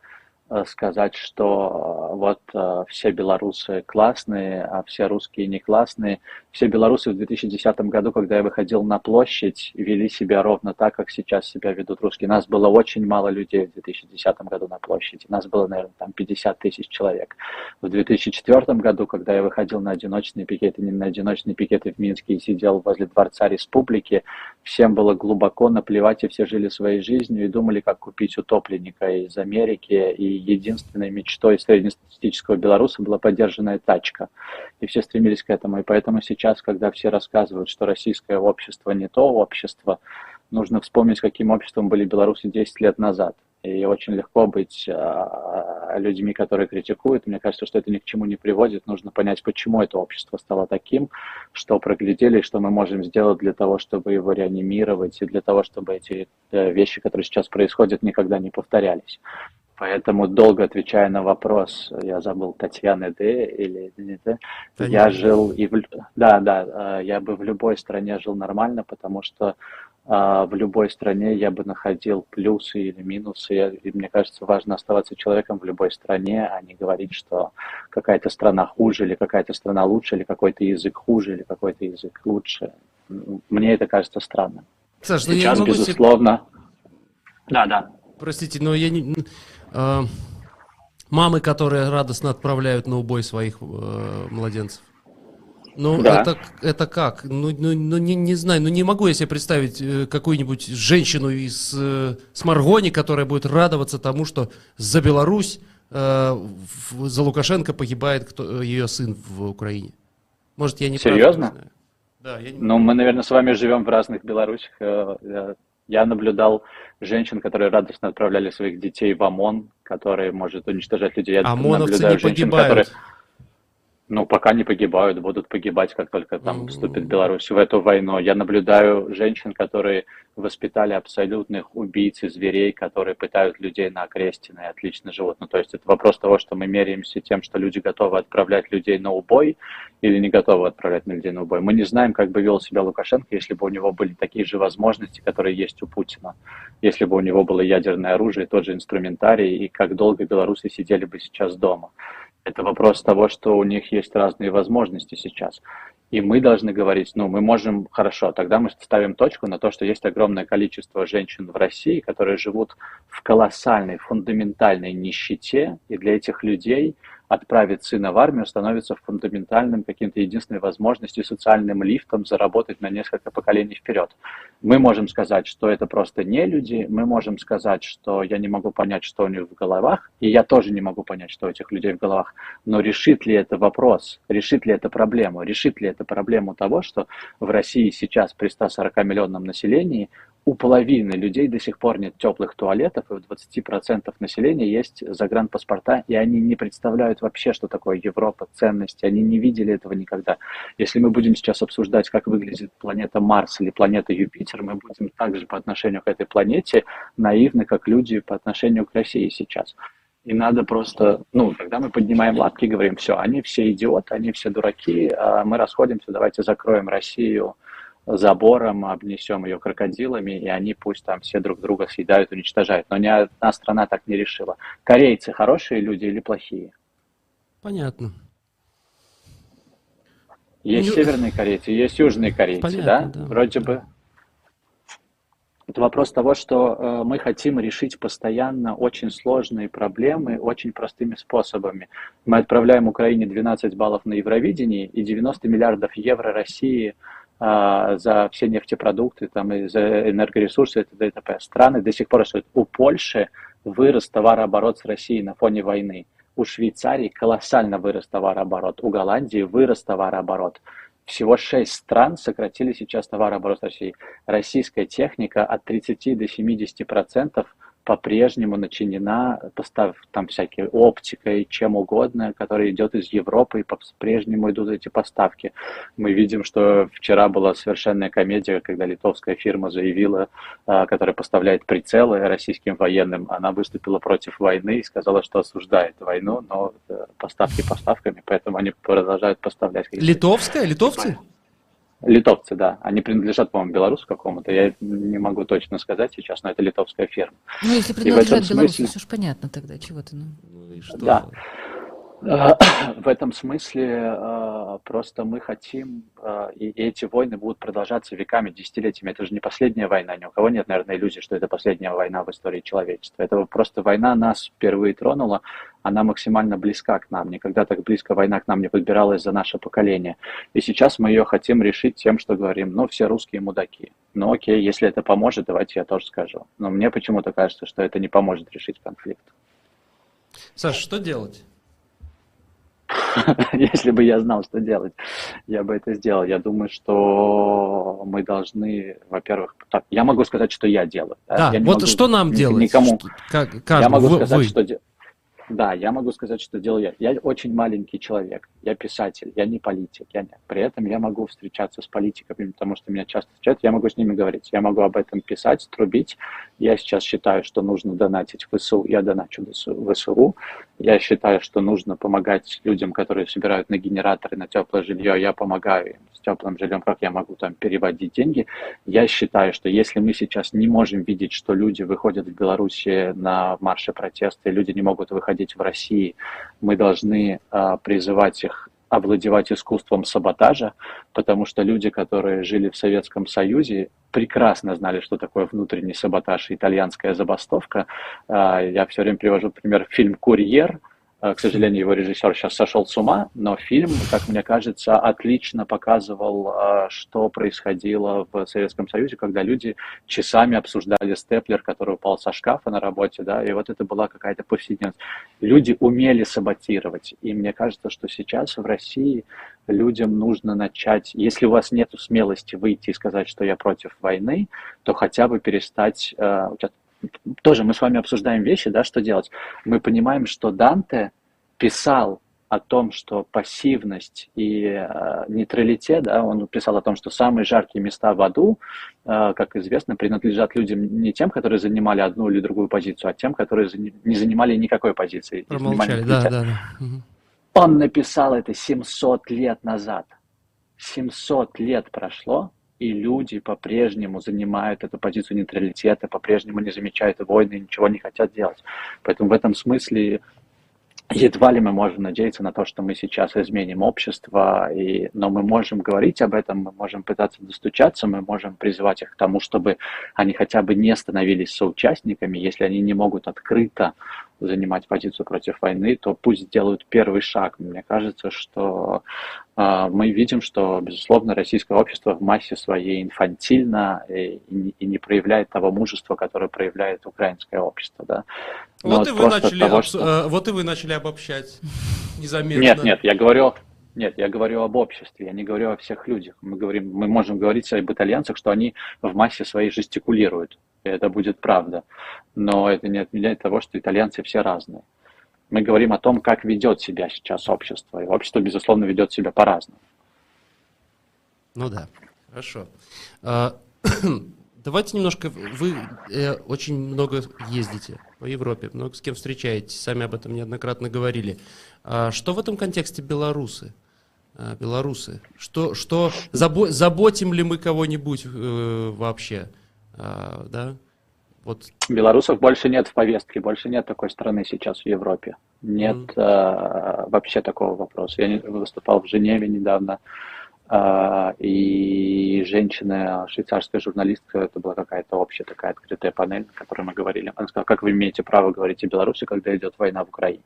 сказать, что э, вот э, все белорусы классные, а все русские не классные. Все белорусы в 2010 году, когда я выходил на площадь, вели себя ровно так, как сейчас себя ведут русские. Нас было очень мало людей в 2010 году на площади. Нас было, наверное, там 50 тысяч человек. В 2004 году, когда я выходил на одиночные пикеты, не на одиночные пикеты в Минске и сидел возле Дворца Республики, всем было глубоко наплевать, и все жили своей жизнью и думали, как купить утопленника из Америки и единственной мечтой среднестатистического белоруса была поддержанная тачка. И все стремились к этому. И поэтому сейчас, когда все рассказывают, что российское общество не то общество, нужно вспомнить, каким обществом были белорусы 10 лет назад. И очень легко быть а, людьми, которые критикуют. Мне кажется, что это ни к чему не приводит. Нужно понять, почему это общество стало таким, что проглядели, что мы можем сделать для того, чтобы его реанимировать, и для того, чтобы эти э, вещи, которые сейчас происходят, никогда не повторялись. Поэтому долго отвечая на вопрос, я забыл Татьяны Д или Д, я жил и в, да, да, э, я бы в любой стране жил нормально, потому что а, в любой стране я бы находил плюсы или минусы. И мне кажется, важно оставаться человеком в любой стране, а не говорить, что какая-то страна хуже, или какая-то страна лучше, или какой-то язык хуже, или какой-то язык лучше. Мне это кажется странным. Саш, ну Сейчас, я безусловно... Себе... Да, да. Простите, но я не... Э, мамы, которые радостно отправляют на убой своих э, младенцев. Ну, да. это, это как? Ну, ну, ну не, не знаю, ну не могу я себе представить э, какую-нибудь женщину из э, Сморгони, которая будет радоваться тому, что за Беларусь, э, в, за Лукашенко погибает кто, ее сын в Украине. Может, я не Серьезно? Прав, да, я не Ну, мы, наверное, с вами живем в разных Беларусях. Э, я наблюдал женщин, которые радостно отправляли своих детей в ОМОН, которые может уничтожать людей. Я ОМОНовцы наблюдаю не женщин, погибают. Которые ну, пока не погибают, будут погибать, как только там вступит Беларусь в эту войну. Я наблюдаю женщин, которые воспитали абсолютных убийц и зверей, которые пытают людей на окрестины и отлично живут. Ну, то есть это вопрос того, что мы меряемся тем, что люди готовы отправлять людей на убой или не готовы отправлять людей на убой. Мы не знаем, как бы вел себя Лукашенко, если бы у него были такие же возможности, которые есть у Путина. Если бы у него было ядерное оружие, тот же инструментарий, и как долго белорусы сидели бы сейчас дома. Это вопрос того, что у них есть разные возможности сейчас. И мы должны говорить, ну, мы можем, хорошо, тогда мы ставим точку на то, что есть огромное количество женщин в России, которые живут в колоссальной, фундаментальной нищете, и для этих людей отправить сына в армию становится фундаментальным каким-то единственной возможностью, социальным лифтом заработать на несколько поколений вперед. Мы можем сказать, что это просто не люди, мы можем сказать, что я не могу понять, что у них в головах, и я тоже не могу понять, что у этих людей в головах, но решит ли это вопрос, решит ли это проблему, решит ли это проблему того, что в России сейчас при 140 миллионном населении у половины людей до сих пор нет теплых туалетов, и у 20% населения есть загранпаспорта, и они не представляют вообще, что такое Европа, ценности, они не видели этого никогда. Если мы будем сейчас обсуждать, как выглядит планета Марс или планета Юпитер, мы будем также по отношению к этой планете наивны, как люди по отношению к России сейчас. И надо просто, ну, когда мы поднимаем лапки, говорим, все, они все идиоты, они все дураки, а мы расходимся, давайте закроем Россию, забором, обнесем ее крокодилами, и они пусть там все друг друга съедают, уничтожают. Но ни одна страна так не решила. Корейцы хорошие люди или плохие? Понятно. Есть ну, северные корейцы, есть южные корейцы, понятно, да? да? Вроде да. бы. Это вопрос того, что э, мы хотим решить постоянно очень сложные проблемы очень простыми способами. Мы отправляем Украине 12 баллов на Евровидении и 90 миллиардов евро России – за все нефтепродукты там, и за энергоресурсы и т.д. и т.п. Страны до сих пор растут. У Польши вырос товарооборот с Россией на фоне войны. У Швейцарии колоссально вырос товарооборот. У Голландии вырос товарооборот. Всего шесть стран сократили сейчас товарооборот с Россией. Российская техника от 30 до 70 процентов по-прежнему начинена постав там всякие оптика и чем угодно, которая идет из Европы, и по-прежнему идут эти поставки. Мы видим, что вчера была совершенная комедия, когда литовская фирма заявила, а, которая поставляет прицелы российским военным, она выступила против войны и сказала, что осуждает войну, но э, поставки поставками, поэтому они продолжают поставлять. Литовская? Литовцы? Литовцы, да. Они принадлежат, по-моему, белорусу какому-то. Я не могу точно сказать сейчас, но это литовская фирма. Ну, если принадлежат белорусу, смысле... все же понятно тогда, чего ты, ну, ну и что? Да. В этом смысле э, просто мы хотим, э, и эти войны будут продолжаться веками, десятилетиями. Это же не последняя война. Ни у кого нет, наверное, иллюзии, что это последняя война в истории человечества. Это просто война нас впервые тронула. Она максимально близка к нам. Никогда так близко война к нам не подбиралась за наше поколение. И сейчас мы ее хотим решить тем, что говорим, ну, все русские мудаки. Ну, окей, если это поможет, давайте я тоже скажу. Но мне почему-то кажется, что это не поможет решить конфликт. Саша, что делать? Если бы я знал, что делать, я бы это сделал. Я думаю, что мы должны, во-первых, так, я могу сказать, что я делаю. Да, да вот могу, что нам делать? Никому. Что, как, каждому, я могу вы, сказать, вы. что Да, я могу сказать, что делаю я. Я очень маленький человек, я писатель, я не политик. Я не... При этом я могу встречаться с политиками, потому что меня часто встречают, я могу с ними говорить, я могу об этом писать, трубить. Я сейчас считаю, что нужно донатить в ВСУ, я доначу в ВСУ. Я считаю, что нужно помогать людям, которые собирают на генераторы, на теплое жилье, я помогаю им теплым жильем, как я могу там переводить деньги. Я считаю, что если мы сейчас не можем видеть, что люди выходят в Беларуси на марши протеста, и люди не могут выходить в России, мы должны э, призывать их овладевать искусством саботажа, потому что люди, которые жили в Советском Союзе, прекрасно знали, что такое внутренний саботаж и итальянская забастовка. Я все время привожу пример фильм «Курьер», к сожалению, его режиссер сейчас сошел с ума, но фильм, как мне кажется, отлично показывал, э, что происходило в Советском Союзе, когда люди часами обсуждали степлер, который упал со шкафа на работе, да, и вот это была какая-то повседневность. Люди умели саботировать, и мне кажется, что сейчас в России людям нужно начать, если у вас нет смелости выйти и сказать, что я против войны, то хотя бы перестать, э, тоже мы с вами обсуждаем вещи, да, что делать. Мы понимаем, что Данте писал о том, что пассивность и э, нейтралитет, да, он писал о том, что самые жаркие места в аду, э, как известно, принадлежат людям не тем, которые занимали одну или другую позицию, а тем, которые не занимали никакой позиции. Промолчали, да, да, да. Он написал это 700 лет назад. 700 лет прошло, и люди по-прежнему занимают эту позицию нейтралитета, по-прежнему не замечают войны, ничего не хотят делать. Поэтому в этом смысле едва ли мы можем надеяться на то, что мы сейчас изменим общество, и, но мы можем говорить об этом, мы можем пытаться достучаться, мы можем призывать их к тому, чтобы они хотя бы не становились соучастниками, если они не могут открыто занимать позицию против войны, то пусть сделают первый шаг. Мне кажется, что э, мы видим, что, безусловно, российское общество в массе своей инфантильно и, и, и не проявляет того мужества, которое проявляет украинское общество. Да? вот, вот, и вы начали того, об... что... Э, вот и вы начали обобщать незаметно. Нет, нет, я говорю, нет, я говорю об обществе, я не говорю о всех людях. Мы, говорим, мы можем говорить об итальянцах, что они в массе своей жестикулируют это будет правда. Но это не отменяет того, что итальянцы все разные. Мы говорим о том, как ведет себя сейчас общество. И общество, безусловно, ведет себя по-разному. Ну да, хорошо. А, давайте немножко, вы э, очень много ездите по Европе, много с кем встречаетесь, сами об этом неоднократно говорили. А что в этом контексте белорусы? А, белорусы. Что, что забо, заботим ли мы кого-нибудь э, вообще? А, да, вот. Белорусов больше нет в повестке, больше нет такой страны сейчас в Европе. Нет mm. а, вообще такого вопроса. Я выступал в Женеве недавно, а, и женщина, швейцарская журналистка, это была какая-то общая такая открытая панель, о которой мы говорили. Она сказала, как вы имеете право говорить о Беларуси, когда идет война в Украине?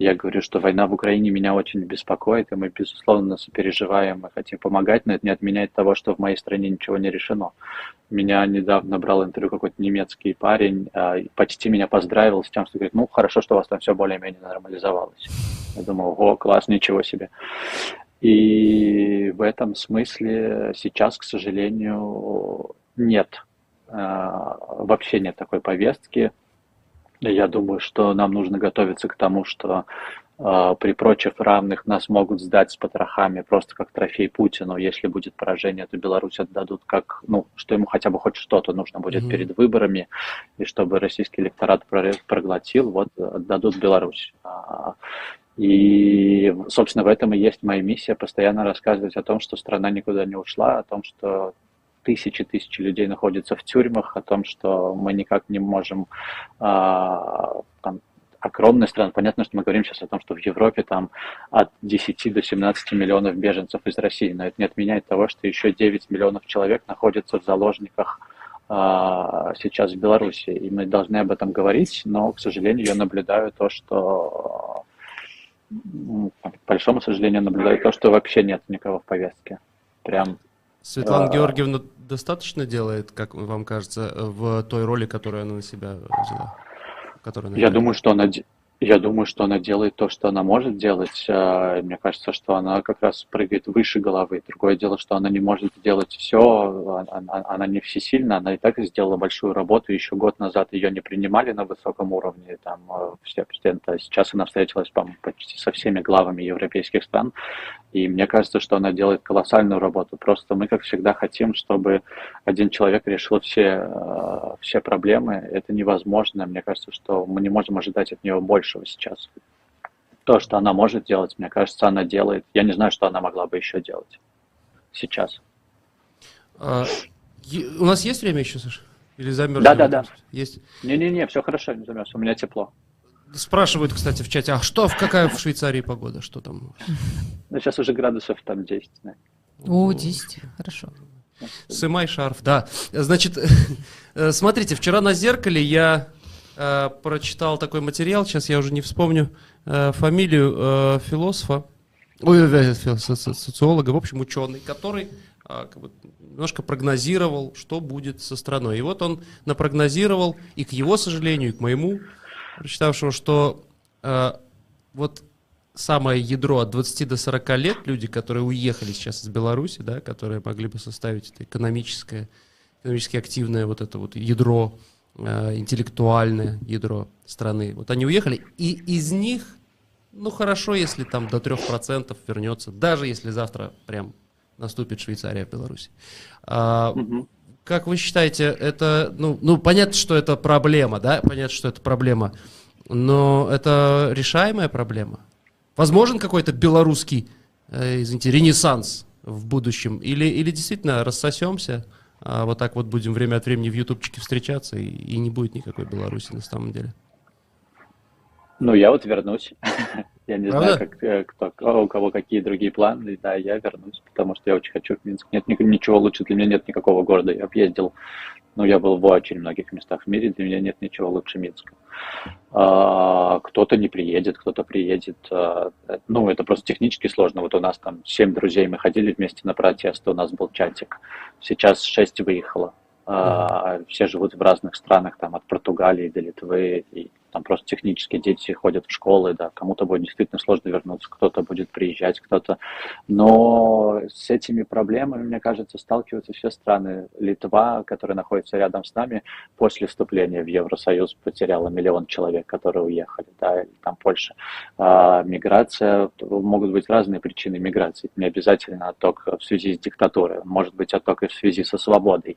Я говорю, что война в Украине меня очень беспокоит, и мы, безусловно, сопереживаем и хотим помогать, но это не отменяет того, что в моей стране ничего не решено. Меня недавно брал интервью какой-то немецкий парень, а, почти меня поздравил с тем, что говорит, ну, хорошо, что у вас там все более-менее нормализовалось. Я думал, о, класс, ничего себе. И в этом смысле сейчас, к сожалению, нет, а, вообще нет такой повестки я думаю, что нам нужно готовиться к тому, что э, при прочих равных нас могут сдать с потрохами просто как трофей Путину. Если будет поражение, то Беларусь отдадут как, ну, что ему хотя бы хоть что-то нужно будет mm-hmm. перед выборами, и чтобы российский электорат проглотил, вот отдадут Беларусь. А, и, собственно, в этом и есть моя миссия, постоянно рассказывать о том, что страна никуда не ушла, о том, что тысячи тысячи людей находятся в тюрьмах, о том, что мы никак не можем а, там, огромная страна. Понятно, что мы говорим сейчас о том, что в Европе там от 10 до 17 миллионов беженцев из России, но это не отменяет того, что еще 9 миллионов человек находятся в заложниках а, сейчас в Беларуси, и мы должны об этом говорить, но, к сожалению, я наблюдаю то, что к большому сожалению, наблюдаю то, что вообще нет никого в повестке. Прям Светлана а... Георгиевна достаточно делает, как вам кажется, в той роли, которую она на себя взяла? Я думаю, что она Я думаю, что она делает то, что она может делать. А, Мне кажется, что она как раз прыгает выше головы. Другое дело, что она не может сделать все, она, она не всесильна, она и так сделала большую работу. Еще год назад ее не принимали на высоком уровне, там э, все президента. Сейчас она встретилась, по почти со всеми главами европейских стран. И мне кажется, что она делает колоссальную работу. Просто мы, как всегда, хотим, чтобы один человек решил все, э, все проблемы. Это невозможно. Мне кажется, что мы не можем ожидать от нее больше большего сейчас. То, что она может делать, мне кажется, она делает. Я не знаю, что она могла бы еще делать сейчас. А, у нас есть время еще, Саша? Или замерз? Да, да, да. Есть. Не-не-не, все хорошо, не замерз. У меня тепло. Спрашивают, кстати, в чате, а что, какая в Швейцарии погода? Что там? Ну, сейчас уже градусов там 10. Да. О, 10, хорошо. Сымай шарф, да. Значит, смотрите, вчера на зеркале я э, прочитал такой материал, сейчас я уже не вспомню э, фамилию э, философа, ой, э, социолога, в общем, ученый, который как бы, немножко прогнозировал, что будет со страной. И вот он напрогнозировал, и к его сожалению, и к моему, прочитавшему, что вот самое ядро от 20 до 40 лет, люди, которые уехали сейчас из Беларуси, да, которые могли бы составить это экономическое, экономически активное вот это вот ядро интеллектуальное ядро страны. Вот они уехали, и из них, ну хорошо, если там до 3% вернется, даже если завтра прям наступит Швейцария в Беларуси. А, угу. Как вы считаете, это, ну, ну, понятно, что это проблема, да, понятно, что это проблема, но это решаемая проблема? Возможен какой-то белорусский, э, извините, ренессанс в будущем? Или, или действительно рассосемся? А вот так вот будем время от времени в ютубчике встречаться, и, и не будет никакой Беларуси на самом деле. Ну, я вот вернусь. Я не Правда? знаю, как, э, кто, у кого какие другие планы. Да, я вернусь, потому что я очень хочу в Минск. Нет ничего лучше, для меня нет никакого города. Я объездил ну, я был в очень многих местах в мире, для меня нет ничего лучше Минска. А, кто-то не приедет, кто-то приедет. А, ну, это просто технически сложно. Вот у нас там семь друзей, мы ходили вместе на протест, у нас был чатик. Сейчас шесть выехало. А, все живут в разных странах, там от Португалии до Литвы, и там просто технически дети ходят в школы, да, кому-то будет действительно сложно вернуться, кто-то будет приезжать, кто-то. Но с этими проблемами, мне кажется, сталкиваются все страны. Литва, которая находится рядом с нами, после вступления в Евросоюз потеряла миллион человек, которые уехали, да, или там Польша. А, миграция, могут быть разные причины миграции. Не обязательно отток в связи с диктатурой, может быть отток и в связи со свободой.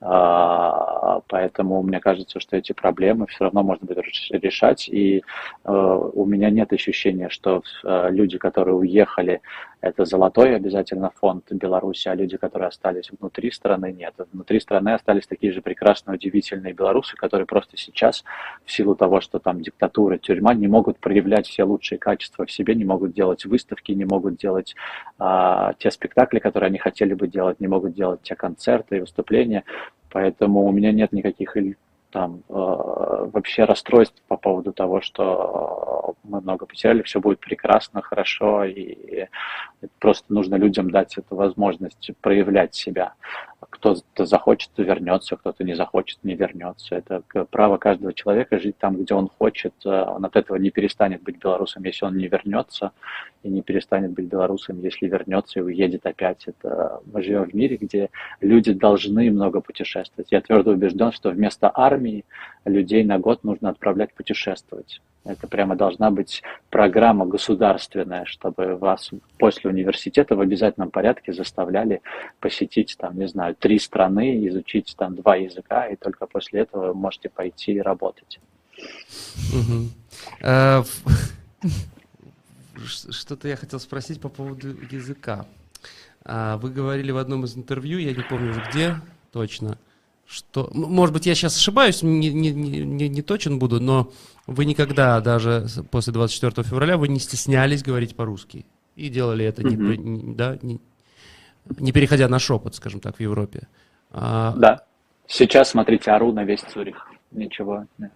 А, поэтому мне кажется, что эти проблемы все равно можно будет решать. И э, у меня нет ощущения, что э, люди, которые уехали, это золотой обязательно фонд Беларуси, а люди, которые остались внутри страны, нет. Внутри страны остались такие же прекрасные, удивительные белорусы, которые просто сейчас, в силу того, что там диктатура, тюрьма, не могут проявлять все лучшие качества в себе, не могут делать выставки, не могут делать а, те спектакли, которые они хотели бы делать, не могут делать те концерты и выступления. Поэтому у меня нет никаких там э, вообще расстройств по поводу того, что мы много потеряли, все будет прекрасно, хорошо, и просто нужно людям дать эту возможность проявлять себя. Кто-то захочет, вернется, кто-то не захочет, не вернется. Это право каждого человека жить там, где он хочет. Он от этого не перестанет быть белорусом, если он не вернется, и не перестанет быть белорусом, если вернется и уедет опять. Это мы живем в мире, где люди должны много путешествовать. Я твердо убежден, что вместо армии людей на год нужно отправлять путешествовать. Это прямо должна быть программа государственная, чтобы вас после университета в обязательном порядке заставляли посетить, там, не знаю, три страны, изучить там два языка, и только после этого вы можете пойти и работать. Э, что-то я хотел спросить по поводу языка. А, вы говорили в одном из интервью, я не помню где точно, что, может быть, я сейчас ошибаюсь, не, не, не, не точен буду, но вы никогда даже после 24 февраля вы не стеснялись говорить по-русски и делали это, mm-hmm. не, не, да, не, не переходя на шепот, скажем так, в Европе. А... Да. Сейчас, смотрите, ору на весь Цюрих. Ничего. не,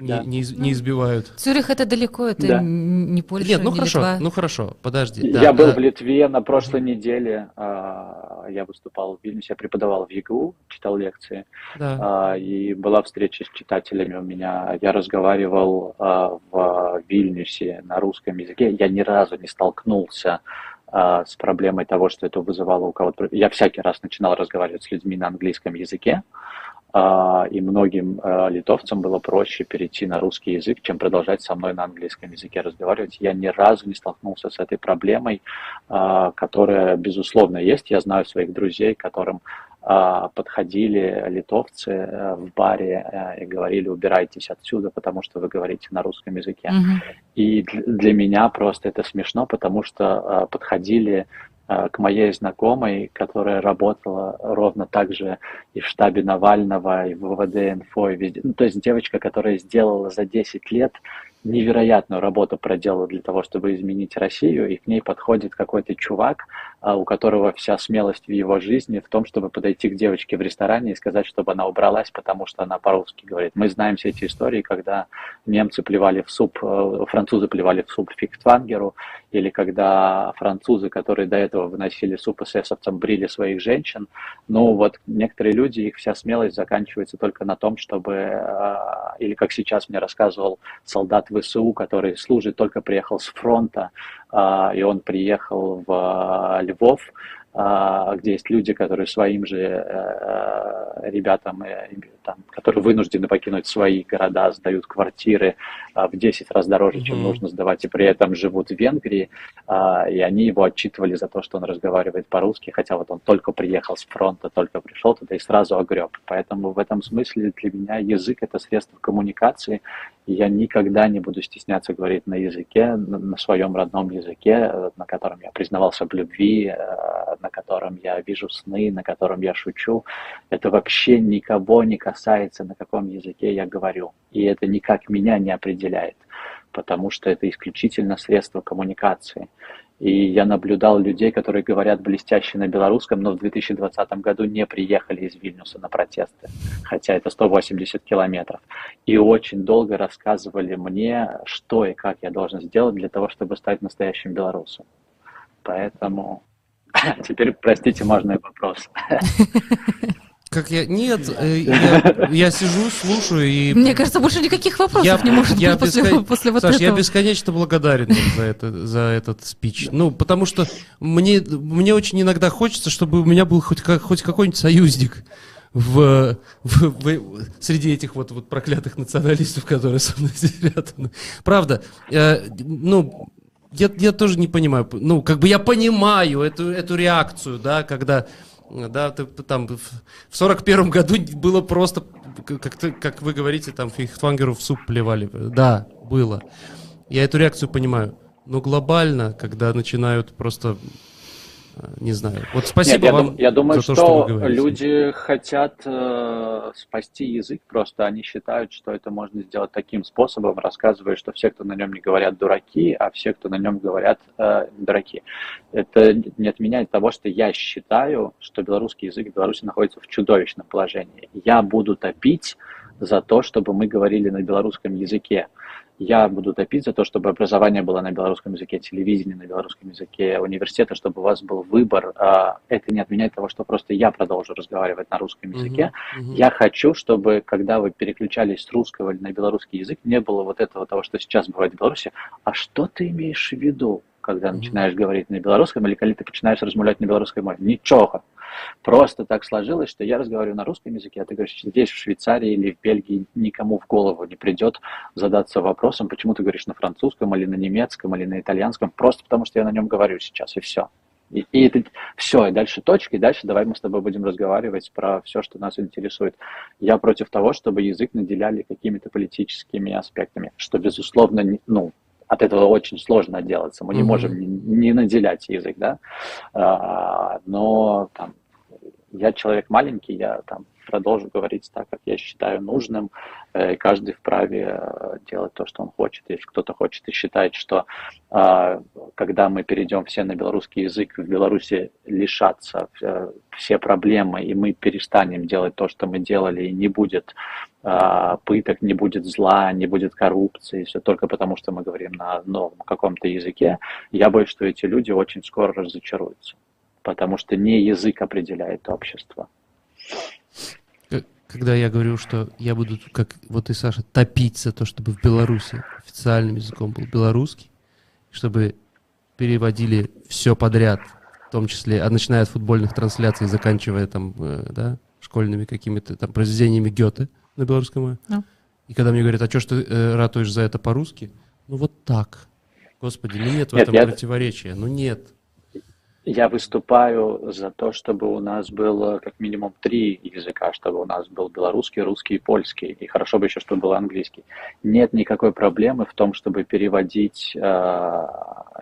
Да. не не избивают. Цюрих это далеко, это Да. не Польша, Нет, ну не хорошо, Литва. ну хорошо, подожди. Я да, был да. в Литве на прошлой неделе. а, Я выступал в Вильнюсе, я преподавал в ЕГУ, читал лекции. Да. А, И была встреча с читателями у меня. Я разговаривал а, в Вильнюсе на русском языке. Я ни разу не столкнулся с проблемой того, что это вызывало у кого-то. Я всякий раз начинал разговаривать с людьми на английском языке. а, И многим а, литовцам было проще перейти на русский язык, чем продолжать со мной на английском языке разговаривать. Я ни разу не столкнулся с этой проблемой, а, которая, безусловно, есть. Я знаю своих друзей, которым а, подходили литовцы э, в баре э, и говорили, убирайтесь отсюда, потому что вы говорите на русском языке. Мгм. И дл- для меня просто это смешно, потому что подходили к моей знакомой, которая работала ровно так же и в штабе Навального, и в ВВД НФО, и везде. Ну, то есть девочка, которая сделала за 10 лет невероятную работу проделала для того, чтобы изменить Россию, и к ней подходит какой-то чувак, а, у которого вся смелость в его жизни в том, чтобы подойти к девочке в ресторане и сказать, чтобы она убралась, потому что она по-русски говорит. Мы знаем все эти истории, когда немцы плевали в суп, э, французы плевали в суп фихтвангеру, или когда французы, которые до этого выносили суп эсэсовцам, брили своих женщин. Ну вот некоторые люди, их вся смелость заканчивается только на том, чтобы, э, или как сейчас мне рассказывал солдат ВСУ, который служит, только приехал с фронта, а, и он приехал в а, Львов, где есть люди, которые своим же э, ребятам, э, там, которые вынуждены покинуть свои города, сдают квартиры а, в 10 раз дороже, чем нужно сдавать, и при этом живут в Венгрии, а, и они его отчитывали за то, что он разговаривает по-русски, хотя вот он только приехал с фронта, только пришел туда и сразу огреб. Поэтому в этом смысле для меня язык — это средство коммуникации, и я никогда не буду стесняться говорить на языке, на, на своем родном языке, э, на котором я признавался в любви, э, на котором я вижу сны, на котором я шучу. Это вообще никого не касается, на каком языке я говорю. И это никак меня не определяет, потому что это исключительно средство коммуникации. И я наблюдал людей, которые говорят блестяще на белорусском, но в 2020 году не приехали из Вильнюса на протесты, хотя это 180 километров. И очень долго рассказывали мне, что и как я должен сделать для того, чтобы стать настоящим белорусом. Поэтому теперь, простите, можно и вопрос. Как я... Нет, э, я, я сижу, слушаю и... Мне кажется, больше никаких вопросов Я- не может я быть после, бескон- после вот Саш, этого. я бесконечно благодарен за, это, за этот спич. Ну, потому что мне, мне очень иногда хочется, чтобы у меня был хоть, как- хоть какой-нибудь союзник в, в- в- среди этих вот, вот проклятых националистов, которые со мной сидят. Правда, э, ну, я, я тоже не понимаю. Ну, как бы я понимаю эту, эту реакцию, да, когда да, ты, там в в сорок первом году было просто, как, ты- как вы говорите, там Фихтвангеру в суп плевали. Да, было. Я эту реакцию понимаю. Но глобально, когда начинают просто, не знаю. Вот спасибо Нет, я, вам дум- я думаю, за то, что, что люди хотят э, спасти язык, просто они считают, что это можно сделать таким способом, рассказывая, что все, кто на нем не говорят, дураки, а все, кто на нем говорят, э, дураки. Это не отменяет того, что я считаю, что белорусский язык в Беларуси находится в чудовищном положении. Я буду топить за то, чтобы мы говорили на белорусском языке. Я буду топить за то, чтобы образование было на белорусском языке, телевидение на белорусском языке, университеты, чтобы у вас был выбор. А, Это не отменяет того, что просто я продолжу разговаривать на русском языке. мгм. Я хочу, чтобы, когда вы переключались с русского на белорусский язык, не было вот этого того, что сейчас бывает в Беларуси. А что ты имеешь в виду, когда Мгм. начинаешь говорить на белорусском или когда ты начинаешь размовлять на белорусской мове? Ничего. Просто так сложилось, что я разговариваю на русском языке, а ты говоришь, здесь, в Швейцарии или в Бельгии никому в голову не придет задаться вопросом, почему ты говоришь на французском или на немецком или на итальянском, просто потому что я на нем говорю сейчас, и все. И, и это все, и дальше точка, и дальше давай мы с тобой будем разговаривать про все, что нас интересует. Я против того, чтобы язык наделяли какими-то политическими аспектами, что, безусловно, ну, от этого очень сложно отделаться. Мы не можем не, не наделять язык, да. А, но там, я человек маленький, я там продолжу говорить так, как я считаю нужным. Э, каждый вправе э, делать то, что он хочет. Если кто-то хочет и считает, что э, когда мы перейдем все на белорусский язык, в Беларуси лишатся э, все проблемы, и мы перестанем делать то, что мы делали, и не будет э, пыток, не будет зла, не будет коррупции, все только потому, что мы говорим на новом каком-то языке, я боюсь, что эти люди очень скоро разочаруются потому что не язык определяет общество. Когда я говорю, что я буду, как вот и Саша, топить за то, чтобы в Беларуси официальным языком был белорусский, чтобы переводили все подряд, в том числе, а начиная от футбольных трансляций, заканчивая там, э, да, школьными какими-то там произведениями Гёте на белорусском. Ну. И когда мне говорят, а что ж ты э, ратуешь за это по-русски? Ну вот так. Господи, ну нет в Нет, этом я- противоречия. Ну нет. Я выступаю за то, чтобы у нас было как минимум три языка, чтобы у нас был белорусский, русский и польский, и хорошо бы еще, чтобы был английский. Нет никакой проблемы в том, чтобы переводить. э,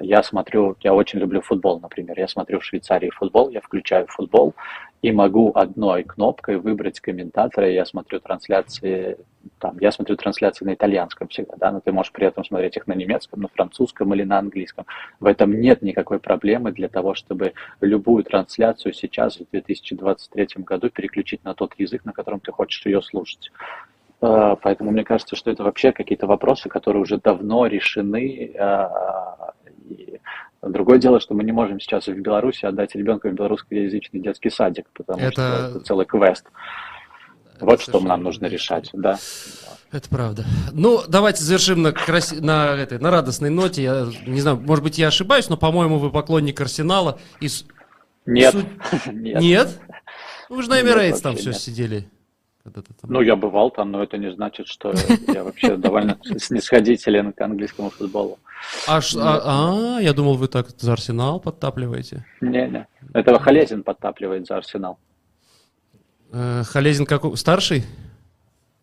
Я смотрю, я очень люблю футбол, например. Я смотрю в Швейцарии футбол, я включаю футбол и могу одной кнопкой выбрать комментатора. и Я смотрю трансляции, там, я смотрю трансляции на итальянском всегда, да, но ты можешь при этом смотреть их на немецком, на французском или на английском. В этом нет никакой проблемы для того, чтобы любую трансляцию сейчас, в 2023 году, переключить на тот язык, на котором ты хочешь ее слушать. Э, Поэтому мне кажется, что это вообще какие-то вопросы, которые уже давно решены. И Другое дело, что мы не можем сейчас в Беларуси отдать ребенка в белорусскоязычный детский садик, потому Это- что это целый квест. Вот Это что совершенно нам нужно решать, да. Это правда. Ну, давайте завершим на, краси- на, этой, на радостной ноте. Я не знаю, может быть, я ошибаюсь, но, по-моему, вы поклонник Арсенала. И Нет, Суть- нет. Нет? Ну, Вы же на Эмирейтс там все нет. сидели. Там. Ну, я бывал там, но это не значит, что я вообще довольно снисходителен к английскому футболу. А, ш- а, а, я думал, вы так за Арсенал подтапливаете. Не-не. Этого Халезин подтапливает за Арсенал. Э, Халезин какой? Старший?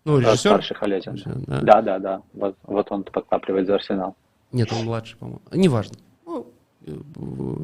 Ну, Да, режиссер? Старший Халезин. Да. Да, да, да. Вот, вот он подтапливает за Арсенал. Нет, он младший, по-моему. Неважно. Ну,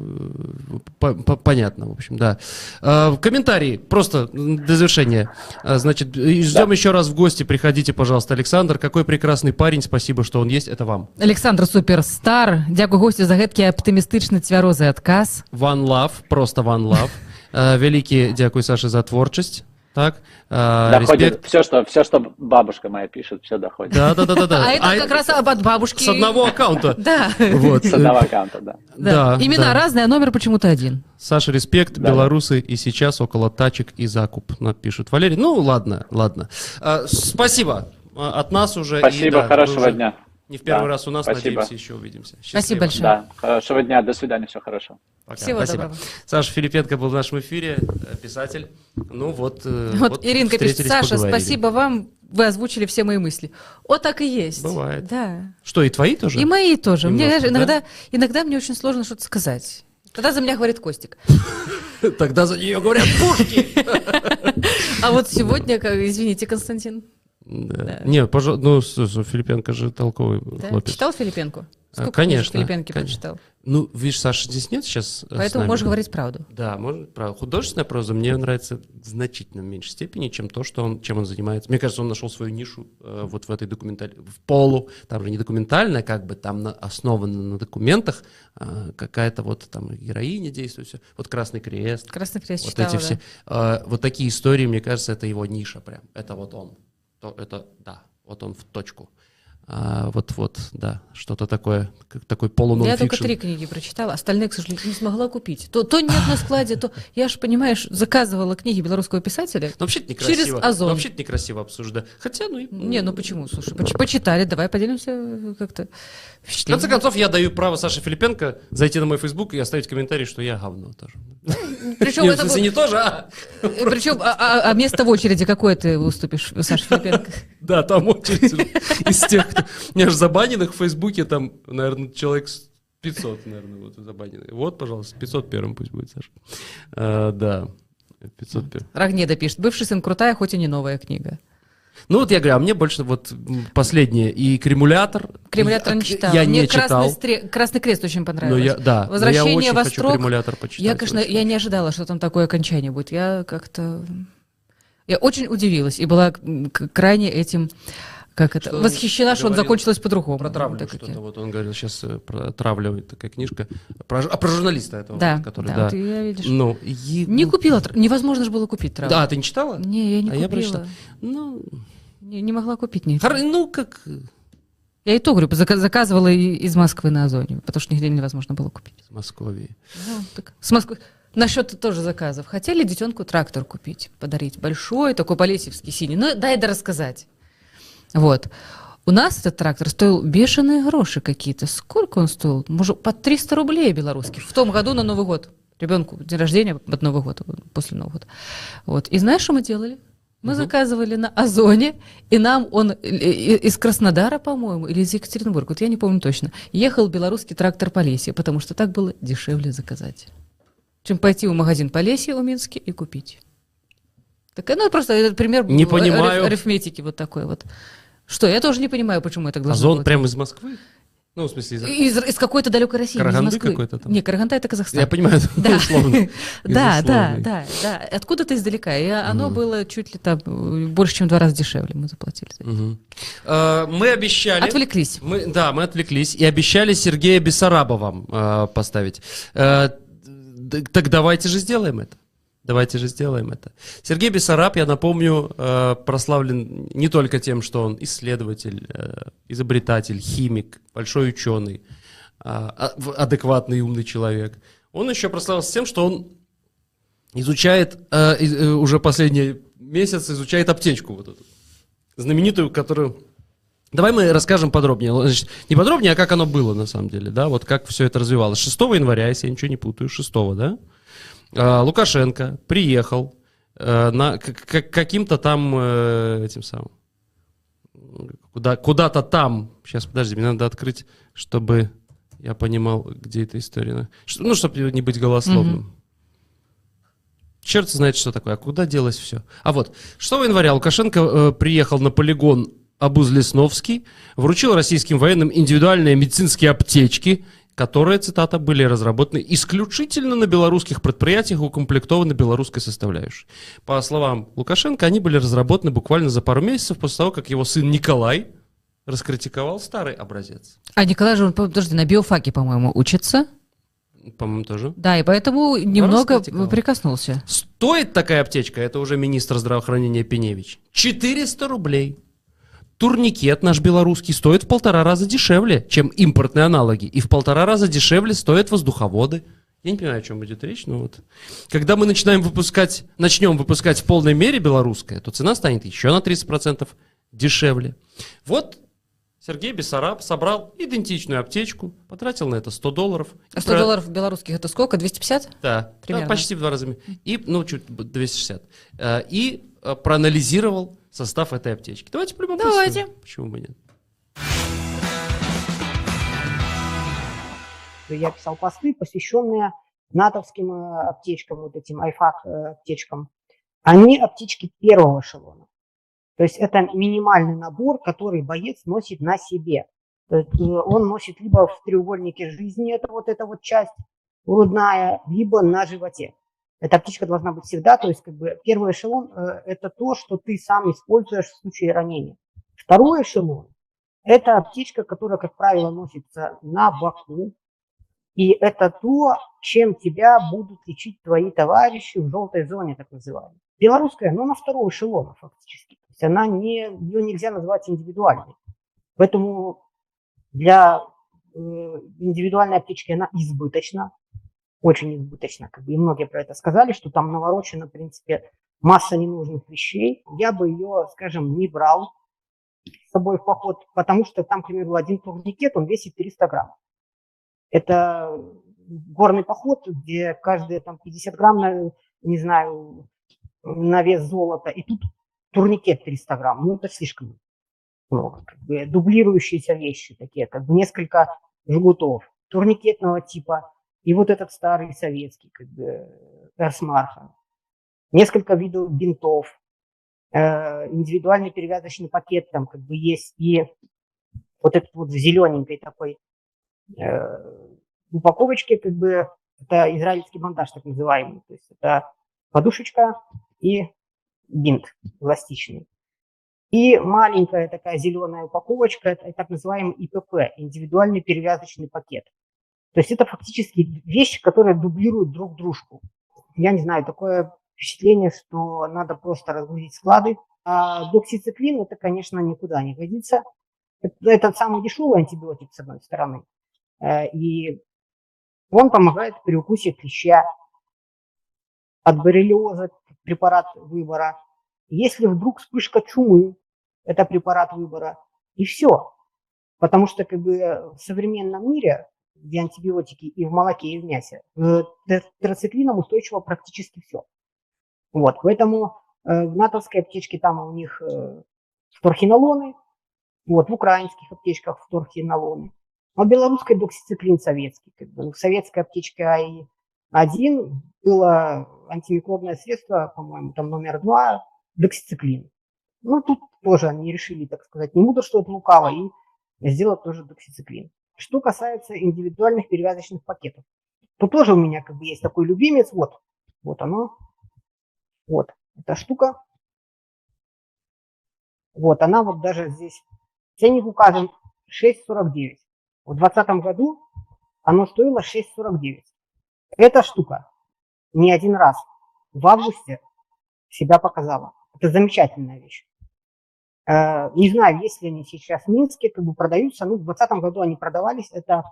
э, по- по- Понятно, в общем, да. А, Комментарии, просто до завершения. А, Значит, и ждем Да. еще раз в гости. Приходите, пожалуйста, Александр. Какой прекрасный парень. Спасибо, что он есть. Это вам. Александр Суперстар, дзякуй госцю за гэткі аптымістычны цвярозы адказ. One Love, просто One Love. А, Вялікі дзякуй, Саша, за творчасць. Так? А, доходит Респект. все, что, все, что бабушка моя пишет, все доходит. Да, да, да, да, да. А это как раз об- от бабушки. с одного аккаунта. Да. Вот. С одного аккаунта, да. Да. Имена разные, а номер почему-то один. Саша, респект, белорусы и сейчас около тачек и закуп, напишут Валерий. Ну, ладно, ладно. А, спасибо а, от нас уже. Спасибо, хорошего дня. Не в первый Да, раз у нас, спасибо. надеемся, еще увидимся. Спасибо большое. Да, хорошего дня, до свидания, всего хорошего. Пока. Всего Спасибо. доброго. Саша Филипенко был в нашем эфире, э, писатель. Ну вот, э, Вот, Иринка пишет, Саша, поговорили. спасибо вам, вы озвучили все мои мысли. Вот так и есть. Бывает. Да. Что, и твои тоже? И мои тоже. Мне, Немножко, знаешь, да? иногда, иногда мне очень сложно что-то сказать. Тогда за меня говорит Костик. Тогда за нее говорят пушки. А вот сегодня, как- извините, Константин, Да. Да. Не, пожалуйста, ну, Филипенко же толковый да? хлопец. читал Филипенку? А, Сколько конечно, Филипенки конечно. прочитал? Ну, видишь, Саша здесь нет сейчас. э, Поэтому можешь говорить правду. Да, может, правда. Художественная проза мне нравится в значительно меньшей степени, чем то, что он, чем он занимается. Мне кажется, он нашел свою нишу э, вот в этой документаль... в полу. Там же не документальная, как бы там на- основано на документах. а какая-то вот там героиня действует. Все. Вот Красный Крест. Красный крест Вот читала, эти да. все. А, вот такие истории, мне кажется, это его ниша прям. Это вот он. То, это, да, вот он в точку. А, вот-вот, да, что-то такое, как такой полу Я только три книги прочитала, остальные, к сожалению, не смогла купить. То, то нет на складе, то... Я же, понимаешь, заказывала книги белорусского писателя. Ну, вообще это Через некрасиво. Озон. Ну, вообще некрасиво обсуждать. Хотя, ну, и- Не, ну почему? Слушай, поч- почитали, давай поделимся э, как-то В конце концов, я даю право Саше Филипенко зайти на мой фейсбук и оставить комментарий, что я говно тоже. Причем, в это смысле, был- не тоже, а... причем, а, а- а место в очереди какое ты выступишь, Саша Филипенко? Да, там очередь из тех, кто... У меня же забаненных в Фейсбуке там, наверное, человек с 500, наверное, вот забаненных. Вот, пожалуйста, 501 пусть будет, Саша. А, Да, 501. Рогнеда пишет, бывший сын крутая, хоть и не новая книга. Ну вот я говорю, а мне больше вот последнее и кремулятор. Кремулятор не читала. Я Мне не Красный, читал. стре- Красный крест очень Но понравилось. я, да, Возвращение я очень во хочу строк. кремулятор почитать. Я, конечно, очень. я не ожидала, что там такое окончание будет. Я как-то... Я очень удивилась и была крайне этим, как это, Что восхищена, что он закончилось по-другому. Про травлю я- что-то. Вот он говорил, сейчас про травлю такая книжка. Про, а про журналиста этого, Да, который, да, да. вот я, видишь, Ну, и- не ну, купила, тр- невозможно же было купить траву. Да, ты не читала? Не, я не А я купила. прочитал. Ну, Не, не могла купить ничего. хор- ну, как... Я и то, говорю, зака- заказывала из Москвы на Озоне, потому что нигде невозможно было купить. Из Москвы. Ну, так, с Москвы. Насчет тоже заказов. Хотели детенку трактор купить, подарить. Большой, такой полесевский синий. Ну, дай да рассказать. Вот. У нас этот трактор стоил бешеные гроши какие-то. Сколько он стоил? Может, по 300 рублей белорусских. В том году на Новый год. Ребенку день рождения под Новый год, после Нового года. Вот. И знаешь, что мы делали? Мы заказывали на Озоне, и нам он э, э, из Краснодара, по-моему, или из Екатеринбурга, вот я не помню точно, ехал белорусский трактор Полесье, потому что так было дешевле заказать, чем пойти в магазин Полесье у Минске и купить. Так, ну, просто этот пример Не понимаю. ариф- арифметики вот такой вот. Что, я тоже не понимаю, почему это должно Озон быть. прямо из Москвы? Ну, в смысле, из... Из, из какой-то далекой России, не из Караганды Москвы. какой-то там? Не, Караганда это Казахстан. Я понимаю, Да. условно. Да, да, да, да. Откуда-то издалека. И оно было чуть ли там больше, чем в два раза дешевле мы заплатили. за это. А, Мы обещали... Отвлеклись. Мы, да, мы отвлеклись и обещали Сергея Бессараба вам э, поставить. Д- так давайте же сделаем это. Давайте же сделаем это. Сергей Бессараб, я напомню, э, прославлен не только тем, что он исследователь, э, изобретатель, химик, большой ученый, а, а, адекватный и умный человек. Он еще прославился тем, что он изучает, э, уже последний месяц изучает аптечку вот эту, знаменитую, которую Давай мы расскажем подробнее. Значит, не подробнее, а как оно было на самом деле, да, вот как все это развивалось. 6 января, если я ничего не путаю, 6, да, Лукашенко приехал э, на, к- каким-то там э, этим самым, куда, куда-то там, сейчас, подожди, мне надо открыть, чтобы я понимал, где эта история. Ну, чтобы не быть голословным. Черт знает, что такое. А куда делось все? А вот, 6 января Лукашенко э, приехал на полигон Абуз-Лесновский, вручил российским военным индивидуальные медицинские аптечки, которые, цитата, были разработаны исключительно на белорусских предприятиях, укомплектованы белорусской составляющей. По словам Лукашенко, они были разработаны буквально за пару месяцев после того, как его сын Николай раскритиковал старый образец. А Николай же, он, подожди, на биофаке, по-моему, учится. По-моему, тоже. Да, и поэтому немного прикоснулся. Стоит такая аптечка, это уже министр здравоохранения Пеневич, 400 рублей. Турникет наш белорусский стоит в полтора раза дешевле, чем импортные аналоги. И в полтора раза дешевле стоят воздуховоды. Я не понимаю, о чем идет речь, но вот. Когда мы начинаем выпускать, начнем выпускать в полной мере белорусское, то цена станет еще на 30% дешевле. Вот Сергей Бессараб собрал идентичную аптечку, потратил на это 100 долларов. А И 100 про- долларов белорусских это сколько? 250? да, Примерно. да, почти в два раза. И, ну, чуть б- 260. Э, И э, проанализировал состав этой аптечки. Давайте полюбопытствуем. Давайте. Почему бы нет? я писал посты, посвященные натовским э, аптечкам, вот этим айфак э, аптечкам. Они аптечки первого эшелона. То есть это минимальный набор, который боец носит на себе. Э, он носит либо в треугольнике жизни, это вот эта вот часть грудная, либо на животе. Эта аптечка должна быть всегда, то есть как бы первый эшелон э, это то, что ты сам используешь в случае ранения. Второй эшелон это аптечка, которая, как правило, носится на боку, и это то, чем тебя будут лечить твои товарищи в желтой зоне, так называемой. Белорусская, но на второй эшелон фактически. То есть она не, ее нельзя назвать индивидуальной. Поэтому для э, индивидуальной аптечки она избыточна, очень избыточна. Как бы, и многие про это сказали, что там наворочена, в принципе, масса ненужных вещей. Я бы ее, скажем, не брал с собой в поход, потому что там, к примеру, один турникет, он весит 300 грамм. Это горный поход, где каждые там 50 грамм, на, не знаю, на вес золота, и тут турникет 300 грамм. Ну, это слишком много. Как бы, дублирующиеся вещи такие, как бы несколько жгутов турникетного типа, и вот этот старый советский, как бы, Эрсмарха. Несколько видов бинтов, э, индивидуальный перевязочный пакет там как бы есть, и вот этот вот в зелененькой такой э, упаковочке, как бы, это израильский бандаж так называемый. То есть это подушечка и бинт эластичный. И маленькая такая зеленая упаковочка, это так называемый ИПП, индивидуальный перевязочный пакет. То есть это фактически вещи, которые дублируют друг дружку. Я не знаю, такое впечатление, что надо просто разгрузить склады. А доксициклин это, конечно, никуда не годится. Это, это самый дешевый антибиотик, с одной стороны. Э, и он помогает при укусе клеща. От боррелиоза препарат выбора. Если вдруг вспышка чумы, это препарат выбора. И все. Потому что как бы в современном мире, где антибиотики и в молоке, и в мясе, тетрациклином устойчиво практически все. Вот, поэтому э, в натовской аптечке там у них э, фторхинолоны, вот, в украинских аптечках фторхинолоны. А в белорусской доксициклин советский. Как бы. В советской аптечке АИ-1 было антимикробное средство, по-моему, там номер два, доксициклин. Ну, тут тоже они решили, так сказать, не мудрствовать лукаво и сделать тоже доксициклин. Что касается индивидуальных перевязочных пакетов, то тоже у меня как бы есть такой любимец. Вот, вот оно. Вот эта штука. Вот она вот даже здесь. Ценник указан 6,49. В 2020 году оно стоило 6,49. Эта штука не один раз в августе себя показала. Это замечательная вещь. Э, не знаю, есть ли они сейчас в Минске, как бы продаются. Ну, в 2020 году они продавались. Это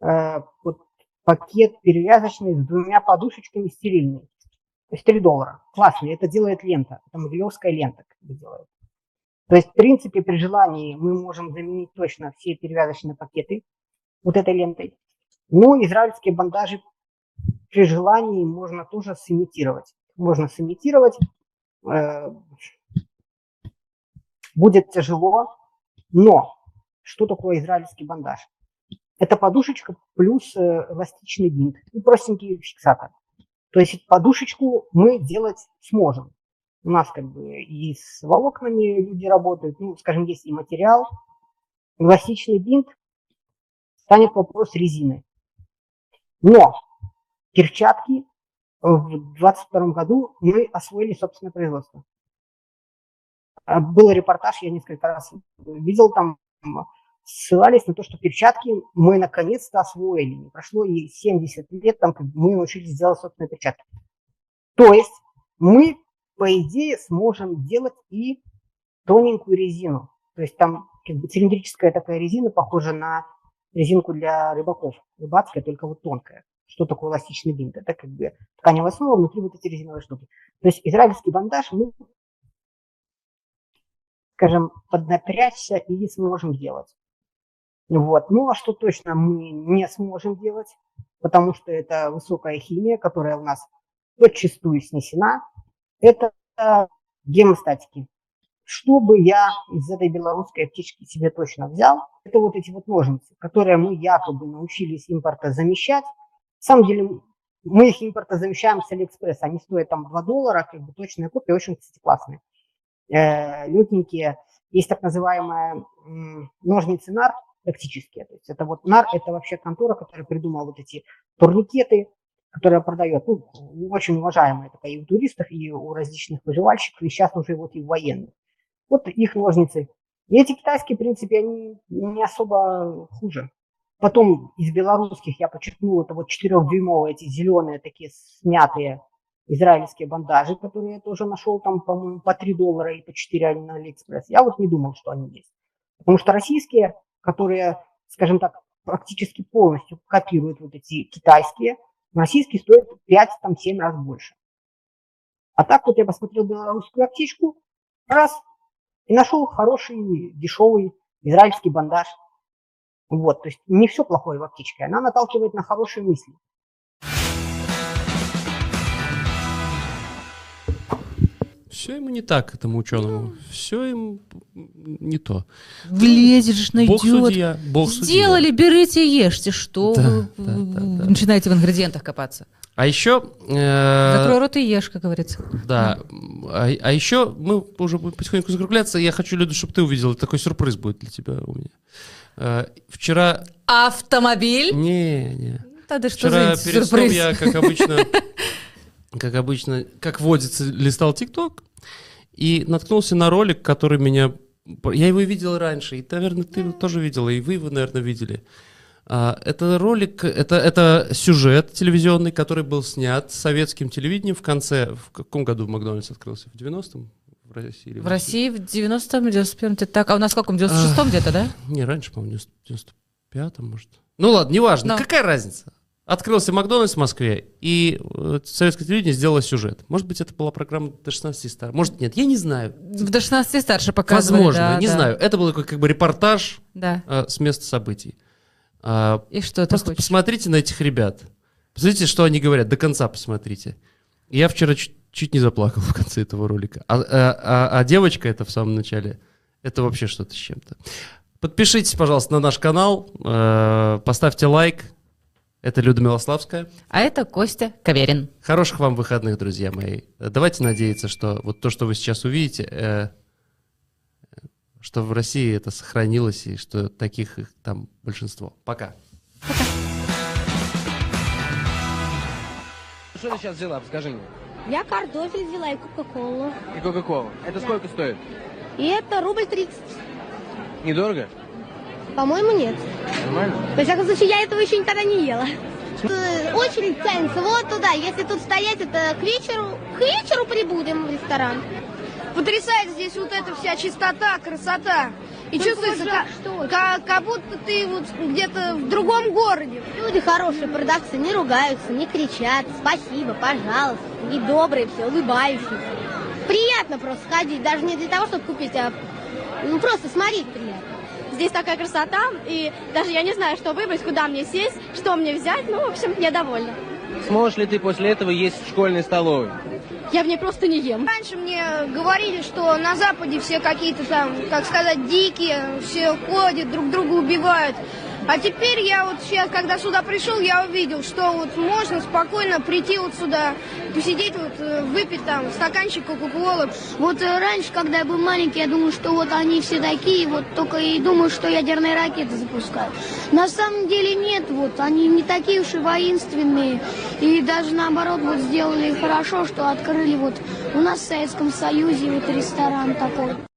э, вот пакет перевязочный с двумя подушечками стерильный. То есть 3 доллара. Классно, это делает лента. Это могилевская лента как делает. То есть, в принципе, при желании мы можем заменить точно все перевязочные пакеты вот этой лентой. Но израильские бандажи при желании можно тоже сымитировать. Можно сымитировать. Э, будет тяжело, но что такое израильский бандаж? Это подушечка плюс э, эластичный бинт и простенький фиксатор. То есть подушечку мы делать сможем. У нас как бы и с волокнами люди работают, ну, скажем, есть и материал. Эластичный бинт станет вопрос резины. Но перчатки в 2022 году мы освоили собственное производство. А, был репортаж, я несколько раз видел там, ссылались на то, что перчатки мы наконец-то освоили. Не прошло и 70 лет, там, мы научились делать собственные перчатки. То есть мы, по идее, сможем делать и тоненькую резину. То есть там как бы цилиндрическая такая резина, похожа на резинку для рыбаков. Рыбацкая, только вот тонкая. Что такое эластичный бинт? Это как бы тканевая основа, внутри вот эти резиновые штуки. То есть израильский бандаж мы скажем, поднапрячься и сможем делать. Вот. Ну а что точно мы не сможем делать, потому что это высокая химия, которая у нас подчастую снесена, это гемостатики. Что бы я из этой белорусской аптечки себе точно взял, это вот эти вот ножницы, которые мы якобы научились импорта замещать. На самом деле мы их импорта замещаем с Алиэкспресс, они стоят там 2 доллара, как бы точная копия, очень, кстати, классные легенькие. Есть так называемая ножницы NAR, тактические. То есть это вот NAR, это вообще контора, которая придумала вот эти турникеты, которая продает, ну, очень уважаемая такая и у туристов, и у различных выживальщиков, и сейчас уже вот и у военных. Вот их ножницы. И эти китайские, в принципе, они не особо хуже. Потом из белорусских я подчеркнул, это вот 4-дюймовые, эти зеленые такие снятые израильские бандажи, которые я тоже нашел там, по-моему, по 3 доллара и по 4 на Алиэкспресс. Я вот не думал, что они есть. Потому что российские, которые, скажем так, практически полностью копируют вот эти китайские, российские стоят 5-7 раз больше. А так вот я посмотрел белорусскую аптечку, раз, и нашел хороший, дешевый израильский бандаж. Вот, то есть не все плохое в аптечке, она наталкивает на хорошие мысли. Все ему не так, этому ученому. Все ему не то. Влезешь, найдет. Бог судья, Бог Сделали, судья. берите, ешьте. Что Да, вы да, да, да. начинаете в ингредиентах копаться? А еще... э, Закрой рот и ешь, как говорится. Да. А, а еще мы уже будем потихоньку закругляться. Я хочу, Люда, чтобы ты увидела. Такой сюрприз будет для тебя у меня. Э, Вчера... Автомобиль? Не, не. Тогда что Вчера перед сном сюрприз? я, как обычно, как обычно, как водится, листал ТикТок и наткнулся на ролик, который меня... Я его видел раньше, и, наверное, ты его тоже видела, и вы его, наверное, видели. А, Это ролик, это, это сюжет телевизионный, который был снят советским телевидением в конце... В каком году Макдональдс открылся? В 90-м? В России? или В России в 90-м, 91-м, где-то так. А у нас в каком? В 96-м где-то, да? Не, раньше, по-моему, в 95-м, может. Ну ладно, неважно. Но. Какая разница? Открылся Макдональдс в Москве, и э, советское телевидение сделало сюжет. Может быть, это была программа до 16 стар. Может, нет, я не знаю. До 16 старше показывали. Возможно, да, не да. знаю. Это был такой как бы репортаж Да. э, с места событий. А, И что ты Просто хочешь? посмотрите на этих ребят. Посмотрите, что они говорят. До конца посмотрите. Я вчера чуть, чуть не заплакал в конце этого ролика. А, а- а- а девочка это в самом начале, это вообще что-то с чем-то. Подпишитесь, пожалуйста, на наш канал, э, поставьте лайк. Это Люда Милославская. А это Костя Каверин. Хороших вам выходных, друзья мои. Давайте надеяться, что вот то, что вы сейчас увидите, э, что в России это сохранилось и что таких их там большинство. Пока. Что ты сейчас взяла, скажи мне? Я картофель взяла и кока-колу. И Кока-Колу. Это сколько стоит? И это рубль 30. Недорого? По-моему, нет. Нормально? Во всяком случае, я этого еще никогда не ела. Очередь тянется вот туда. Если тут стоять, это к вечеру. К вечеру прибудем в ресторан. Потрясает здесь вот эта вся чистота, красота. И Только чувствуется, вот как, что как, как будто ты вот где-то в другом городе. Люди хорошие, продавцы, не ругаются, не кричат. Спасибо, пожалуйста. И добрые все, улыбающиеся. Приятно просто ходить, даже не для того, чтобы купить, а ну просто смотреть приятно. Здесь такая красота, и даже я не знаю, что выбрать, куда мне сесть, что мне взять. Ну, в общем, я довольна. Сможешь ли ты после этого есть в школьной столовой? Я в ней просто не ем. Раньше мне говорили, что на Западе все какие-то там, как сказать, дикие, все ходят, друг друга убивают. А теперь я вот сейчас, когда сюда пришел, я увидел, что вот можно спокойно прийти вот сюда, посидеть вот, э, выпить там стаканчик кока-колы. Вот э, раньше, когда я был маленький, я думал, что вот они все такие, вот только и думаю, что ядерные ракеты запускают. На самом деле нет, вот они не такие уж и воинственные. И даже наоборот вот сделали хорошо, что открыли вот у нас в Советском Союзе вот ресторан такой.